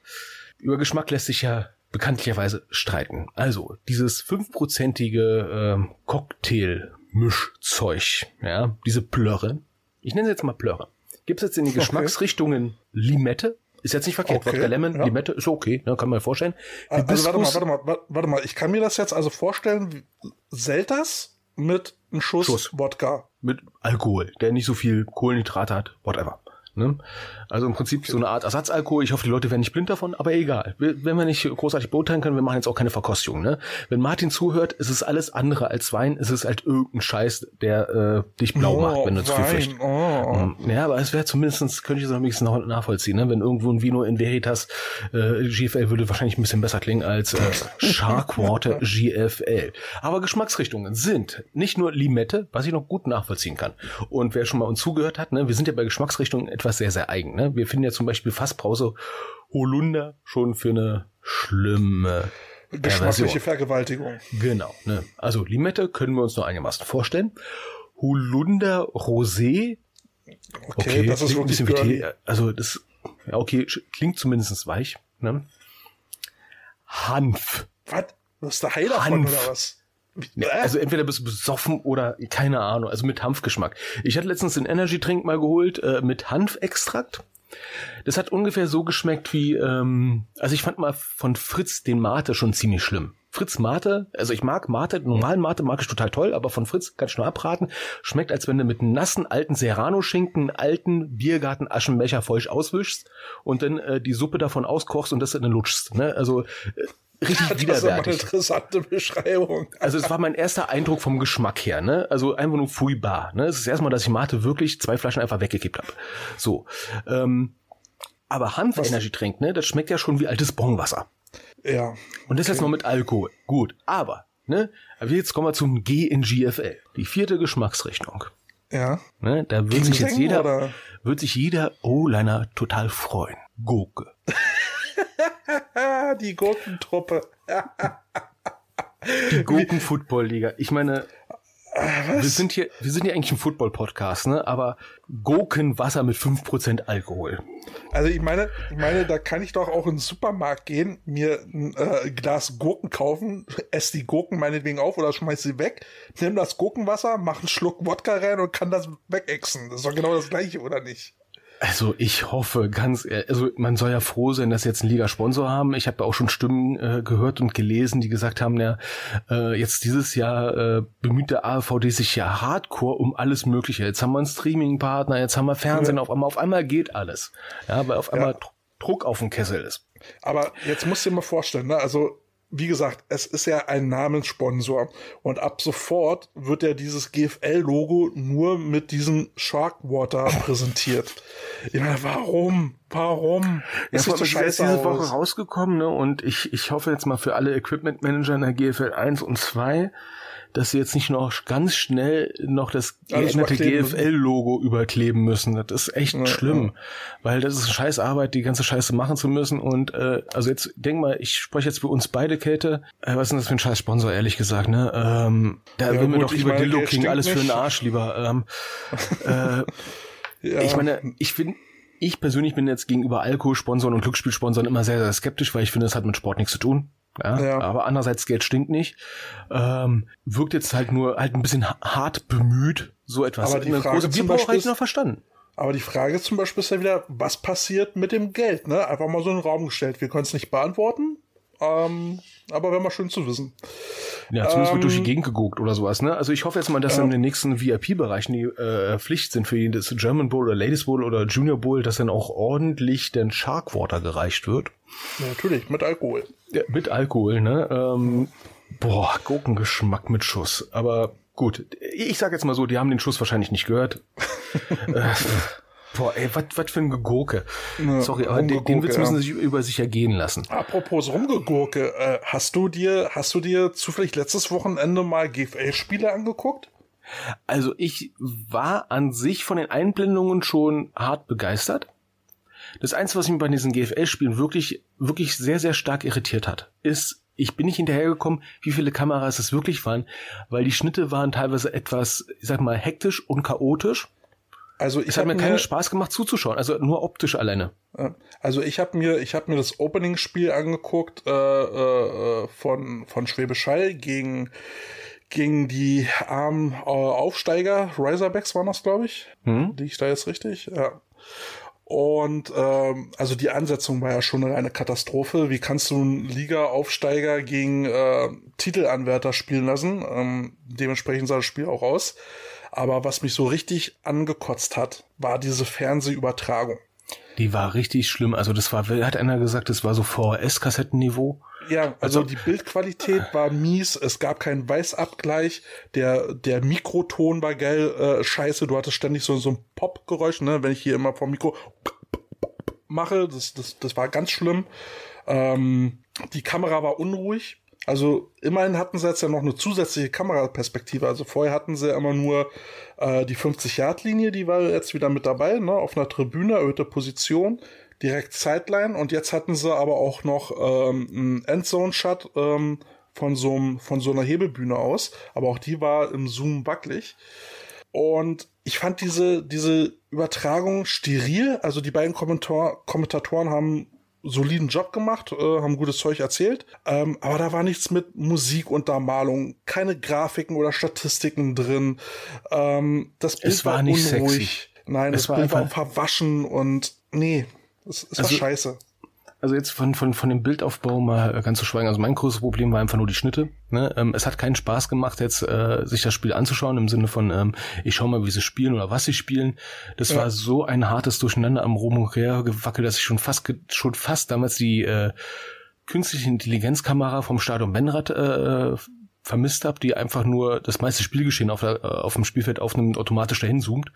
über Geschmack lässt sich ja bekanntlicherweise streiten. Also, dieses fünfprozentige äh, Cocktail-Mischzeug, ja, diese Plörre, ich nenne sie jetzt mal Plörre. Gibt es jetzt in die okay. Geschmacksrichtungen Limette? Ist jetzt nicht verkehrt. Okay, Wodka Lemon, ja. Limette ist okay, ne, kann man vorstellen. Also warte mal, warte mal, warte mal. Ich kann mir das jetzt also vorstellen, Selters mit einem Schuss, Schuss Wodka. Mit Alkohol, der nicht so viel Kohlenhydrate hat, whatever. Ne? Also im Prinzip so eine Art Ersatzalkohol. Ich hoffe, die Leute werden nicht blind davon, aber egal. Wenn wir nicht großartig beurteilen können, wir machen jetzt auch keine Verkostung. Ne? Wenn Martin zuhört, ist es alles andere als Wein. Es ist halt irgendein Scheiß, der äh, dich blau oh, macht, wenn du zu viel frischt. Oh. Ja, aber es wäre zumindestens könnte ich es noch ein bisschen nachvollziehen. Ne? Wenn irgendwo ein Vino in Veritas äh, GFL würde wahrscheinlich ein bisschen besser klingen als äh, Sharkwater GFL. Aber Geschmacksrichtungen sind nicht nur Limette, was ich noch gut nachvollziehen kann. Und wer schon mal uns zugehört hat, ne, wir sind ja bei Geschmacksrichtungen etwas sehr, sehr eigen. Ne? Wir finden ja zum Beispiel Fasspause Holunder schon für eine schlimme Geschmackliche Vergewaltigung. Genau. Ne? Also Limette können wir uns noch einigermaßen vorstellen. Holunder Rosé. Okay, okay das ist ein bisschen wie Tee. Also das, ja, okay, klingt zumindest weich. Ne? Hanf. Was? Was ist der Heil davon oder was? Ja, also entweder bist du besoffen oder keine Ahnung, also mit Hanfgeschmack. Ich hatte letztens den Energy Drink mal geholt äh, mit Hanfextrakt. Das hat ungefähr so geschmeckt wie, ähm, also ich fand mal von Fritz den Mate schon ziemlich schlimm. Fritz Mate, also ich mag Mate, normalen Mate mag ich total toll, aber von Fritz kann ich nur abraten. Schmeckt, als wenn du mit nassen alten Serrano-Schinken, alten Biergarten-Aschenbecher feucht auswischst und dann äh, die Suppe davon auskochst und das dann lutschst. Ne? Also äh, richtig das widerwärtig. Das ist eine interessante Beschreibung. Also es war mein erster Eindruck vom Geschmack her, ne? Also einfach nur furchtbar. Ne? Es ist erstmal, dass ich Mate wirklich zwei Flaschen einfach weggekippt habe. So. Ähm, aber Hanf-Energy Drink, ne, das schmeckt ja schon wie altes Bonwasser. Ja. Und das okay. jetzt noch mit Alkohol. Gut. Aber, ne, aber jetzt kommen wir zum G in GFL. Die vierte Geschmacksrichtung. Ja. Ne, da wird sich jetzt jeder, oder? wird sich jeder O-Liner total freuen. Gurke. die Gurkentruppe. die Gurken-Football-Liga. Ich meine. Äh, wir sind hier, wir sind hier eigentlich ein Football-Podcast, ne? Aber Gurkenwasser mit 5% Alkohol. Also ich meine, ich meine, da kann ich doch auch in den Supermarkt gehen, mir ein äh, Glas Gurken kaufen, esse die Gurken meinetwegen auf oder schmeiß sie weg, nimm das Gurkenwasser, mach einen Schluck Wodka rein und kann das wegexen. Das ist doch genau das gleiche, oder nicht? Also ich hoffe ganz, also man soll ja froh sein, dass sie jetzt einen Liga-Sponsor haben. Ich habe auch schon Stimmen äh, gehört und gelesen, die gesagt haben, ja, äh, jetzt dieses Jahr äh, bemüht der AVD sich ja hardcore um alles Mögliche. Jetzt haben wir einen Streaming-Partner, jetzt haben wir Fernsehen, ja. auf einmal, auf einmal geht alles. Ja, weil auf einmal ja. Druck auf dem Kessel ist. Aber jetzt musst du dir mal vorstellen, ne? also wie gesagt, es ist ja ein Namenssponsor und ab sofort wird ja dieses GFL-Logo nur mit diesem Sharkwater präsentiert. Ich meine, warum? Warum? Ja, ist ist diese Woche rausgekommen, ne? Und ich, ich hoffe jetzt mal für alle Equipment Manager in der GFL 1 und 2, dass sie jetzt nicht noch ganz schnell noch das geänderte GFL-Logo überkleben müssen. Das ist echt ja, schlimm, ja. weil das ist eine scheiß Arbeit, die ganze Scheiße machen zu müssen. Und äh, also jetzt denk mal, ich spreche jetzt für uns beide, Kälte. Äh, was ist denn das für ein scheiß Sponsor, ehrlich gesagt, ne? Ähm, da ja, will mir doch lieber Dildo King alles nicht. für den Arsch lieber. Ähm, äh. Ich meine, ich finde ich persönlich bin jetzt gegenüber Alkoholsponsoren und Glücksspielsponsoren immer sehr, sehr skeptisch, weil ich finde, das hat mit Sport nichts zu tun. Ja, ja. Aber andererseits, Geld stinkt nicht. Ähm, wirkt jetzt halt nur halt ein bisschen hart bemüht, so etwas. Aber die Eine Frage große Beispiel ist, noch verstanden. Aber die Frage zum Beispiel ist ja wieder, was passiert mit dem Geld? Ne? Einfach mal so in den Raum gestellt. Wir können es nicht beantworten. Ähm, aber wäre mal schön zu wissen. Ja, zumindest ähm, wird durch die ähm, Gegend geguckt oder sowas, ne? Also ich hoffe jetzt mal, dass ja. in den nächsten VIP-Bereichen die äh, Pflicht sind für das German Bowl oder Ladies Bowl oder Junior Bowl, dass dann auch ordentlich den Sharkwater gereicht wird. Ja, natürlich, mit Alkohol. Ja, mit Alkohol, ne? Ähm, boah, Gurkengeschmack mit Schuss. Aber gut, ich sag jetzt mal so, die haben den Schuss wahrscheinlich nicht gehört. Boah, ey, was für ein Gegurke. Ne, Sorry, aber den, den Witz müssen sie sich über sich ergehen lassen. Apropos Rumgegurke, äh, hast du dir, hast du dir zufällig letztes Wochenende mal GFL-Spiele angeguckt? Also ich war an sich von den Einblendungen schon hart begeistert. Das Einzige, was mich bei diesen GFL-Spielen wirklich, wirklich sehr, sehr stark irritiert hat, ist, ich bin nicht hinterhergekommen, wie viele Kameras es wirklich waren, weil die Schnitte waren teilweise etwas, ich sag mal, hektisch und chaotisch. Also ich es hat mir keinen Spaß gemacht zuzuschauen, also nur optisch alleine. Also ich habe mir, ich habe mir das Opening-Spiel angeguckt äh, äh, von von Schwäbisch Hall gegen gegen die armen äh, Aufsteiger, Riserbacks waren das, glaube ich. Hm? Liege ich da jetzt richtig? Ja. Und ähm, also die Ansetzung war ja schon eine Katastrophe. Wie kannst du einen Liga-Aufsteiger gegen äh, Titelanwärter spielen lassen? Ähm, dementsprechend sah das Spiel auch aus. Aber was mich so richtig angekotzt hat, war diese Fernsehübertragung. Die war richtig schlimm. Also das war, hat einer gesagt, das war so VHS-Kassettenniveau. Ja, also, also die Bildqualität war mies, es gab keinen Weißabgleich, der, der Mikroton war geil, äh, scheiße, du hattest ständig so, so ein Pop-Geräusch, ne, wenn ich hier immer vom Mikro mache, das, das, das war ganz schlimm. Ähm, die Kamera war unruhig, also immerhin hatten sie jetzt ja noch eine zusätzliche Kameraperspektive. Also vorher hatten sie immer nur äh, die 50-Yard-Linie, die war jetzt wieder mit dabei, ne, auf einer Tribüne, erhöhte Position, direkt Sideline. Und jetzt hatten sie aber auch noch ähm, einen Endzone-Shot ähm, von so von so einer Hebelbühne aus. Aber auch die war im Zoom wackelig. Und ich fand diese, diese Übertragung steril. Also die beiden Kommentar Kommentatoren haben soliden Job gemacht, äh, haben gutes Zeug erzählt, ähm, aber da war nichts mit Musikuntermalung, keine Grafiken oder Statistiken drin. Ähm, das Bild es war, war nicht unruhig. Sexy. Nein, es das war Bild war verwaschen und nee, es, es also, war scheiße also jetzt von, von, von dem Bildaufbau mal ganz zu schweigen. Also mein großes Problem war einfach nur die Schnitte. Ne? Ähm, es hat keinen Spaß gemacht, jetzt äh, sich das Spiel anzuschauen, im Sinne von, ähm, ich schau mal, wie sie spielen oder was sie spielen. Das ja. war so ein hartes Durcheinander am Rum und her gewackelt, dass ich schon fast schon fast damals die äh, künstliche Intelligenzkamera vom Stadion Benrad äh, vermisst habe, die einfach nur das meiste Spielgeschehen auf, der, äh, auf dem Spielfeld aufnimmt, automatisch dahin zoomt.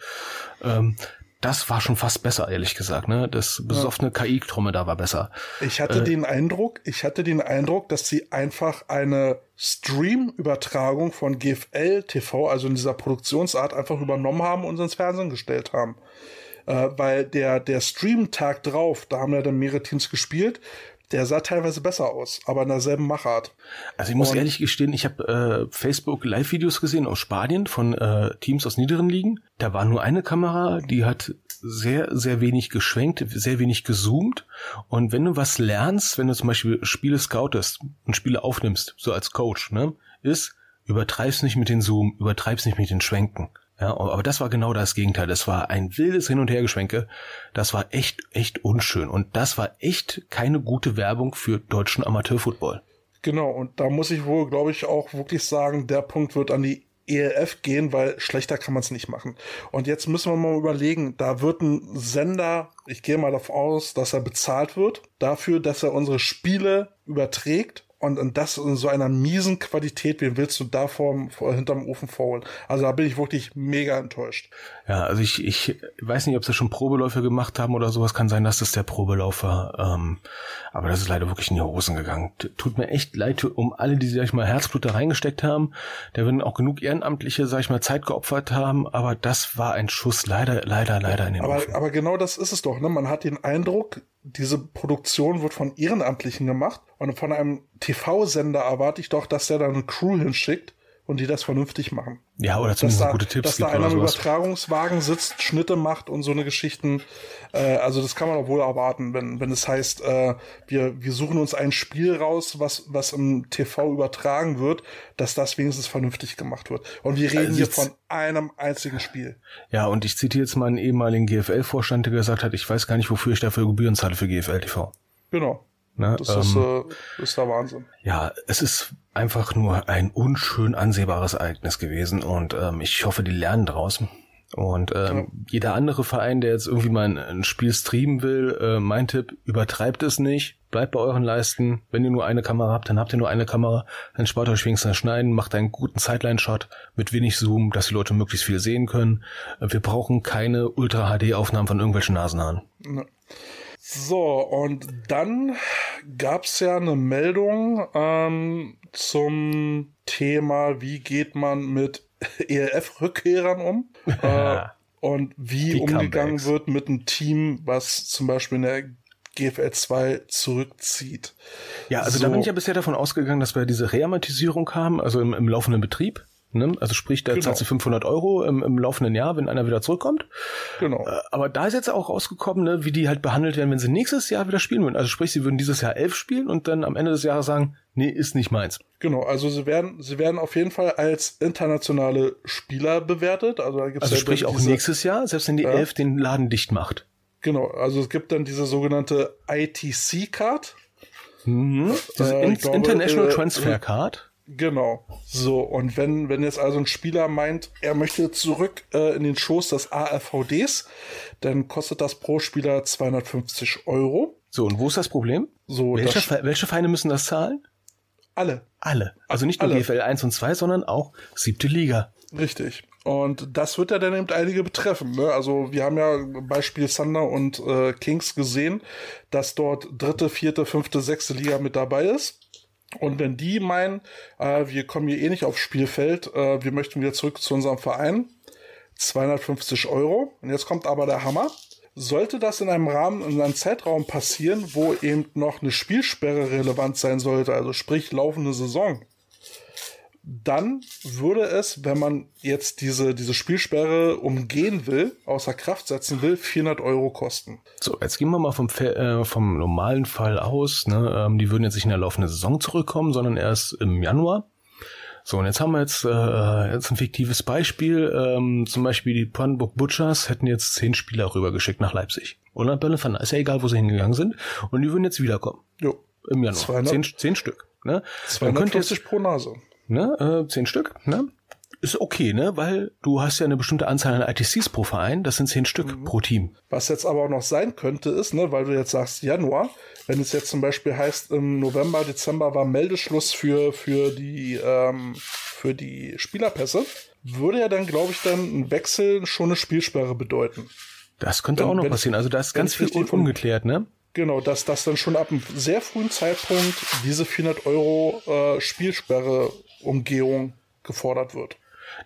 Ähm, das war schon fast besser, ehrlich gesagt. Ne? Das besoffene ja. KI-Trommel da war besser. Ich hatte äh, den Eindruck, ich hatte den Eindruck, dass sie einfach eine Stream-Übertragung von GFL TV, also in dieser Produktionsart, einfach übernommen haben und ins Fernsehen gestellt haben. Äh, weil der, der Stream-Tag drauf, da haben ja dann mehrere Teams gespielt, der sah teilweise besser aus, aber in derselben Machart. Also ich muss und ehrlich gestehen, ich habe äh, Facebook Live-Videos gesehen aus Spanien von äh, Teams aus niederen Ligen. Da war nur eine Kamera, die hat sehr, sehr wenig geschwenkt, sehr wenig gezoomt. Und wenn du was lernst, wenn du zum Beispiel Spiele scoutest und Spiele aufnimmst, so als Coach, ne, ist, übertreib's nicht mit den Zoom, übertreib's nicht mit den Schwenken. Ja, aber das war genau das Gegenteil. Das war ein wildes Hin- und Hergeschwenke. Das war echt, echt unschön. Und das war echt keine gute Werbung für deutschen Amateurfootball. Genau, und da muss ich wohl, glaube ich, auch wirklich sagen, der Punkt wird an die ELF gehen, weil schlechter kann man es nicht machen. Und jetzt müssen wir mal überlegen, da wird ein Sender, ich gehe mal davon aus, dass er bezahlt wird, dafür, dass er unsere Spiele überträgt und, und das in so einer miesen Qualität, wen willst du da vor, vor, hinterm Ofen vorholen? Also da bin ich wirklich mega enttäuscht. Ja, also ich, ich weiß nicht, ob sie schon Probeläufe gemacht haben oder sowas. Kann sein, dass das der Probelauf war. Ähm, aber das ist leider wirklich in die Hosen gegangen. Tut mir echt leid um alle, die, sag ich mal, Herzblut da reingesteckt haben. Da würden auch genug Ehrenamtliche, sag ich mal, Zeit geopfert haben. Aber das war ein Schuss leider, leider, leider in den aber, Ofen. Aber genau das ist es doch. Ne? Man hat den Eindruck, diese Produktion wird von Ehrenamtlichen gemacht und von einem TV-Sender erwarte ich doch, dass der da eine Crew hinschickt und die das vernünftig machen. Ja, oder zumindest da, gute Tipps Dass da einer im Übertragungswagen sitzt, Schnitte macht und so eine Geschichten. Äh, also das kann man doch wohl erwarten, wenn, wenn es heißt, äh, wir, wir suchen uns ein Spiel raus, was, was im TV übertragen wird, dass das wenigstens vernünftig gemacht wird. Und wir reden also hier von einem einzigen Spiel. Ja, und ich zitiere jetzt mal einen ehemaligen GFL-Vorstand, der gesagt hat, ich weiß gar nicht, wofür ich dafür Gebühren zahle für GFL TV. Genau. Ne? Das ist, ähm, äh, ist der Wahnsinn. Ja, es ist einfach nur ein unschön ansehbares Ereignis gewesen und ähm, ich hoffe, die lernen draußen. Und ähm, ja. jeder andere Verein, der jetzt irgendwie mal ein, ein Spiel streamen will, äh, mein Tipp, übertreibt es nicht, bleibt bei euren Leisten. Wenn ihr nur eine Kamera habt, dann habt ihr nur eine Kamera, dann spart euch wenigstens das Schneiden, macht einen guten Sideline-Shot mit wenig Zoom, dass die Leute möglichst viel sehen können. Wir brauchen keine Ultra-HD-Aufnahmen von irgendwelchen Nasenhaaren. Ja. So, und dann gab's ja eine Meldung ähm, zum Thema, wie geht man mit ELF-Rückkehrern um äh, und wie Die umgegangen Comebacks. wird mit einem Team, was zum Beispiel in der GFL 2 zurückzieht. Ja, also so. da bin ich ja bisher davon ausgegangen, dass wir diese Reamortisierung haben, also im, im laufenden Betrieb. Ne? Also sprich, da genau. zahlst du 500 Euro im, im laufenden Jahr, wenn einer wieder zurückkommt. Genau. Äh, aber da ist jetzt auch rausgekommen, ne, wie die halt behandelt werden, wenn sie nächstes Jahr wieder spielen würden. Also sprich, sie würden dieses Jahr elf spielen und dann am Ende des Jahres sagen, nee, ist nicht meins. Genau, also sie werden, sie werden auf jeden Fall als internationale Spieler bewertet. Also, da gibt's also ja sprich auch diese, nächstes Jahr, selbst wenn die ja. elf den Laden dicht macht. Genau, also es gibt dann diese sogenannte ITC-Card. Mhm. Äh, International äh, Transfer Card. Genau. So, und wenn, wenn jetzt also ein Spieler meint, er möchte zurück äh, in den Schoß des ARVDs, dann kostet das pro Spieler 250 Euro. So, und wo ist das Problem? So, welche, das, welche Vereine müssen das zahlen? Alle. Alle. Also nicht nur alle. GFL 1 und 2, sondern auch siebte Liga. Richtig. Und das wird ja dann eben einige betreffen. Ne? Also wir haben ja Beispiel Thunder und äh, Kings gesehen, dass dort dritte, vierte, fünfte, sechste Liga mit dabei ist. Und wenn die meinen, äh, wir kommen hier eh nicht aufs Spielfeld, äh, wir möchten wieder zurück zu unserem Verein, 250 Euro. Und jetzt kommt aber der Hammer. Sollte das in einem Rahmen, in einem Zeitraum passieren, wo eben noch eine Spielsperre relevant sein sollte, also sprich laufende Saison, dann würde es, wenn man jetzt diese, diese Spielsperre umgehen will, außer Kraft setzen will, 400 Euro kosten. So, jetzt gehen wir mal vom, äh, vom normalen Fall aus. Ne? Ähm, die würden jetzt nicht in der laufenden Saison zurückkommen, sondern erst im Januar. So, und jetzt haben wir jetzt, äh, jetzt ein fiktives Beispiel. Ähm, zum Beispiel die Brandenburg Butchers hätten jetzt zehn Spieler rübergeschickt nach Leipzig. Oder von, ist ja egal, wo sie hingegangen sind. Und die würden jetzt wiederkommen. Jo. Im Januar. 200, zehn, zehn Stück. Ne? 250 pro Nase ne, äh, zehn Stück, ne? Ist okay, ne? Weil du hast ja eine bestimmte Anzahl an ITCs pro Verein, das sind zehn Stück mhm. pro Team. Was jetzt aber auch noch sein könnte, ist, ne, weil du jetzt sagst Januar, wenn es jetzt zum Beispiel heißt, im November, Dezember war Meldeschluss für, für die, ähm, für die Spielerpässe, würde ja dann, glaube ich, dann ein Wechsel schon eine Spielsperre bedeuten. Das könnte wenn, auch noch passieren. Also da ist ganz viel ungeklärt, ne? Genau, dass das dann schon ab einem sehr frühen Zeitpunkt diese 400 Euro äh, Spielsperre Umgehung gefordert wird.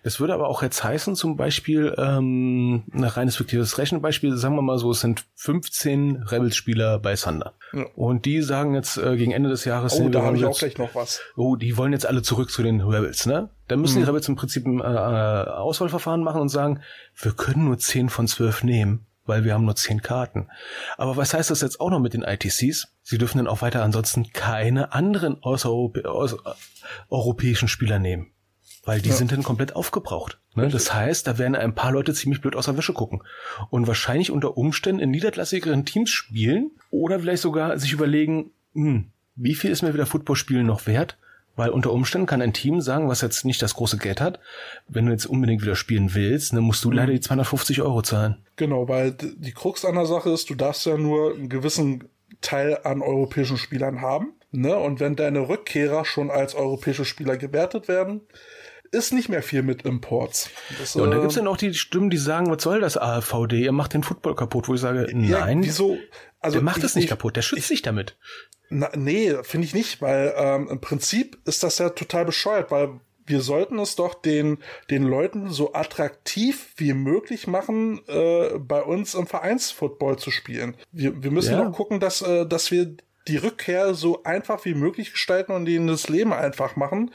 Das würde aber auch jetzt heißen, zum Beispiel, ähm, ein reines fiktives Rechenbeispiel, sagen wir mal so, es sind 15 Rebels-Spieler bei Thunder. Ja. Und die sagen jetzt äh, gegen Ende des Jahres, oh, nee, da habe ich auch gleich noch was. Oh, die wollen jetzt alle zurück zu den Rebels, ne? Dann müssen mhm. die Rebels im Prinzip ein äh, äh, Auswahlverfahren machen und sagen, wir können nur 10 von 12 nehmen weil wir haben nur zehn Karten. Aber was heißt das jetzt auch noch mit den ITCs? Sie dürfen dann auch weiter ansonsten keine anderen außereuropäischen Spieler nehmen. Weil die ja. sind dann komplett aufgebraucht. Ne? Das heißt, da werden ein paar Leute ziemlich blöd aus der Wäsche gucken. Und wahrscheinlich unter Umständen in niederklassigeren Teams spielen oder vielleicht sogar sich überlegen, hm, wie viel ist mir wieder Footballspielen noch wert? Weil unter Umständen kann ein Team sagen, was jetzt nicht das große Geld hat, wenn du jetzt unbedingt wieder spielen willst, dann musst du mhm. leider die 250 Euro zahlen. Genau, weil die Krux an der Sache ist, du darfst ja nur einen gewissen Teil an europäischen Spielern haben. Ne? Und wenn deine Rückkehrer schon als europäische Spieler gewertet werden, ist nicht mehr viel mit Imports. Das, ja, und da äh, gibt's dann auch die Stimmen, die sagen, was soll das AFVD? Ihr macht den Football kaputt, wo ich sage, nein. Ja, wieso? Also der macht es nicht kaputt, der schützt ich, sich damit. Na, nee, finde ich nicht, weil ähm, im Prinzip ist das ja total bescheuert, weil wir sollten es doch den, den Leuten so attraktiv wie möglich machen, äh, bei uns im Vereinsfootball zu spielen. Wir, wir müssen ja. doch gucken, dass, äh, dass wir die Rückkehr so einfach wie möglich gestalten und ihnen das Leben einfach machen,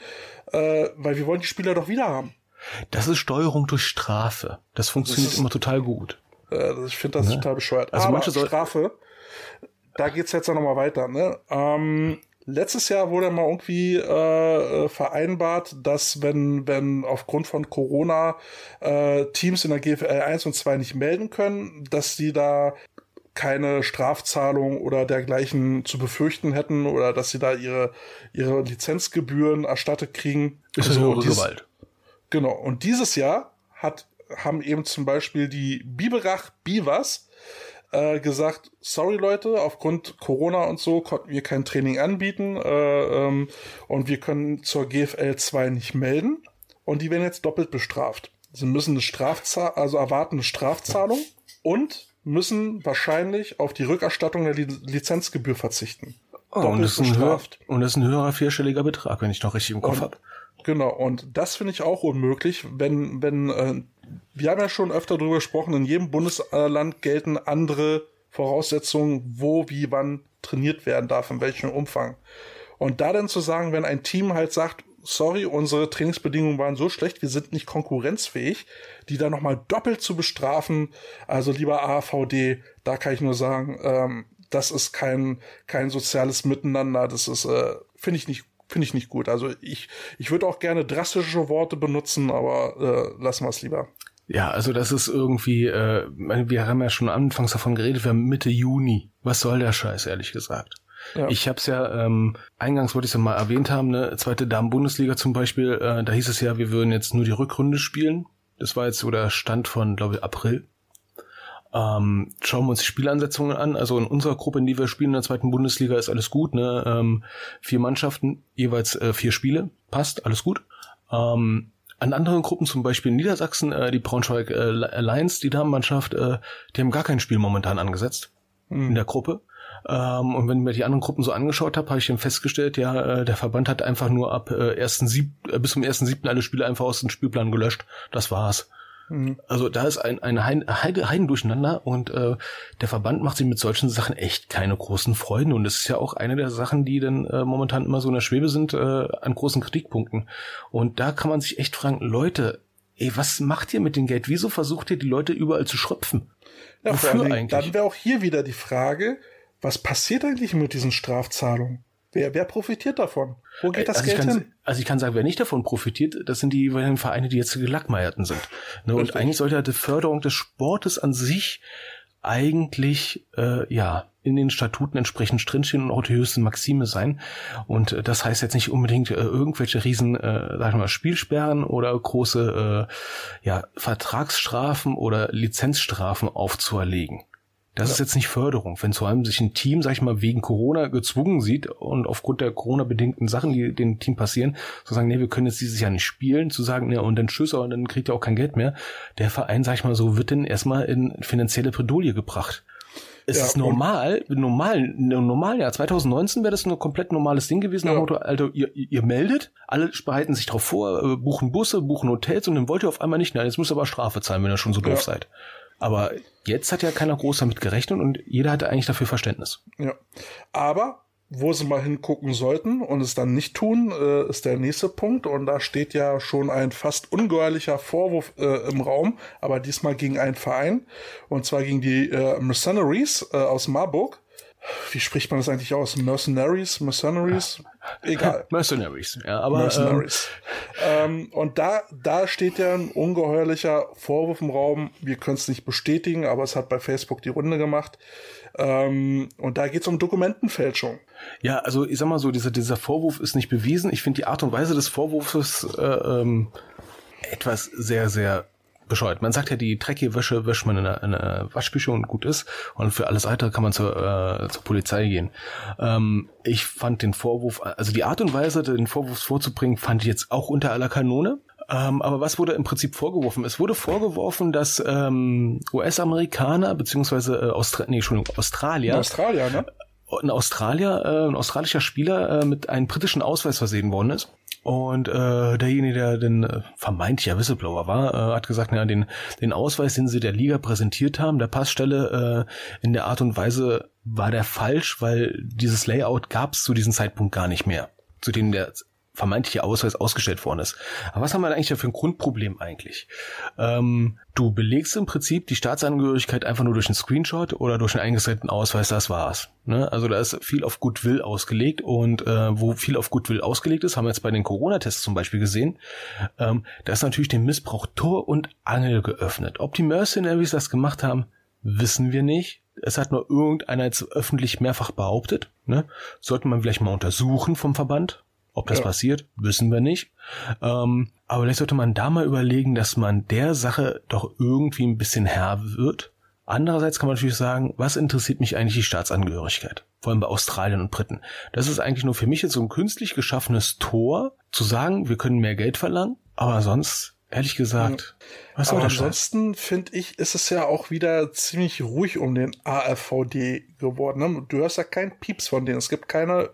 äh, weil wir wollen die Spieler doch wieder haben. Das ist Steuerung durch Strafe. Das funktioniert das ist, immer total gut. Äh, ich finde das ne? total bescheuert. Also Aber manche Strafe, da geht's jetzt ja nochmal weiter. Ne? Ähm, letztes Jahr wurde mal irgendwie äh, vereinbart, dass wenn, wenn aufgrund von Corona äh, Teams in der GFL 1 und 2 nicht melden können, dass die da keine Strafzahlung oder dergleichen zu befürchten hätten oder dass sie da ihre, ihre Lizenzgebühren erstattet kriegen. Ist also, höhere Gewalt. Genau. Und dieses Jahr hat, haben eben zum Beispiel die Biberach Bivas äh, gesagt, sorry Leute, aufgrund Corona und so konnten wir kein Training anbieten äh, ähm, und wir können zur GFL 2 nicht melden und die werden jetzt doppelt bestraft. Sie müssen eine Strafzahlung, also erwarten eine Strafzahlung und müssen wahrscheinlich auf die Rückerstattung der Lizenzgebühr verzichten. Oh, und das, höher, und das, ist ein höherer vierstelliger Betrag, wenn ich noch richtig im Kopf habe. Genau, und das finde ich auch unmöglich, wenn, wenn, äh, wir haben ja schon öfter darüber gesprochen, in jedem Bundesland gelten andere Voraussetzungen, wo, wie, wann trainiert werden darf, in welchem Umfang. Und da dann zu sagen, wenn ein Team halt sagt, sorry, unsere Trainingsbedingungen waren so schlecht, wir sind nicht konkurrenzfähig, die da nochmal doppelt zu bestrafen, also lieber AVD, da kann ich nur sagen, ähm, das ist kein, kein soziales Miteinander, das ist, äh, finde ich nicht finde ich nicht gut. Also ich, ich würde auch gerne drastische Worte benutzen, aber äh, lassen wir es lieber. Ja, also das ist irgendwie, äh, wir haben ja schon anfangs davon geredet, wir haben Mitte Juni. Was soll der Scheiß, ehrlich gesagt? Ja. Ich habe es ja, ähm, eingangs wollte ich es ja mal erwähnt haben, ne, zweite Damen-Bundesliga zum Beispiel, äh, da hieß es ja, wir würden jetzt nur die Rückrunde spielen. Das war jetzt so der Stand von, glaube ich, April. Ähm, schauen wir uns die Spielansetzungen an. Also in unserer Gruppe, in die wir spielen in der zweiten Bundesliga, ist alles gut. Ne? Ähm, vier Mannschaften, jeweils äh, vier Spiele. Passt, alles gut. Ähm, an anderen Gruppen, zum Beispiel in Niedersachsen, äh, die Braunschweig äh, Alliance, die Damenmannschaft, äh, die haben gar kein Spiel momentan angesetzt mhm. in der Gruppe. Ähm, und wenn ich mir die anderen Gruppen so angeschaut habe, habe ich dann festgestellt, ja, äh, der Verband hat einfach nur ab äh, ersten Sieb äh, bis zum ersten siebten alle Spiele einfach aus dem Spielplan gelöscht. Das war's. Mhm. Also da ist ein, ein Heiden, Heiden durcheinander und äh, der Verband macht sich mit solchen Sachen echt keine großen Freunde. Und das ist ja auch eine der Sachen, die dann äh, momentan immer so in der Schwebe sind, äh, an großen Kritikpunkten. Und da kann man sich echt fragen, Leute, ey, was macht ihr mit dem Geld? Wieso versucht ihr die Leute überall zu schröpfen? Ja, Wofür eigentlich? Dann wäre auch hier wieder die Frage, was passiert eigentlich mit diesen Strafzahlungen? Wer, wer profitiert davon? Wo geht das also Geld kann, hin? Also ich kann sagen, wer nicht davon profitiert, das sind die Vereine, die jetzt gelackmeierten sind. Ne, und eigentlich sollte die Förderung des Sportes an sich eigentlich äh, ja in den Statuten entsprechend drinstehen und auch die höchste Maxime sein. Und äh, das heißt jetzt nicht unbedingt äh, irgendwelche riesen, äh, sagen wir mal, Spielsperren oder große äh, ja, Vertragsstrafen oder Lizenzstrafen aufzuerlegen. Das ja. ist jetzt nicht Förderung. Wenn vor allem sich ein Team, sag ich mal, wegen Corona gezwungen sieht und aufgrund der Corona-bedingten Sachen, die dem Team passieren, zu sagen, nee, wir können jetzt dieses Jahr nicht spielen, zu sagen, nee, und dann tschüss, und dann kriegt er auch kein Geld mehr. Der Verein, sag ich mal so, wird dann erstmal in finanzielle Predolie gebracht. es ja, ist normal, normal, normal, ja, 2019 wäre das ein komplett normales Ding gewesen. Ja. Motto, Alter, ihr, ihr meldet, alle bereiten sich drauf vor, äh, buchen Busse, buchen Hotels und dann wollt ihr auf einmal nicht, nein, jetzt müsst ihr aber Strafe zahlen, wenn ihr schon so doof ja. seid. Aber jetzt hat ja keiner groß damit gerechnet und jeder hatte eigentlich dafür Verständnis. Ja. Aber wo sie mal hingucken sollten und es dann nicht tun, äh, ist der nächste Punkt. Und da steht ja schon ein fast ungeheuerlicher Vorwurf äh, im Raum, aber diesmal gegen einen Verein. Und zwar gegen die äh, Mercenaries äh, aus Marburg. Wie spricht man das eigentlich aus? Mercenaries? Mercenaries? Egal. Mercenaries, ja, aber. Mercenaries. Ähm, ähm, und da, da steht ja ein ungeheuerlicher Vorwurf im Raum. Wir können es nicht bestätigen, aber es hat bei Facebook die Runde gemacht. Ähm, und da geht es um Dokumentenfälschung. Ja, also ich sag mal so, dieser, dieser Vorwurf ist nicht bewiesen. Ich finde die Art und Weise des Vorwurfs äh, ähm, etwas sehr, sehr bescheuert. Man sagt ja, die dreckige Wäsche wäscht man in einer, in einer und gut ist. Und für alles weitere kann man zur, äh, zur Polizei gehen. Ähm, ich fand den Vorwurf, also die Art und Weise, den Vorwurf vorzubringen, fand ich jetzt auch unter aller Kanone. Ähm, aber was wurde im Prinzip vorgeworfen? Es wurde vorgeworfen, dass ähm, US-Amerikaner beziehungsweise äh, Austra nee, Entschuldigung, Australier, Australier ne? Ein Australier, äh, ein australischer Spieler äh, mit einem britischen Ausweis versehen worden ist. Und äh, derjenige, der den äh, vermeintlicher Whistleblower war, äh, hat gesagt, ja, den, den Ausweis, den sie der Liga präsentiert haben, der Passstelle äh, in der Art und Weise war der falsch, weil dieses Layout gab es zu diesem Zeitpunkt gar nicht mehr, zu dem der vermeintliche Ausweis ausgestellt worden ist. Aber was haben wir eigentlich da für ein Grundproblem eigentlich? Ähm, du belegst im Prinzip die Staatsangehörigkeit einfach nur durch einen Screenshot oder durch einen eingesendeten Ausweis, das war's. Ne? Also da ist viel auf Goodwill ausgelegt und äh, wo viel auf Goodwill ausgelegt ist, haben wir jetzt bei den Corona-Tests zum Beispiel gesehen, ähm, da ist natürlich dem Missbrauch Tor und Angel geöffnet. Ob die Mercenaries das gemacht haben, wissen wir nicht. Es hat nur irgendeiner jetzt öffentlich mehrfach behauptet. Ne? Sollte man vielleicht mal untersuchen vom Verband, ob das ja. passiert, wissen wir nicht. Ähm, aber vielleicht sollte man da mal überlegen, dass man der Sache doch irgendwie ein bisschen Herr wird. Andererseits kann man natürlich sagen, was interessiert mich eigentlich die Staatsangehörigkeit? Vor allem bei Australien und Briten. Das ist eigentlich nur für mich jetzt so ein künstlich geschaffenes Tor, zu sagen, wir können mehr Geld verlangen, aber sonst ehrlich gesagt. Was Aber ansonsten finde ich, ist es ja auch wieder ziemlich ruhig um den AFVD geworden. Ne? Du hörst ja keinen Pieps von denen. Es gibt keine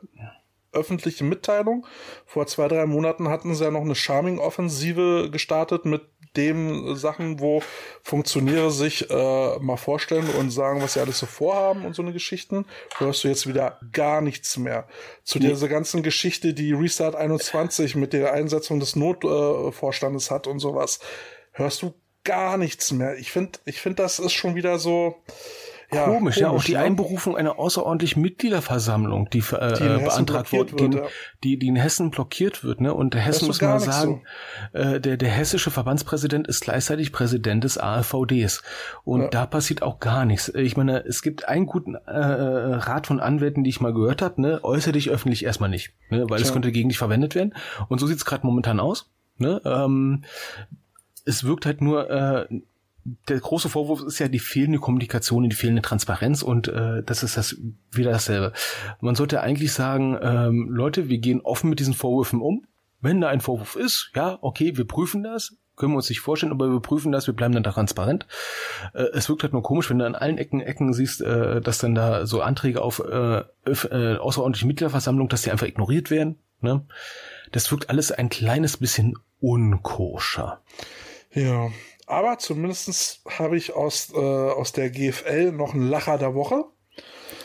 öffentliche Mitteilung. Vor zwei, drei Monaten hatten sie ja noch eine Charming-Offensive gestartet mit dem Sachen, wo Funktionäre sich äh, mal vorstellen und sagen, was sie alles so vorhaben und so eine Geschichten. Hörst du jetzt wieder gar nichts mehr. Zu nee. dieser ganzen Geschichte, die Restart 21 mit der Einsetzung des Notvorstandes äh, hat und sowas, hörst du gar nichts mehr. Ich finde, ich finde, das ist schon wieder so, ja, komisch, komisch, ja. Auch die Einberufung einer außerordentlichen Mitgliederversammlung, die, äh, die beantragt wurde, die, ja. die, die in Hessen blockiert wird, ne? Und der Hessen muss man sagen, so. äh, der, der hessische Verbandspräsident ist gleichzeitig Präsident des AfVDs. Und ja. da passiert auch gar nichts. Ich meine, es gibt einen guten äh, Rat von Anwälten, die ich mal gehört habe, ne? Äußere dich öffentlich erstmal nicht, ne? Weil es könnte gegen dich verwendet werden. Und so sieht's gerade momentan aus. Ne? Ähm, es wirkt halt nur äh, der große Vorwurf ist ja die fehlende Kommunikation, die fehlende Transparenz und äh, das ist das wieder dasselbe. Man sollte eigentlich sagen, ähm, Leute, wir gehen offen mit diesen Vorwürfen um. Wenn da ein Vorwurf ist, ja, okay, wir prüfen das, können wir uns nicht vorstellen, aber wir prüfen das, wir bleiben dann da transparent. Äh, es wirkt halt nur komisch, wenn du an allen Ecken Ecken siehst, äh, dass dann da so Anträge auf äh, äh, außerordentliche Mitgliederversammlung, dass die einfach ignoriert werden. Ne? Das wirkt alles ein kleines bisschen unkoscher. Ja, aber zumindestens habe ich aus, äh, aus der GFL noch einen Lacher der Woche.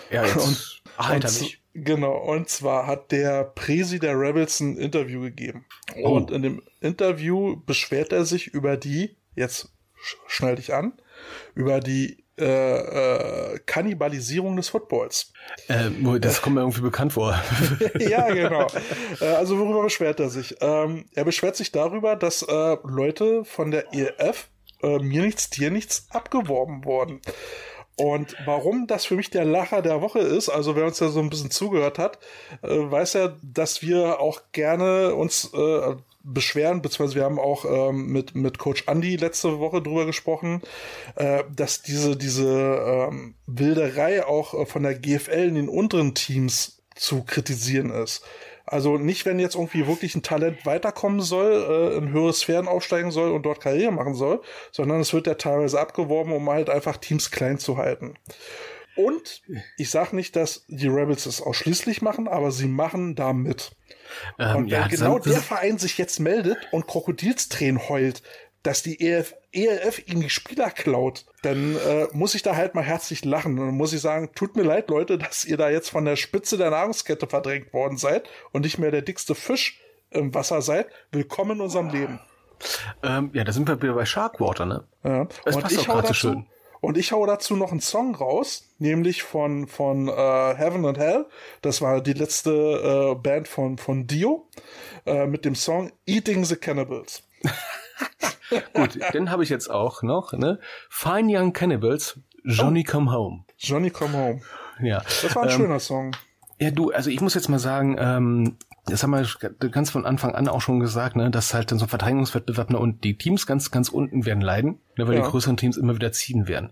Ja, jetzt und, Alter, und, mich. Genau, und zwar hat der Presi der Rebels ein Interview gegeben. Oh. Und in dem Interview beschwert er sich über die, jetzt schnell dich an, über die äh, äh, Kannibalisierung des Footballs. Äh, das kommt mir irgendwie bekannt vor. ja, genau. Äh, also worüber beschwert er sich? Ähm, er beschwert sich darüber, dass äh, Leute von der ELF äh, mir nichts, dir nichts abgeworben worden. Und warum das für mich der Lacher der Woche ist, also wer uns ja so ein bisschen zugehört hat, äh, weiß ja, dass wir auch gerne uns äh, beschweren, beziehungsweise wir haben auch ähm, mit, mit Coach Andy letzte Woche drüber gesprochen, äh, dass diese, diese ähm, Wilderei auch äh, von der GFL in den unteren Teams zu kritisieren ist. Also nicht, wenn jetzt irgendwie wirklich ein Talent weiterkommen soll, äh, in höhere Sphären aufsteigen soll und dort Karriere machen soll, sondern es wird ja teilweise abgeworben, um halt einfach Teams klein zu halten. Und ich sage nicht, dass die Rebels es ausschließlich machen, aber sie machen da mit. Ähm, und wenn ja, genau der Verein sich jetzt meldet und Krokodilstränen heult, dass die EF, ELF ihm die Spieler klaut, dann äh, muss ich da halt mal herzlich lachen. Und muss ich sagen, tut mir leid, Leute, dass ihr da jetzt von der Spitze der Nahrungskette verdrängt worden seid und nicht mehr der dickste Fisch im Wasser seid. Willkommen in unserem Leben. Ähm, ja, da sind wir wieder bei Sharkwater, ne? Ja. Das und passt ich auch gerade so schön. Und ich hau dazu noch einen Song raus, nämlich von, von äh, Heaven and Hell. Das war die letzte äh, Band von, von Dio äh, mit dem Song Eating the Cannibals. Gut, den habe ich jetzt auch noch. Ne? Fine Young Cannibals, Johnny oh. Come Home. Johnny Come Home. Ja. Das war ein ähm, schöner Song. Ja, du, also ich muss jetzt mal sagen, ähm, das haben wir ganz von Anfang an auch schon gesagt, ne, dass halt dann so ein Verdrängungswettbewerb ne, und die Teams ganz, ganz unten werden leiden, ne, weil ja. die größeren Teams immer wieder ziehen werden.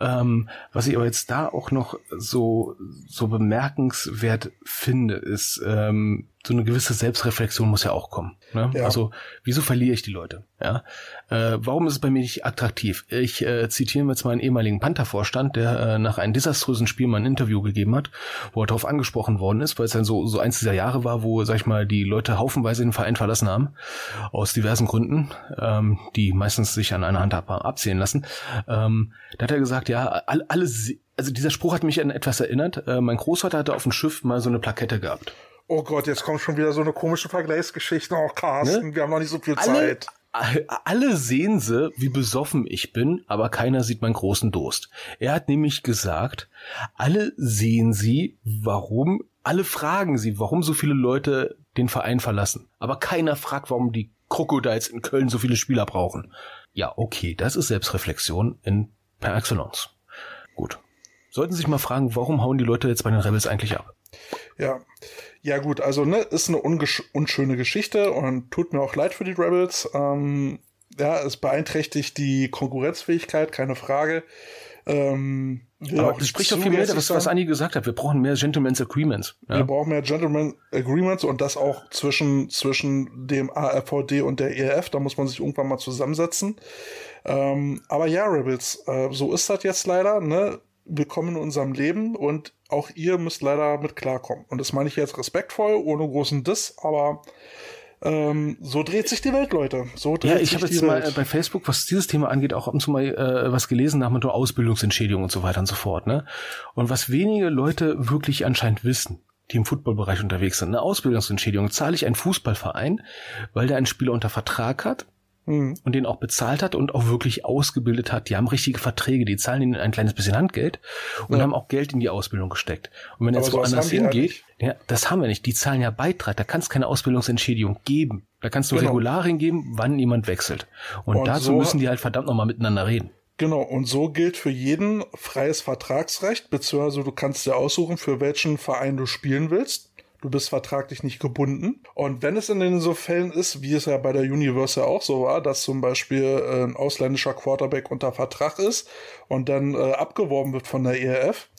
Ähm, was ich aber jetzt da auch noch so, so bemerkenswert finde, ist, ähm, so eine gewisse Selbstreflexion muss ja auch kommen. Ne? Ja. Also, wieso verliere ich die Leute? Ja, äh, warum ist es bei mir nicht attraktiv? Ich äh, zitiere jetzt mal einen ehemaligen Panther-Vorstand, der äh, nach einem desaströsen Spiel mal ein Interview gegeben hat, wo er darauf angesprochen worden ist, weil es dann so so eins dieser Jahre war, wo sag ich mal die Leute haufenweise den Verein verlassen haben aus diversen Gründen, ähm, die meistens sich an einer Hand abzählen lassen. Ähm, da hat er gesagt, ja, alle, alle also dieser Spruch hat mich an etwas erinnert. Äh, mein Großvater hatte auf dem Schiff mal so eine Plakette gehabt. Oh Gott, jetzt kommt schon wieder so eine komische Vergleichsgeschichte. Oh, Carsten, ne? wir haben noch nicht so viel alle, Zeit. Alle sehen sie, wie besoffen ich bin, aber keiner sieht meinen großen Durst. Er hat nämlich gesagt, alle sehen sie, warum, alle fragen sie, warum so viele Leute den Verein verlassen. Aber keiner fragt, warum die Crocodiles in Köln so viele Spieler brauchen. Ja, okay, das ist Selbstreflexion in per excellence. Gut. Sollten Sie sich mal fragen, warum hauen die Leute jetzt bei den Rebels eigentlich ab? Ja, ja gut, also ne, ist eine unschöne Geschichte und tut mir auch leid für die Rebels. Ähm, ja, es beeinträchtigt die Konkurrenzfähigkeit, keine Frage. Ähm, Aber das spricht doch viel mehr, was, was Anni gesagt hat. Wir brauchen mehr Gentleman's Agreements. Ja? Wir brauchen mehr Gentleman's Agreements und das auch zwischen, zwischen dem ARVD und der ERF. Da muss man sich irgendwann mal zusammensetzen. Ähm, aber ja, Rebels, äh, so ist das jetzt leider. Ne? Willkommen in unserem Leben und auch ihr müsst leider mit klarkommen. Und das meine ich jetzt respektvoll, ohne großen Diss, aber ähm, so dreht sich die Welt, Leute. So dreht ja, ich habe jetzt Welt. mal bei Facebook, was dieses Thema angeht, auch ab und zu mal äh, was gelesen nach mit Ausbildungsentschädigung und so weiter und so fort. Ne? Und was wenige Leute wirklich anscheinend wissen, die im Footballbereich unterwegs sind, eine Ausbildungsentschädigung zahle ich einen Fußballverein, weil der einen Spieler unter Vertrag hat mhm. und den auch bezahlt hat und auch wirklich ausgebildet hat. Die haben richtige Verträge, die zahlen ihnen ein kleines bisschen Handgeld und ja. haben auch Geld in die Ausbildung gesteckt. Und wenn jetzt woanders hingeht, ja, das haben wir nicht. Die zahlen ja Beitrag. Da kannst keine Ausbildungsentschädigung geben. Da kannst du genau. Regularien geben, wann jemand wechselt. Und, und dazu so müssen die halt verdammt nochmal miteinander reden. Genau, und so gilt für jeden freies Vertragsrecht, beziehungsweise du kannst dir aussuchen, für welchen Verein du spielen willst. Du bist vertraglich nicht gebunden. Und wenn es in den so Fällen ist, wie es ja bei der Universe ja auch so war, dass zum Beispiel äh, ein ausländischer Quarterback unter Vertrag ist und dann äh, abgeworben wird von der ERF,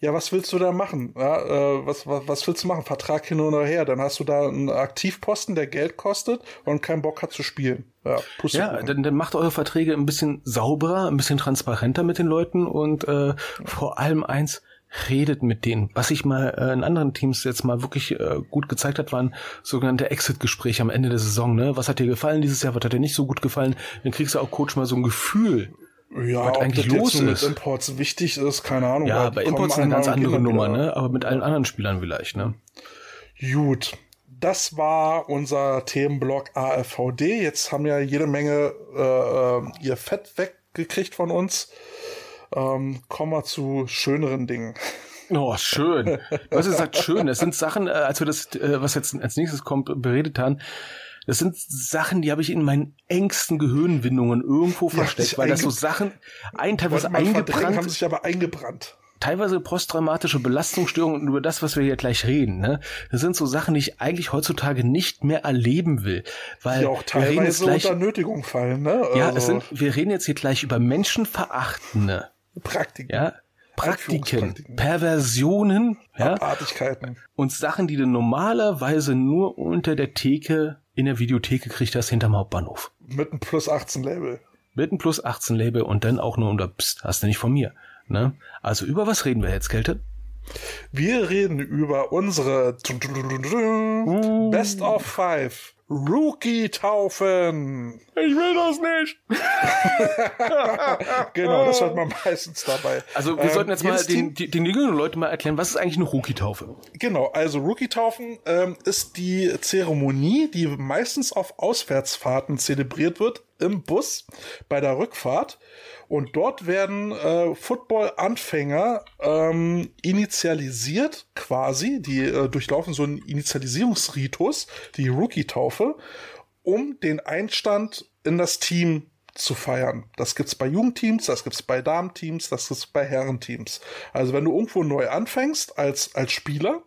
ja, was willst du da machen? Ja, äh, was, was, was willst du machen? Vertrag hin oder her. Dann hast du da einen Aktivposten, der Geld kostet und keinen Bock hat zu spielen. Ja, ja dann, dann macht eure Verträge ein bisschen sauberer, ein bisschen transparenter mit den Leuten und äh, vor allem eins, redet mit denen. Was sich mal äh, in anderen Teams jetzt mal wirklich äh, gut gezeigt hat, waren sogenannte Exit-Gespräche am Ende der Saison. Ne? Was hat dir gefallen dieses Jahr? Was hat dir nicht so gut gefallen? Dann kriegst du auch Coach mal so ein Gefühl, ja, was eigentlich los ist. mit Imports wichtig ist, keine Ahnung. Ja, bei Imports eine ganz andere Nummer, ne? Aber mit allen anderen Spielern vielleicht, ne? Gut. Das war unser Themenblock AFVD. Jetzt haben ja jede Menge äh, äh ihr Fett weggekriegt von uns. Ähm, kommen wir zu schöneren Dingen. Oh, schön. Was ihr sagt, schön. Das sind Sachen, äh, als wir das, äh, was jetzt als nächstes kommt, beredet haben. Das sind Sachen, die habe ich in meinen engsten Gehirnwindungen irgendwo versteckt, weil das so Sachen ein teilweise eingebrannt haben sich aber eingebrannt. Teilweise posttraumatische Belastungsstörungen über das, was wir hier gleich reden. Ne? Das sind so Sachen, die ich eigentlich heutzutage nicht mehr erleben will, weil die auch teilweise wir reden jetzt gleich, unter Nötigung fallen. Ne? Also. Ja, es sind, wir reden jetzt hier gleich über menschenverachtende Praktiken. Ja, Praktiken, Perversionen, ja, Abartigkeiten. Und Sachen, die du normalerweise nur unter der Theke in der Videotheke kriegst, das hinterm Hauptbahnhof. Mit einem Plus 18 Label. Mit einem Plus 18 Label und dann auch nur unter, pst, hast du nicht von mir. Ne? Also über was reden wir jetzt, Kälte? Wir reden über unsere uh. Best of Five Rookie-Taufen. Ich will das nicht. genau, das hört man meistens dabei. Also wir ähm, sollten jetzt mal den, den, den jüngeren Leuten mal erklären, was ist eigentlich eine Rookie-Taufe? Genau, also Rookie-Taufen ähm, ist die Zeremonie, die meistens auf Auswärtsfahrten zelebriert wird, im Bus bei der Rückfahrt. Und dort werden äh, Football-Anfänger ähm, initialisiert quasi, die äh, durchlaufen so einen Initialisierungsritus, die Rookie-Taufe, um den Einstand in das Team zu feiern. Das gibt's bei Jugendteams, das gibt's bei Damenteams, das gibt's bei Herrenteams. Also wenn du irgendwo neu anfängst als, als Spieler,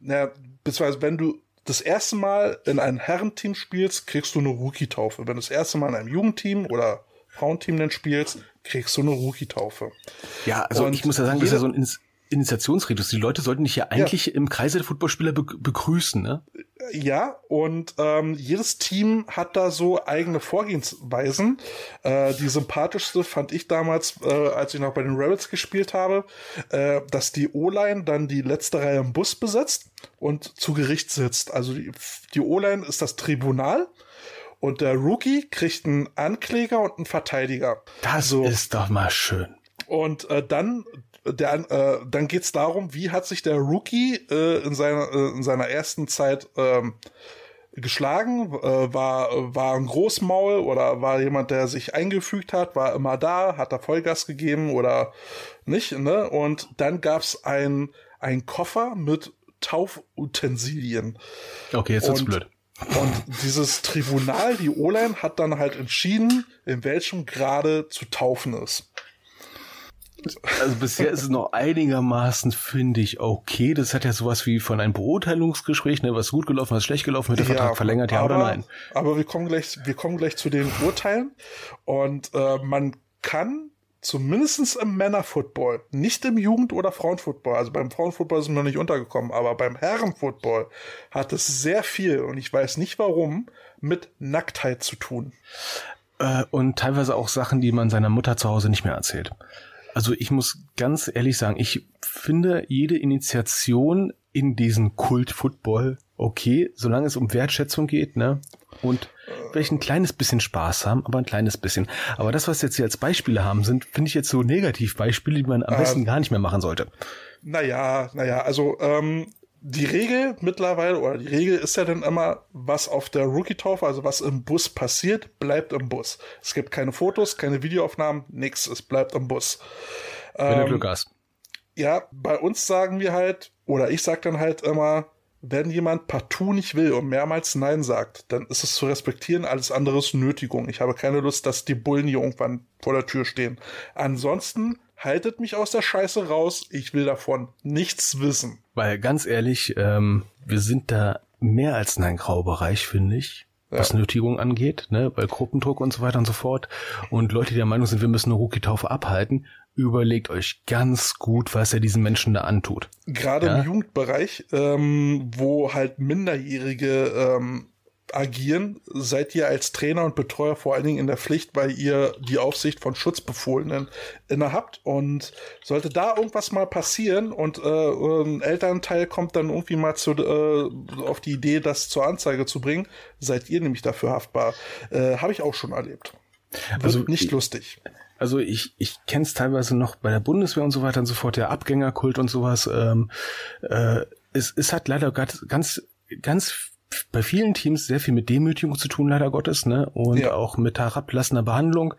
na, beziehungsweise wenn du das erste Mal in einem Herrenteam spielst, kriegst du eine Rookie-Taufe. Wenn du das erste Mal in einem Jugendteam oder Frauenteam dann spielst, kriegst du eine Rookie-Taufe. Ja, also und ich muss ja sagen, das ist ja so ein Initiationsritus. Die Leute sollten dich ja eigentlich ja. im Kreise der Footballspieler be begrüßen, ne? Ja, und ähm, jedes Team hat da so eigene Vorgehensweisen. Äh, die sympathischste fand ich damals, äh, als ich noch bei den Rabbits gespielt habe, äh, dass die O-Line dann die letzte Reihe im Bus besetzt und zu Gericht sitzt. Also die, die O-Line ist das Tribunal und der Rookie kriegt einen Ankläger und einen Verteidiger. Das so. ist doch mal schön. Und äh, dann der, äh, dann geht's darum, wie hat sich der Rookie äh, in seiner äh, in seiner ersten Zeit ähm, geschlagen, äh, war war ein Großmaul oder war jemand, der sich eingefügt hat, war immer da, hat er Vollgas gegeben oder nicht, ne? Und dann gab's ein ein Koffer mit Taufutensilien. Okay, jetzt wird's blöd. Und dieses Tribunal, die Olein, hat dann halt entschieden, in welchem Grade zu taufen ist. Also bisher ist es noch einigermaßen, finde ich, okay. Das hat ja sowas wie von einem Beurteilungsgespräch, ne, was gut gelaufen, was schlecht gelaufen, wird der ja, Vertrag verlängert, ja aber, oder nein? Aber wir kommen gleich, wir kommen gleich zu den Urteilen. Und äh, man kann zumindest im Männerfootball, nicht im Jugend- oder Frauenfootball, also beim Frauenfootball sind wir noch nicht untergekommen, aber beim Herrenfootball hat es sehr viel, und ich weiß nicht warum, mit Nacktheit zu tun. Äh, und teilweise auch Sachen, die man seiner Mutter zu Hause nicht mehr erzählt. Also ich muss ganz ehrlich sagen, ich finde jede Initiation in diesen Kult Football okay, solange es um Wertschätzung geht, ne? Und vielleicht ein kleines bisschen Spaß haben, aber ein kleines bisschen. Aber das, was jetzt hier als Beispiele haben, sind, finde ich jetzt so Negativbeispiele, die man am äh, besten gar nicht mehr machen sollte. Naja, naja, also ähm, die Regel mittlerweile, oder die Regel ist ja dann immer, was auf der Rookie-Taufe, also was im Bus passiert, bleibt im Bus. Es gibt keine Fotos, keine Videoaufnahmen, nix, es bleibt im Bus. Wenn ähm, du Glück hast. Ja, bei uns sagen wir halt, oder ich sag dann halt immer, wenn jemand partout nicht will und mehrmals Nein sagt, dann ist es zu respektieren, alles andere ist Nötigung. Ich habe keine Lust, dass die Bullen hier irgendwann vor der Tür stehen. Ansonsten haltet mich aus der Scheiße raus, ich will davon nichts wissen. Weil ganz ehrlich, ähm, wir sind da mehr als in einem Graubereich, finde ich was ja. Nötigung angeht, ne, bei Gruppendruck und so weiter und so fort. Und Leute, die der Meinung sind, wir müssen eine Rookie-Taufe abhalten, überlegt euch ganz gut, was er diesen Menschen da antut. Gerade ja? im Jugendbereich, ähm, wo halt Minderjährige ähm, agieren, seid ihr als Trainer und Betreuer vor allen Dingen in der Pflicht, weil ihr die Aufsicht von Schutzbefohlenen innehabt. Und sollte da irgendwas mal passieren und äh, ein Elternteil kommt dann irgendwie mal zu, äh, auf die Idee, das zur Anzeige zu bringen, seid ihr nämlich dafür haftbar. Äh, Habe ich auch schon erlebt. Wird also nicht lustig. Also ich, ich kenne es teilweise noch bei der Bundeswehr und so weiter und so fort, der Abgängerkult und sowas. Ähm, äh, es, es hat leider ganz, ganz, bei vielen Teams sehr viel mit Demütigung zu tun, leider Gottes, ne? Und ja. auch mit herablassender Behandlung.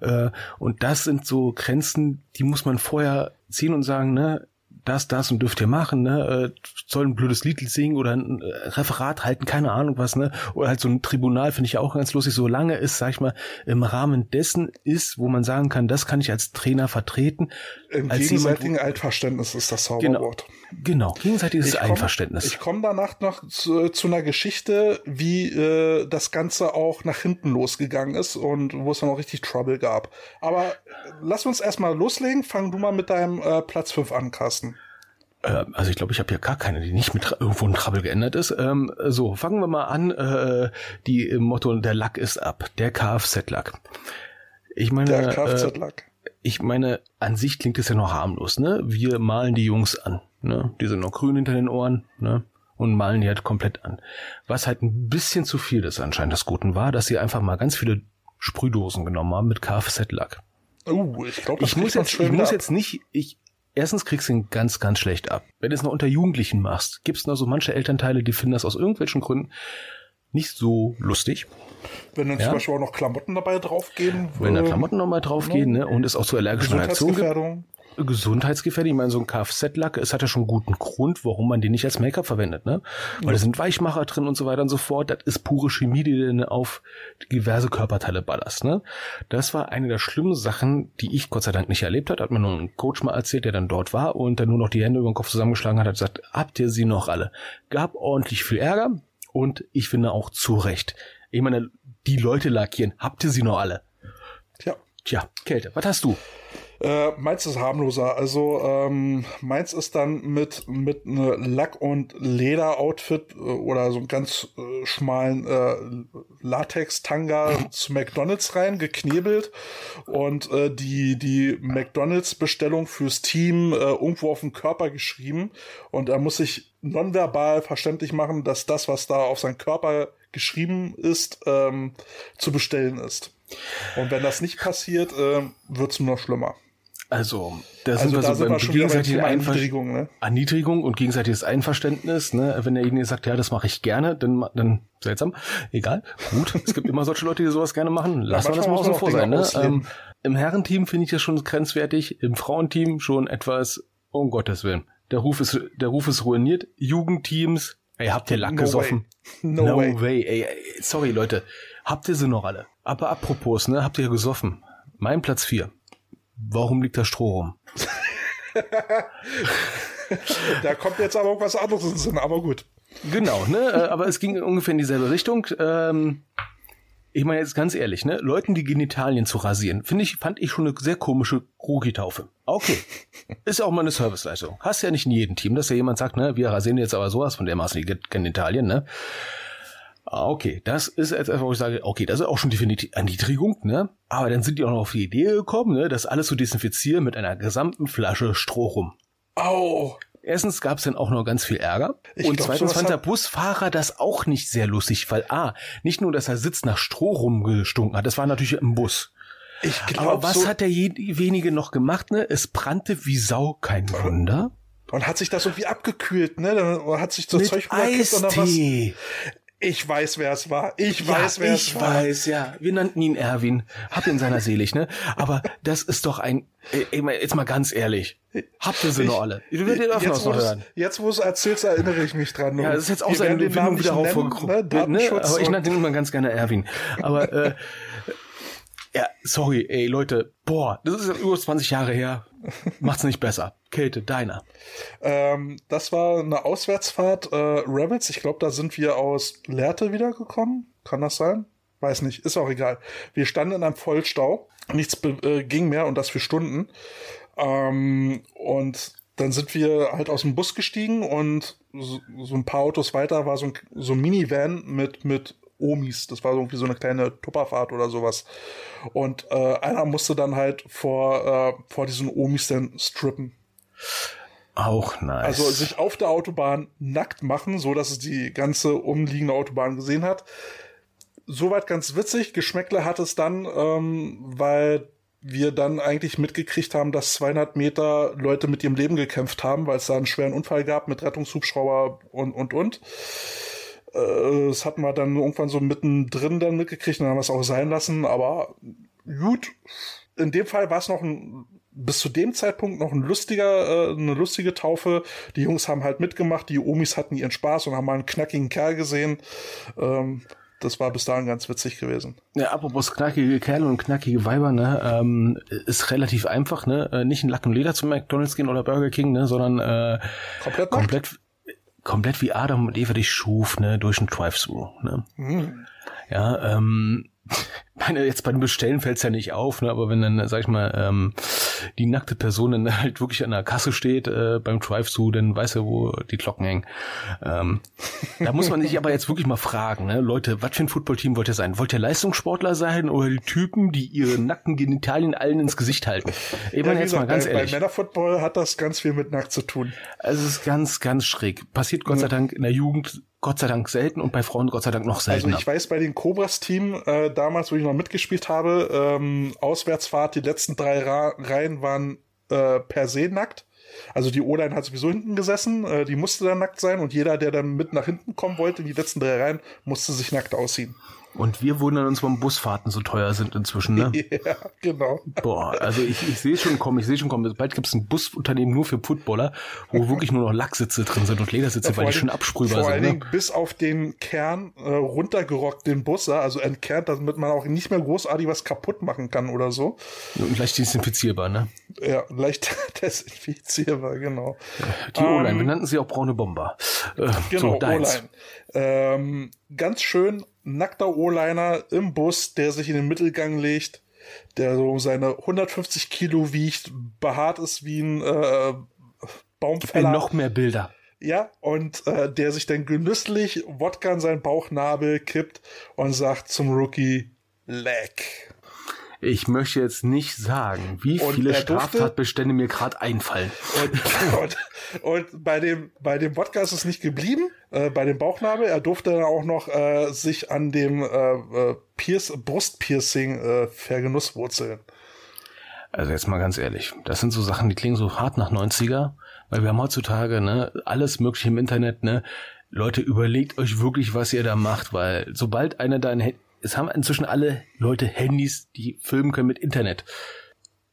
Äh, und das sind so Grenzen, die muss man vorher ziehen und sagen, ne? Das, das und dürft ihr machen, ne? Äh, soll ein blödes Lied singen oder ein äh, Referat halten, keine Ahnung was, ne? Oder halt so ein Tribunal finde ich auch ganz lustig, solange es, sag ich mal, im Rahmen dessen ist, wo man sagen kann, das kann ich als Trainer vertreten. Im gegenseitigen jemand, Altverständnis ist das Zauberwort. Genau, genau gegenseitiges ich Einverständnis. ich komme danach noch zu, zu, einer Geschichte, wie äh, das Ganze auch nach hinten losgegangen ist und wo es dann auch richtig Trouble gab. Aber lass uns erstmal loslegen. Fang du mal mit deinem äh, Platz 5 an, Carsten. Äh, also ich glaube, ich habe ja gar keine, die nicht mit irgendwo ein Trouble geändert ist. Ähm, so, fangen wir mal an. Äh, die im Motto, der Lack ist ab. Der Kfz-Lack. Ich meine, der Kfz-Lack. Äh, ich meine, an sich klingt es ja noch harmlos, ne? Wir malen die Jungs an, ne? Die sind noch grün hinter den Ohren, ne? Und malen die halt komplett an. Was halt ein bisschen zu viel des anscheinend des Guten war, dass sie einfach mal ganz viele Sprühdosen genommen haben mit Kfz-Lack. Oh, ich glaube, ich muss jetzt, ich muss jetzt nicht, ich, erstens kriegst du ihn ganz, ganz schlecht ab. Wenn du es noch unter Jugendlichen machst, gibt es noch so manche Elternteile, die finden das aus irgendwelchen Gründen nicht so lustig. Wenn dann ja? zum Beispiel auch noch Klamotten dabei draufgehen. Wenn da Klamotten nochmal draufgehen, ne? Und es auch zu allergischen Reaktionen gibt gesundheitsgefährlich. Ich meine, so ein Kfz-Lack, es hat ja schon guten Grund, warum man den nicht als Make-up verwendet, ne? Weil ja. da sind Weichmacher drin und so weiter und so fort. Das ist pure Chemie, die du auf diverse Körperteile ballerst, ne? Das war eine der schlimmen Sachen, die ich Gott sei Dank nicht erlebt hat. Hat mir nur ein Coach mal erzählt, der dann dort war und dann nur noch die Hände über den Kopf zusammengeschlagen hat, hat gesagt, habt ihr sie noch alle? Gab ordentlich viel Ärger und ich finde auch zu Recht. Ich meine, die Leute lackieren, habt ihr sie noch alle? Tja. Tja, Kälte, was hast du? Äh, meins ist harmloser. Also ähm, meins ist dann mit mit ne Lack- und Leder-Outfit äh, oder so einem ganz äh, schmalen äh, Latex-Tanga zu McDonalds rein, geknebelt und äh, die die McDonalds-Bestellung fürs Team äh, irgendwo auf den Körper geschrieben und er muss sich nonverbal verständlich machen, dass das, was da auf seinen Körper geschrieben ist, ähm, zu bestellen ist. Und wenn das nicht passiert, äh, wird es nur noch schlimmer. Also, da also sind wir da so beim gegenseitigen Erniedrigung, ne? Erniedrigung und gegenseitiges Einverständnis, ne? Wenn derjenige sagt, ja, das mache ich gerne, dann, dann seltsam. Egal, gut. es gibt immer solche Leute, die sowas gerne machen. Lass ja, mal das mal außen vor sein, ne? Ähm, Im Herrenteam finde ich das schon grenzwertig, im Frauenteam schon etwas, um Gottes Willen. Der Ruf ist, der Ruf ist ruiniert. Jugendteams, ey, habt ihr Lack no gesoffen? Way. No, no way. way. Ey, ey, sorry, Leute. Habt ihr sie noch alle? Aber apropos, ne? Habt ihr gesoffen? Mein Platz vier. Warum liegt da Stroh rum? da kommt jetzt aber auch was anderes in Sinn, aber gut. Genau, ne? Äh, aber es ging ungefähr in dieselbe Richtung. Ähm, ich meine jetzt ganz ehrlich, ne? Leuten die Genitalien zu rasieren, finde ich, fand ich schon eine sehr komische Rugi-Taufe. Okay. Ist auch mal eine Serviceleistung. Hast ja nicht in jedem Team, dass ja jemand sagt, ne, wir rasieren jetzt aber sowas von dermaßen die Genitalien, ne? Ah, okay, das ist etwas, wo ich sage, okay, das ist auch schon definitiv Erniedrigung, ne? Aber dann sind die auch noch auf die Idee gekommen, ne, das alles zu desinfizieren mit einer gesamten Flasche Stroh rum. Au! Erstens gab es dann auch noch ganz viel Ärger. Ich und glaub, zweitens fand der Busfahrer das auch nicht sehr lustig, weil A, nicht nur, dass er Sitz nach Stroh rumgestunken hat, das war natürlich im Bus. Ich glaub, Aber was so hat derjenige noch gemacht, ne? Es brannte wie Sau, kein Wunder. Und hat sich das irgendwie abgekühlt, ne? Dann hat sich so Mit Zeug rübergekippt und dann was. Ich weiß, wer es war. Ich weiß, ja, wer es war. Ich weiß, ja. Wir nannten ihn Erwin. Hab ihn seiner selig, ne? Aber das ist doch ein, ey, jetzt mal ganz ehrlich. Habt ihr sie ich, noch alle? Du den öfter noch hören. Jetzt, wo du es erzählst, erinnere ich mich dran. Ja, das ist jetzt auch seine Film wieder aufgekommen. Ne? ne? Aber ich nannte ihn immer ganz gerne Erwin. Aber, äh, ja, sorry, ey, Leute, boah, das ist über 20 Jahre her. Macht's nicht besser. Kälte, deiner. Ähm, das war eine Auswärtsfahrt, äh, Rabbits. Ich glaube, da sind wir aus Lehrte wiedergekommen. Kann das sein? Weiß nicht, ist auch egal. Wir standen in einem Vollstau. Nichts äh, ging mehr und das für Stunden. Ähm, und dann sind wir halt aus dem Bus gestiegen und so, so ein paar Autos weiter war so ein, so ein Minivan mit, mit Omis. Das war irgendwie so eine kleine Tupperfahrt oder sowas. Und äh, einer musste dann halt vor, äh, vor diesen Omis dann strippen. Auch nice. Also sich auf der Autobahn nackt machen, so dass es die ganze umliegende Autobahn gesehen hat. Soweit ganz witzig. Geschmäckle hat es dann, ähm, weil wir dann eigentlich mitgekriegt haben, dass 200 Meter Leute mit ihrem Leben gekämpft haben, weil es da einen schweren Unfall gab mit Rettungshubschrauber und, und, und. Äh, das hatten wir dann irgendwann so mittendrin dann mitgekriegt und dann haben wir es auch sein lassen. Aber gut, in dem Fall war es noch ein, bis zu dem Zeitpunkt noch ein lustiger, äh, eine lustige Taufe. Die Jungs haben halt mitgemacht, die Omis hatten ihren Spaß und haben mal einen knackigen Kerl gesehen. Ähm, das war bis dahin ganz witzig gewesen. Ja, apropos knackige Kerle und knackige Weiber, ne, ähm, ist relativ einfach, ne, äh, nicht in Lack und Leder zum McDonalds gehen oder Burger King, ne, sondern äh, komplett, komplett komplett wie Adam und Eva dich schuf, ne, durch ein Drive-Thru, ne? Mhm. Ja, ähm, meine, jetzt beim Bestellen fällt's ja nicht auf, ne, aber wenn dann, sag ich mal, ähm, die nackte Person dann halt wirklich an der Kasse steht äh, beim Drive-Thru, dann weiß er, wo die Glocken hängen. Ähm, da muss man sich aber jetzt wirklich mal fragen, ne, Leute, was für ein Footballteam wollt ihr sein? Wollt ihr Leistungssportler sein oder die Typen, die ihre nackten Genitalien allen ins Gesicht halten? Ich ja, meine jetzt gesagt, mal ganz bei, ehrlich. Bei Männerfootball hat das ganz viel mit nackt zu tun. Also es ist ganz, ganz schräg. Passiert Gott sei Dank in der Jugend Gott sei Dank selten und bei Frauen Gott sei Dank noch seltener. Also ich weiß bei den Cobras-Team äh, damals, wo ich noch mitgespielt habe, ähm, Auswärtsfahrt, die letzten drei Ra Reihen waren äh, per se nackt. Also die O-Line hat sowieso hinten gesessen, äh, die musste dann nackt sein und jeder, der dann mit nach hinten kommen wollte, in die letzten drei Reihen, musste sich nackt ausziehen. Und wir wundern uns, warum Busfahrten so teuer sind inzwischen, ne? Ja, genau. Boah, also ich, ich sehe schon kommen, ich sehe schon kommen. Bald gibt es ein Busunternehmen nur für Footballer, wo wirklich nur noch Lacksitze drin sind und Ledersitze, ja, weil die schon absprühbar vor sind. Vor allen ne? Dingen bis auf den Kern äh, runtergerockt, den Bus, also entkernt, damit man auch nicht mehr großartig was kaputt machen kann oder so. Und leicht desinfizierbar, ne? Ja, leicht desinfizierbar, genau. Die ähm, O-Line, wir nannten sie auch braune Bomber. Äh, genau, so, O-Line. Ähm, ganz schön nackter O-Liner im Bus, der sich in den Mittelgang legt, der so seine 150 Kilo wiegt, behaart ist wie ein äh, Baumfäller. noch mehr Bilder. Ja, und äh, der sich dann genüsslich Wodka in seinen Bauchnabel kippt und sagt zum Rookie, leck. Ich möchte jetzt nicht sagen, wie und viele Straftatbestände mir gerade einfallen. Und, und, und, bei dem bei dem Wodka ist es nicht geblieben. Äh, bei dem Bauchnabel, er durfte dann auch noch äh, sich an dem äh, äh Pierce, Brustpiercing äh, vergenusswurzeln. Also jetzt mal ganz ehrlich, das sind so Sachen, die klingen so hart nach 90er, weil wir haben heutzutage ne alles mögliche im Internet, ne Leute, überlegt euch wirklich, was ihr da macht, weil sobald einer da ein es haben inzwischen alle Leute Handys, die filmen können mit Internet.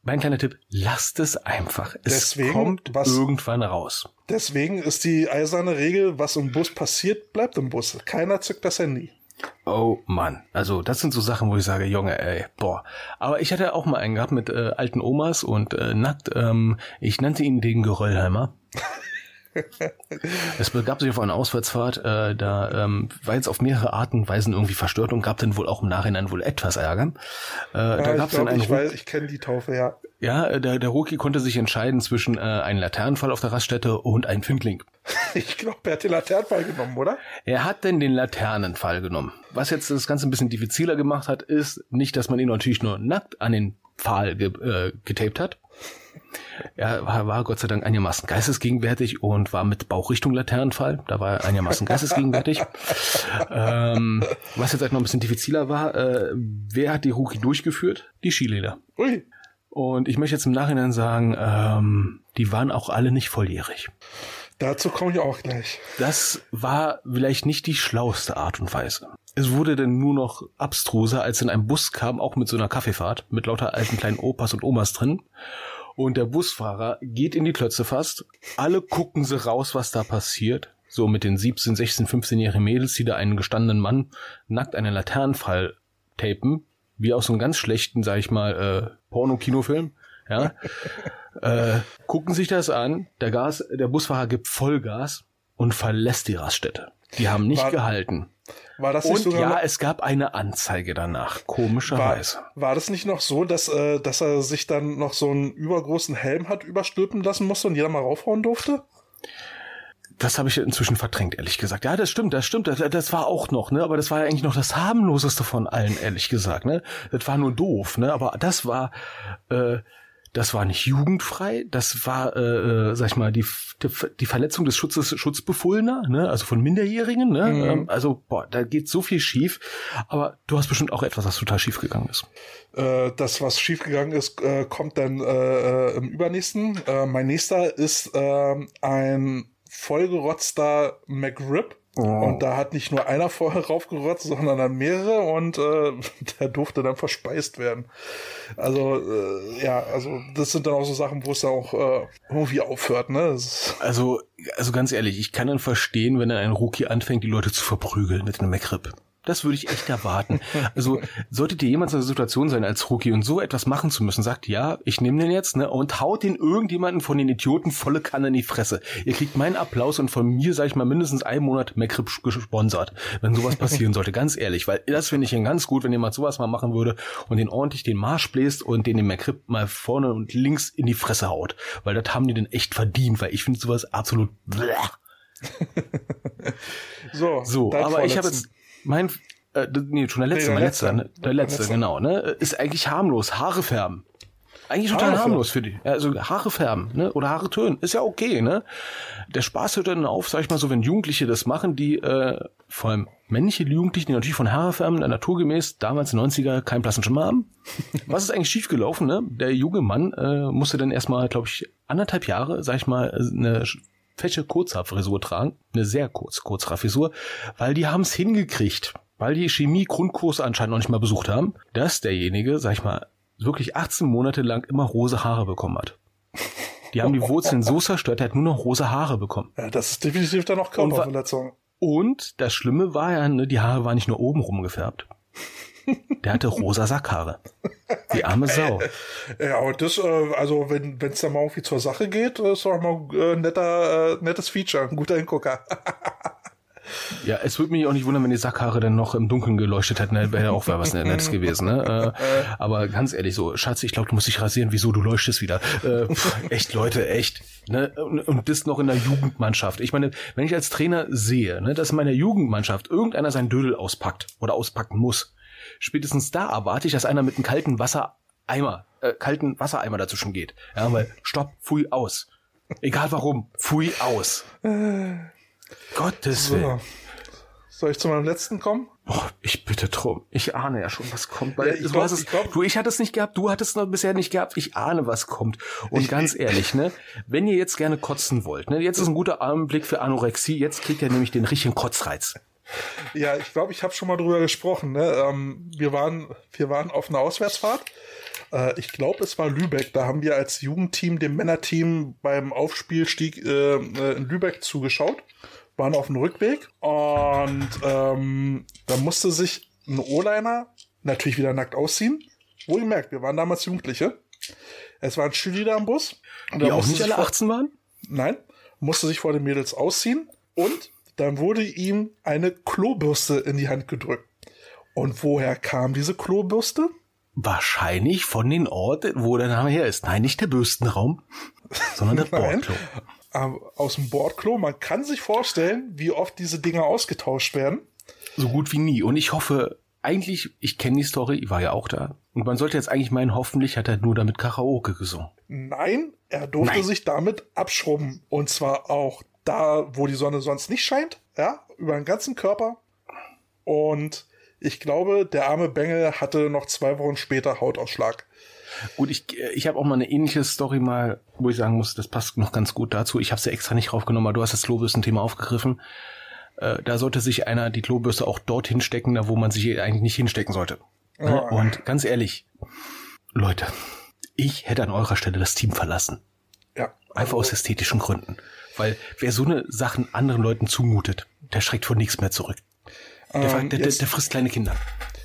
Mein kleiner Tipp, lasst es einfach. Es deswegen, kommt was, irgendwann raus. Deswegen ist die eiserne Regel, was im Bus passiert, bleibt im Bus. Keiner zückt das Handy. Oh Mann, also das sind so Sachen, wo ich sage, Junge, ey, boah. Aber ich hatte auch mal einen gehabt mit äh, alten Omas und äh, nackt, ähm, ich nannte ihn den Geröllheimer. es begab sich auf einer Auswärtsfahrt, äh, da ähm, war jetzt auf mehrere Arten und Weisen irgendwie verstört und gab dann wohl auch im Nachhinein wohl etwas Ärger. Äh, ja, da gab es dann einen ich, weiß, ich kenne die Taufe, ja. Ja, äh, der, der Rookie konnte sich entscheiden zwischen äh, einem Laternenfall auf der Raststätte und einem Findling. ich glaube, er hat den Laternenfall genommen, oder? Er hat denn den Laternenfall genommen. Was jetzt das Ganze ein bisschen diffiziler gemacht hat, ist nicht, dass man ihn natürlich nur nackt an den Pfahl ge äh, getaped hat, er war, war Gott sei Dank einigermaßen geistesgegenwärtig und war mit Bauchrichtung Laternenfall. Da war er einigermaßen geistesgegenwärtig. ähm, was jetzt halt noch ein bisschen diffiziler war, äh, wer hat die Rookie durchgeführt? Die Skileder. Ui. Und ich möchte jetzt im Nachhinein sagen, ähm, die waren auch alle nicht volljährig. Dazu komme ich auch gleich. Das war vielleicht nicht die schlauste Art und Weise. Es wurde dann nur noch abstruser, als in einem Bus kam, auch mit so einer Kaffeefahrt, mit lauter alten kleinen Opas und Omas drin. Und der Busfahrer geht in die Klötze fast. Alle gucken sie raus, was da passiert. So mit den 17, 16, 15-jährigen Mädels, die da einen gestandenen Mann nackt einen Laternenfall tapen. Wie aus so einem ganz schlechten, sag ich mal, äh, Porno-Kinofilm. Ja. äh, gucken sich das an. Der Gas, der Busfahrer gibt Vollgas und verlässt die Raststätte. Die haben nicht War gehalten. War das nicht Und sogar ja, es gab eine Anzeige danach, komischerweise. War, war das nicht noch so, dass, äh, dass er sich dann noch so einen übergroßen Helm hat überstülpen lassen musste und jeder mal raufhauen durfte? Das habe ich inzwischen verdrängt, ehrlich gesagt. Ja, das stimmt, das stimmt. Das, das war auch noch, ne? Aber das war ja eigentlich noch das harmloseste von allen, ehrlich gesagt, ne? Das war nur doof, ne? Aber das war, äh, das war nicht jugendfrei, das war, äh, äh, sag ich mal, die, die, die Verletzung des Schutzes Schutzbefohlener, ne, also von Minderjährigen, ne, mhm. ähm, also boah, da geht so viel schief, aber du hast bestimmt auch etwas, was total schief gegangen ist. Äh, das, was schief gegangen ist, äh, kommt dann äh, äh im übernächsten. Äh, mein nächster ist äh, ein vollgerotzter McRib Oh. Und da hat nicht nur einer vorher raufgerotzt, sondern dann mehrere und äh, der durfte dann verspeist werden. Also äh, ja, also das sind dann auch so Sachen, wo es dann auch äh, irgendwie aufhört, ne? Also, also ganz ehrlich, ich kann dann verstehen, wenn dann ein Rookie anfängt, die Leute zu verprügeln mit einem McRib. Das würde ich echt erwarten. Also solltet ihr jemals in der Situation sein als Rookie und so etwas machen zu müssen, sagt ja, ich nehme den jetzt ne, und haut den irgendjemanden von den Idioten volle Kanne in die Fresse. Ihr kriegt meinen Applaus und von mir, sage ich mal, mindestens einen Monat MacRib gesponsert, wenn sowas passieren sollte. Ganz ehrlich, weil das finde ich ihn ganz gut, wenn jemand sowas mal machen würde und den ordentlich den Marsch bläst und den den MacRib mal vorne und links in die Fresse haut. Weil das haben die denn echt verdient, weil ich finde sowas absolut so, so aber ich habe jetzt mein, äh, nee, schon der letzte, nee, der mein letzter, ne? der letzte, letzte, genau, ne, ist eigentlich harmlos, Haare färben. Eigentlich total Haare harmlos für die. Also Haare färben, ne? Oder Haare tönen. Ist ja okay, ne? Der Spaß hört dann auf, sag ich mal so, wenn Jugendliche das machen, die, äh, vor allem männliche Jugendliche, die natürlich von Haare färben, naturgemäß, damals 90er, keinen blassen Schimmer haben. Was ist eigentlich schiefgelaufen, ne? Der junge Mann äh, musste dann erstmal, glaube ich, anderthalb Jahre, sag ich mal, eine fette Kurzhaarfrisur tragen, eine sehr kurz Kurzhaarfrisur, weil die haben es hingekriegt, weil die Chemie-Grundkurs anscheinend noch nicht mal besucht haben, dass derjenige, sag ich mal, wirklich 18 Monate lang immer rosa Haare bekommen hat. Die haben die Wurzeln so zerstört, er hat nur noch rosa Haare bekommen. Ja, das ist definitiv dann noch Körperverletzung. Und, und das Schlimme war ja, ne, die Haare waren nicht nur oben rum gefärbt. Der hatte rosa Sackhaare. Die arme Sau. Ja, und das, äh, also wenn es da mal irgendwie zur Sache geht, ist doch mal ein äh, netter, äh, nettes Feature, ein guter Hingucker. Ja, es würde mich auch nicht wundern, wenn die Sackhaare dann noch im Dunkeln geleuchtet hätten, wäre ja auch was Nettes gewesen. Ne? Äh, aber ganz ehrlich, so, Schatz, ich glaube, du musst dich rasieren. Wieso, du leuchtest wieder? Äh, pff, echt, Leute, echt. Ne? Und, und das noch in der Jugendmannschaft. Ich meine, wenn ich als Trainer sehe, ne, dass in meiner Jugendmannschaft irgendeiner sein Dödel auspackt oder auspacken muss, spätestens da erwarte ich, dass einer mit einem kalten Wassereimer, äh, kalten Wassereimer dazwischen geht. Ja, weil stopp, pfui aus. Egal warum, pfui aus. Äh, Gottes so. Willen. Soll ich zu meinem letzten kommen? Boah, ich bitte drum. Ich ahne ja schon, was kommt. Weil ja, ich du, glaub, es, glaub, du, ich hatte es nicht gehabt, du hattest es noch bisher nicht gehabt. Ich ahne, was kommt. Und ich, ganz ehrlich, ne, wenn ihr jetzt gerne kotzen wollt, ne, jetzt ist ein guter Augenblick für Anorexie. Jetzt kriegt ihr nämlich den richtigen Kotzreiz. Ja, ich glaube, ich habe schon mal drüber gesprochen. Ne? Ähm, wir, waren, wir waren auf einer Auswärtsfahrt. Äh, ich glaube, es war Lübeck. Da haben wir als Jugendteam dem Männerteam beim Aufspielstieg äh, äh, in Lübeck zugeschaut. Waren auf dem Rückweg und ähm, da musste sich ein O-Liner natürlich wieder nackt ausziehen. Wohlgemerkt, wir waren damals Jugendliche. Es waren Cheerleader am Bus. Und Die auch nicht alle 18 waren? Nein, musste sich vor den Mädels ausziehen und dann wurde ihm eine Klobürste in die Hand gedrückt. Und woher kam diese Klobürste? Wahrscheinlich von den Orten, wo der Name her ist. Nein, nicht der Bürstenraum, sondern der Bordklo. Aus dem Bordklo. Man kann sich vorstellen, wie oft diese Dinger ausgetauscht werden. So gut wie nie. Und ich hoffe, eigentlich, ich kenne die Story, ich war ja auch da. Und man sollte jetzt eigentlich meinen, hoffentlich hat er nur damit Karaoke gesungen. Nein, er durfte Nein. sich damit abschrubben. Und zwar auch da, wo die Sonne sonst nicht scheint, ja, über den ganzen Körper. Und ich glaube, der arme Bengel hatte noch zwei Wochen später Hautausschlag. Gut, ich, ich habe auch mal eine ähnliche Story mal, wo ich sagen muss, das passt noch ganz gut dazu. Ich habe sie ja extra nicht raufgenommen, aber du hast das Klobürsten-Thema aufgegriffen. Äh, da sollte sich einer die Klobürste auch dorthin stecken, da wo man sich eigentlich nicht hinstecken sollte. Oh. Und ganz ehrlich, Leute, ich hätte an eurer Stelle das Team verlassen. Ja. Einfach aus ästhetischen Gründen. Weil wer so eine Sachen anderen Leuten zumutet, der schreckt vor nichts mehr zurück. Der, ähm, der, der, der frisst kleine Kinder.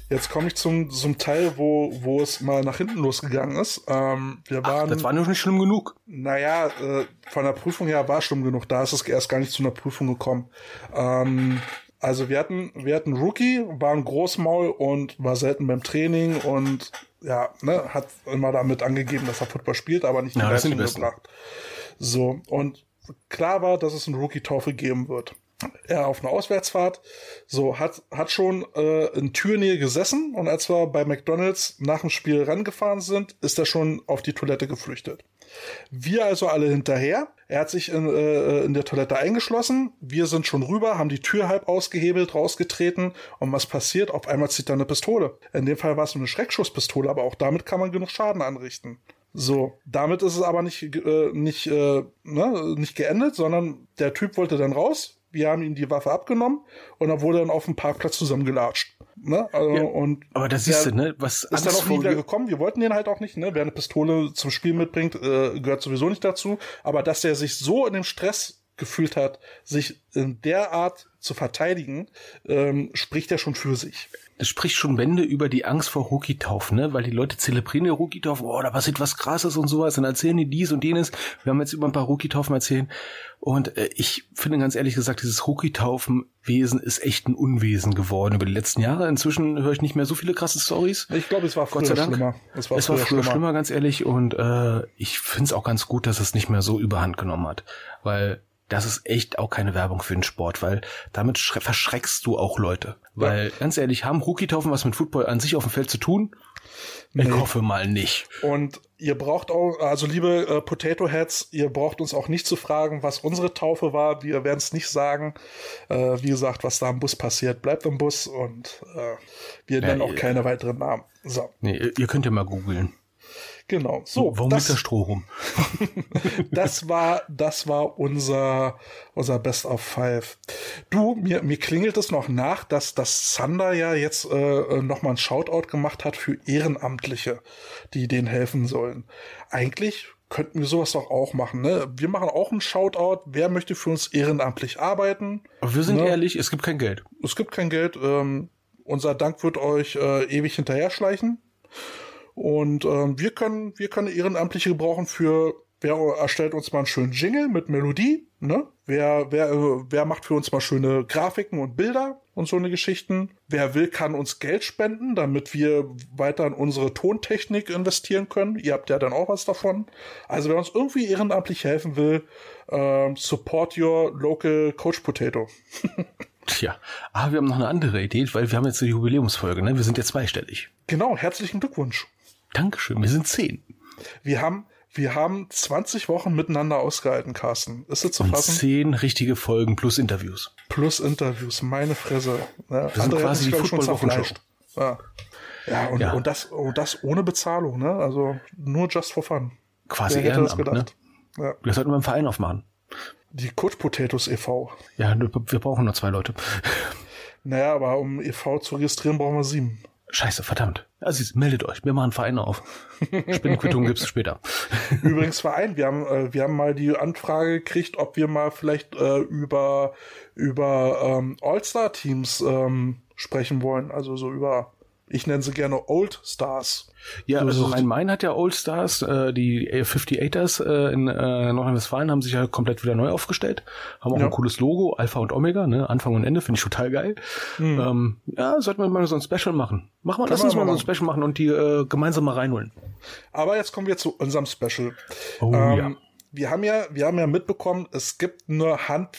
Jetzt komme ich zum, zum Teil, wo, wo es mal nach hinten losgegangen ist. Ähm, wir waren, Ach, das war noch nicht schlimm genug. Naja, äh, von der Prüfung her war schlimm genug. Da ist es erst gar nicht zu einer Prüfung gekommen. Ähm, also wir hatten, wir hatten Rookie, war ein Großmaul und war selten beim Training und ja, ne, hat immer damit angegeben, dass er Football spielt, aber nicht die ja, Leistung gebracht. So, und klar war, dass es einen Rookie-Taufe geben wird. Er auf einer Auswärtsfahrt, so hat, hat schon äh, in Türnähe gesessen und als wir bei McDonalds nach dem Spiel rangefahren sind, ist er schon auf die Toilette geflüchtet. Wir also alle hinterher. Er hat sich in, äh, in der Toilette eingeschlossen. Wir sind schon rüber, haben die Tür halb ausgehebelt, rausgetreten. Und was passiert? Auf einmal zieht er eine Pistole. In dem Fall war es eine Schreckschusspistole, aber auch damit kann man genug Schaden anrichten. So, damit ist es aber nicht, äh, nicht, äh, ne, nicht geendet, sondern der Typ wollte dann raus. Wir haben ihm die Waffe abgenommen und er wurde dann auf dem Parkplatz zusammengelatscht. Ne? Also, ja, und aber das siehst du, ne? Was ist dann auch nie wieder gekommen. Wir wollten den halt auch nicht, ne? Wer eine Pistole zum Spiel mitbringt, äh, gehört sowieso nicht dazu. Aber dass der sich so in dem Stress gefühlt hat, sich in der Art zu verteidigen, ähm, spricht er schon für sich. Das spricht schon Bände über die Angst vor Rookie-Taufen, ne? Weil die Leute zelebrieren die Rookie-Taufen, oh, da passiert was Krasses und sowas, dann erzählen die dies und jenes. Wir haben jetzt über ein paar Rookie-Taufen erzählen. Und äh, ich finde ganz ehrlich gesagt, dieses Rookie-Taufen-Wesen ist echt ein Unwesen geworden über die letzten Jahre. Inzwischen höre ich nicht mehr so viele krasse Stories. Ich glaube, es war früher Gott sei Dank. schlimmer. Es war, es früher, war früher schlimmer. schlimmer, ganz ehrlich. Und äh, ich finde es auch ganz gut, dass es nicht mehr so überhand genommen hat. Weil das ist echt auch keine Werbung für den Sport, weil damit verschreckst du auch Leute. Weil ja. ganz ehrlich, haben Rookie-Taufen was mit Football an sich auf dem Feld zu tun? Nee. Ich hoffe mal nicht. Und ihr braucht auch, also liebe äh, Potato Heads, ihr braucht uns auch nicht zu fragen, was unsere Taufe war. Wir werden es nicht sagen. Äh, wie gesagt, was da im Bus passiert, bleibt im Bus und äh, wir nennen ja, auch keine weiteren Namen. So. Nee, ihr könnt ja mal googeln. Genau. So, warum das, liegt da Stroh rum? das war, das war unser, unser Best of Five. Du, mir, mir klingelt es noch nach, dass das Sander ja jetzt äh, nochmal ein Shoutout gemacht hat für Ehrenamtliche, die denen helfen sollen. Eigentlich könnten wir sowas doch auch machen. Ne? Wir machen auch einen Shoutout. Wer möchte für uns ehrenamtlich arbeiten? Aber wir sind ne? ehrlich, es gibt kein Geld. Es gibt kein Geld. Ähm, unser Dank wird euch äh, ewig hinterher schleichen. Und ähm, wir können, wir können Ehrenamtliche gebrauchen für, wer erstellt uns mal einen schönen Jingle mit Melodie, ne? Wer, wer, äh, wer macht für uns mal schöne Grafiken und Bilder und so eine Geschichten? Wer will, kann uns Geld spenden, damit wir weiter in unsere Tontechnik investieren können. Ihr habt ja dann auch was davon. Also wer uns irgendwie ehrenamtlich helfen will, ähm, support your local Coach Potato. Tja, aber wir haben noch eine andere Idee, weil wir haben jetzt eine Jubiläumsfolge, ne? Wir sind ja zweistellig. Genau, herzlichen Glückwunsch. Dankeschön, wir sind zehn. Wir haben, wir haben 20 Wochen miteinander ausgehalten, Carsten. Ist das zu Und fassen? Zehn richtige Folgen plus Interviews. Plus Interviews, meine Fresse. Ja, wir sind quasi die Football-Wochenshow. Ja. Ja, und, ja. und das, und das ohne Bezahlung, ne? Also nur just for fun. Quasi Wer Ehrenamt, das gedacht? Ne? Ja. Wir sollten mal einen Verein aufmachen. Die Coach Potatoes e.V. Ja, wir brauchen nur zwei Leute. Naja, aber um e.V. zu registrieren, brauchen wir sieben. Scheiße, verdammt. Also meldet euch, wir machen Vereine auf. Spinnenquittung gibt's später. Übrigens Verein, wir haben äh, wir haben mal die Anfrage gekriegt, ob wir mal vielleicht äh, über über ähm, All-Star Teams ähm, sprechen wollen, also so über ich nenne sie gerne Old Stars. Ja, also Rhein-Main hat ja Old Stars, äh, die 58ers äh, in äh, Nordrhein-Westfalen haben sich ja komplett wieder neu aufgestellt, haben auch ja. ein cooles Logo, Alpha und Omega, ne, Anfang und Ende, finde ich total geil. Mhm. Ähm, ja, sollten wir mal so ein Special machen. Machen wir, lass uns mal so ein Special machen und die äh, gemeinsam mal reinholen. Aber jetzt kommen wir zu unserem Special. Oh, ähm, ja. Wir haben ja, wir haben ja mitbekommen, es gibt nur Hand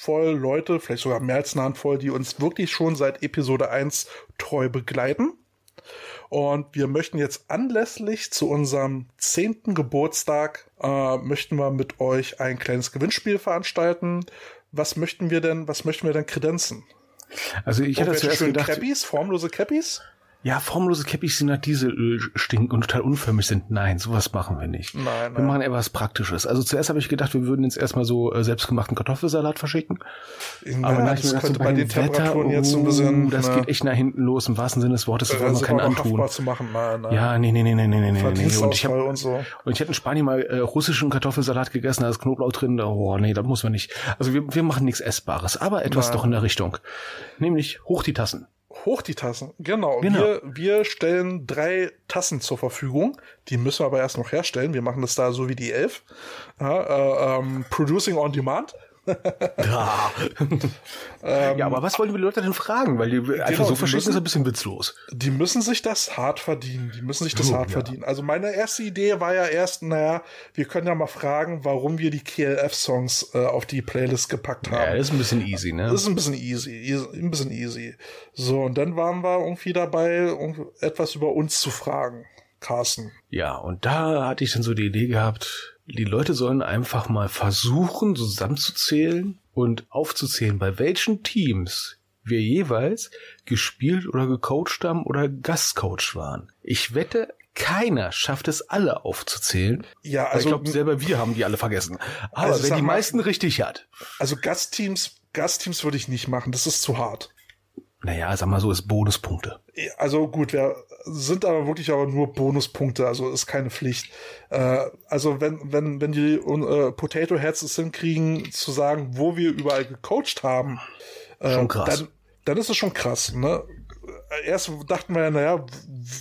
voll Leute, vielleicht sogar mehr als eine Handvoll, die uns wirklich schon seit Episode 1 treu begleiten. Und wir möchten jetzt anlässlich zu unserem zehnten Geburtstag, äh, möchten wir mit euch ein kleines Gewinnspiel veranstalten. Was möchten wir denn, was möchten wir denn kredenzen? Also ich hätte zuerst gedacht... Cappies, formlose Cappies? Ja, formlose Cappies, die nach Dieselöl stinken und total unförmig sind. Nein, sowas machen wir nicht. Nein, nein. Wir machen etwas Praktisches. Also zuerst habe ich gedacht, wir würden jetzt erstmal so äh, selbstgemachten Kartoffelsalat verschicken. Ja, Aber das könnte so bei den Temperaturen Wetter, jetzt so ein bisschen... Oh, das na, geht echt nach hinten los, im wahrsten Sinne des Wortes. Das wollen wir keinen antun. Zu machen. Nein, nein. Ja, nee, nee, nee, nee, nee, nee. nee. Und ich, hab, und, so. und ich hätte in Spanien mal äh, russischen Kartoffelsalat gegessen, da ist Knoblauch drin. Oh, nee, das muss man nicht. Also wir, wir machen nichts Essbares, aber etwas nein. doch in der Richtung. Nämlich hoch die Tassen. Hoch die Tassen, genau. genau. Wir, wir stellen drei Tassen zur Verfügung. Die müssen wir aber erst noch herstellen. Wir machen das da so wie die elf. Ja, äh, ähm, Producing on Demand ja. ähm, ja, aber was wollen die Leute denn fragen? Weil die genau, einfach so verschicken ist ein bisschen witzlos. Die müssen sich das hart verdienen. Die müssen sich das oh, hart ja. verdienen. Also meine erste Idee war ja erst, naja, wir können ja mal fragen, warum wir die KLF-Songs äh, auf die Playlist gepackt haben. Ja, ist ein bisschen easy, ne? Das ist ein bisschen easy, easy, ein bisschen easy. So, und dann waren wir irgendwie dabei, um etwas über uns zu fragen. Carsten. Ja, und da hatte ich dann so die Idee gehabt, die Leute sollen einfach mal versuchen, zusammenzuzählen und aufzuzählen, bei welchen Teams wir jeweils gespielt oder gecoacht haben oder Gastcoach waren. Ich wette, keiner schafft es alle aufzuzählen. Ja, also ich glaube selber wir haben die alle vergessen. Aber also wer die mal, meisten richtig hat. Also Gastteams, Gastteams würde ich nicht machen, das ist zu hart. Naja, sag mal so, ist Bonuspunkte. Also gut, wer, sind aber wirklich aber nur Bonuspunkte, also ist keine Pflicht. Äh, also wenn, wenn, wenn die äh, Potato Heads es hinkriegen, zu sagen, wo wir überall gecoacht haben, äh, schon krass. Dann, dann ist es schon krass. Ne? Erst dachten wir ja, naja,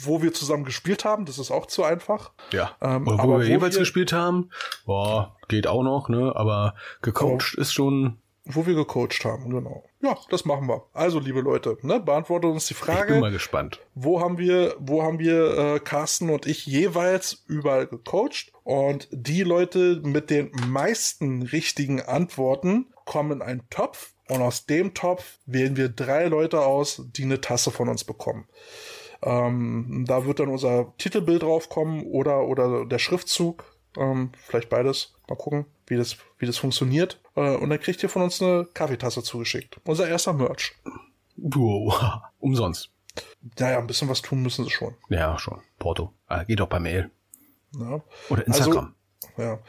wo wir zusammen gespielt haben, das ist auch zu einfach. Ja. Ähm, wo wir wo jeweils wir, gespielt haben, boah, geht auch noch, ne? Aber gecoacht ist schon wo wir gecoacht haben, genau. Ja, das machen wir. Also, liebe Leute, ne, beantwortet uns die Frage. Ich bin mal gespannt. Wo haben wir, wo haben wir äh, Carsten und ich jeweils überall gecoacht? Und die Leute mit den meisten richtigen Antworten kommen in einen Topf. Und aus dem Topf wählen wir drei Leute aus, die eine Tasse von uns bekommen. Ähm, da wird dann unser Titelbild draufkommen oder, oder der Schriftzug. Ähm, vielleicht beides. Mal gucken, wie das, wie das funktioniert. Äh, und dann kriegt ihr von uns eine Kaffeetasse zugeschickt. Unser erster Merch. Wow. Umsonst. Naja, ein bisschen was tun müssen sie schon. Ja, schon. Porto. Ah, geht auch per Mail. Ja. Oder Instagram. Also, ja.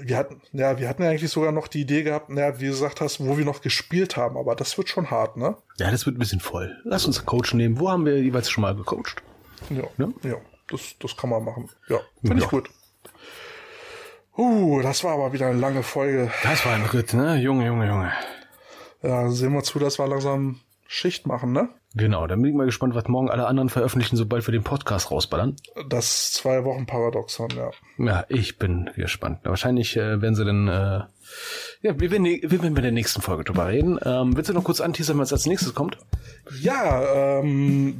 Wir hatten, ja, wir hatten ja eigentlich sogar noch die Idee gehabt, naja, wie du gesagt hast, wo wir noch gespielt haben, aber das wird schon hart, ne? Ja, das wird ein bisschen voll. Lass uns einen Coach nehmen. Wo haben wir jeweils schon mal gecoacht? Ja, ne? ja, das, das kann man machen. Ja, finde ja. ich gut. Uh, das war aber wieder eine lange Folge. Das war ein Ritt, ne? Junge, Junge, Junge. Ja, sehen wir zu, dass wir langsam Schicht machen, ne? Genau, dann bin ich mal gespannt, was morgen alle anderen veröffentlichen, sobald wir den Podcast rausballern. Das zwei Wochen Paradoxon, ja. Ja, ich bin gespannt. Wahrscheinlich äh, werden sie dann, äh, ja, wir werden, wir werden bei der nächsten Folge drüber reden. Ähm, willst du noch kurz anteasern, was als nächstes kommt? Ja, ähm,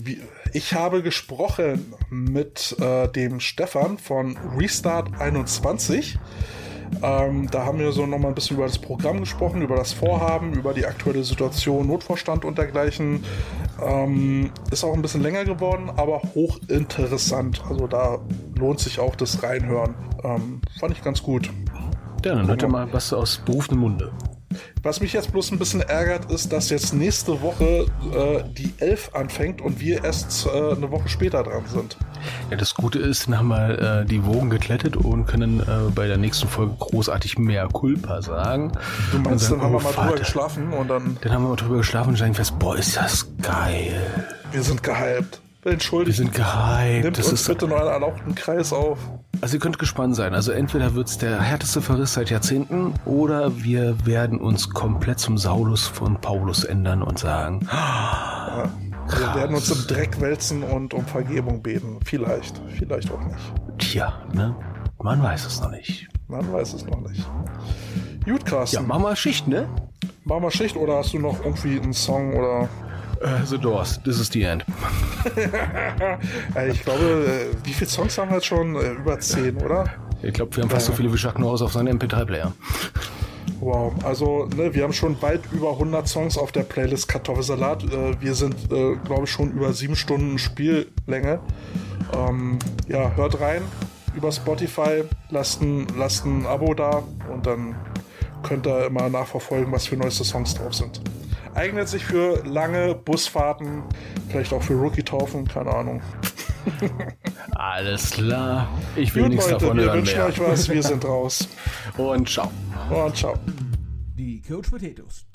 ich habe gesprochen mit äh, dem Stefan von Restart 21. Ähm, da haben wir so nochmal ein bisschen über das Programm gesprochen, über das Vorhaben, über die aktuelle Situation, Notvorstand und dergleichen. Ähm, ist auch ein bisschen länger geworden, aber hochinteressant. Also da lohnt sich auch das Reinhören. Ähm, fand ich ganz gut. Ja, dann hört ihr mal was aus berufenem Munde. Was mich jetzt bloß ein bisschen ärgert, ist, dass jetzt nächste Woche äh, die 11 anfängt und wir erst äh, eine Woche später dran sind. Ja, das Gute ist, dann haben wir äh, die Wogen geklettet und können äh, bei der nächsten Folge großartig mehr Culpa sagen. Du meinst, sagen, dann haben oh, wir mal Vater. drüber geschlafen und dann. Dann haben wir mal drüber geschlafen und sagen fest, boah, ist das geil. Wir sind gehypt. Entschuldigt. Wir sind gehypt. Nimmt das uns ist bitte noch einen erlauchten Kreis auf. Also ihr könnt gespannt sein. Also entweder wird es der härteste Verriss seit Jahrzehnten oder wir werden uns komplett zum Saulus von Paulus ändern und sagen, ja, wir werden uns im Dreck wälzen und um Vergebung beten. Vielleicht, vielleicht auch nicht. Tja, ne? Man weiß es noch nicht. Man weiß es noch nicht. Gut, Carsten. Ja, mach mal Schicht, ne? Mach mal Schicht oder hast du noch irgendwie einen Song oder Uh, the Doors, This is the End. ich glaube, äh, wie viele Songs haben wir jetzt schon? Äh, über zehn, oder? Ich glaube, wir haben fast so viele wie Jacques Norris auf seinem MP3-Player. Wow, also ne, wir haben schon weit über 100 Songs auf der Playlist Kartoffelsalat. wir sind, glaube ich, schon über sieben Stunden Spiellänge. Ähm, ja, hört rein über Spotify, lasst ein, lasst ein Abo da und dann könnt ihr immer nachverfolgen, was für neueste Songs drauf sind eignet sich für lange Busfahrten, vielleicht auch für Rookie-Taufen, keine Ahnung. Alles klar. Ich will Gut, nichts Leute, davon hören. Wir wünschen mehr. euch was, wir sind raus. Und ciao. Und ciao. Die Coach Potatoes.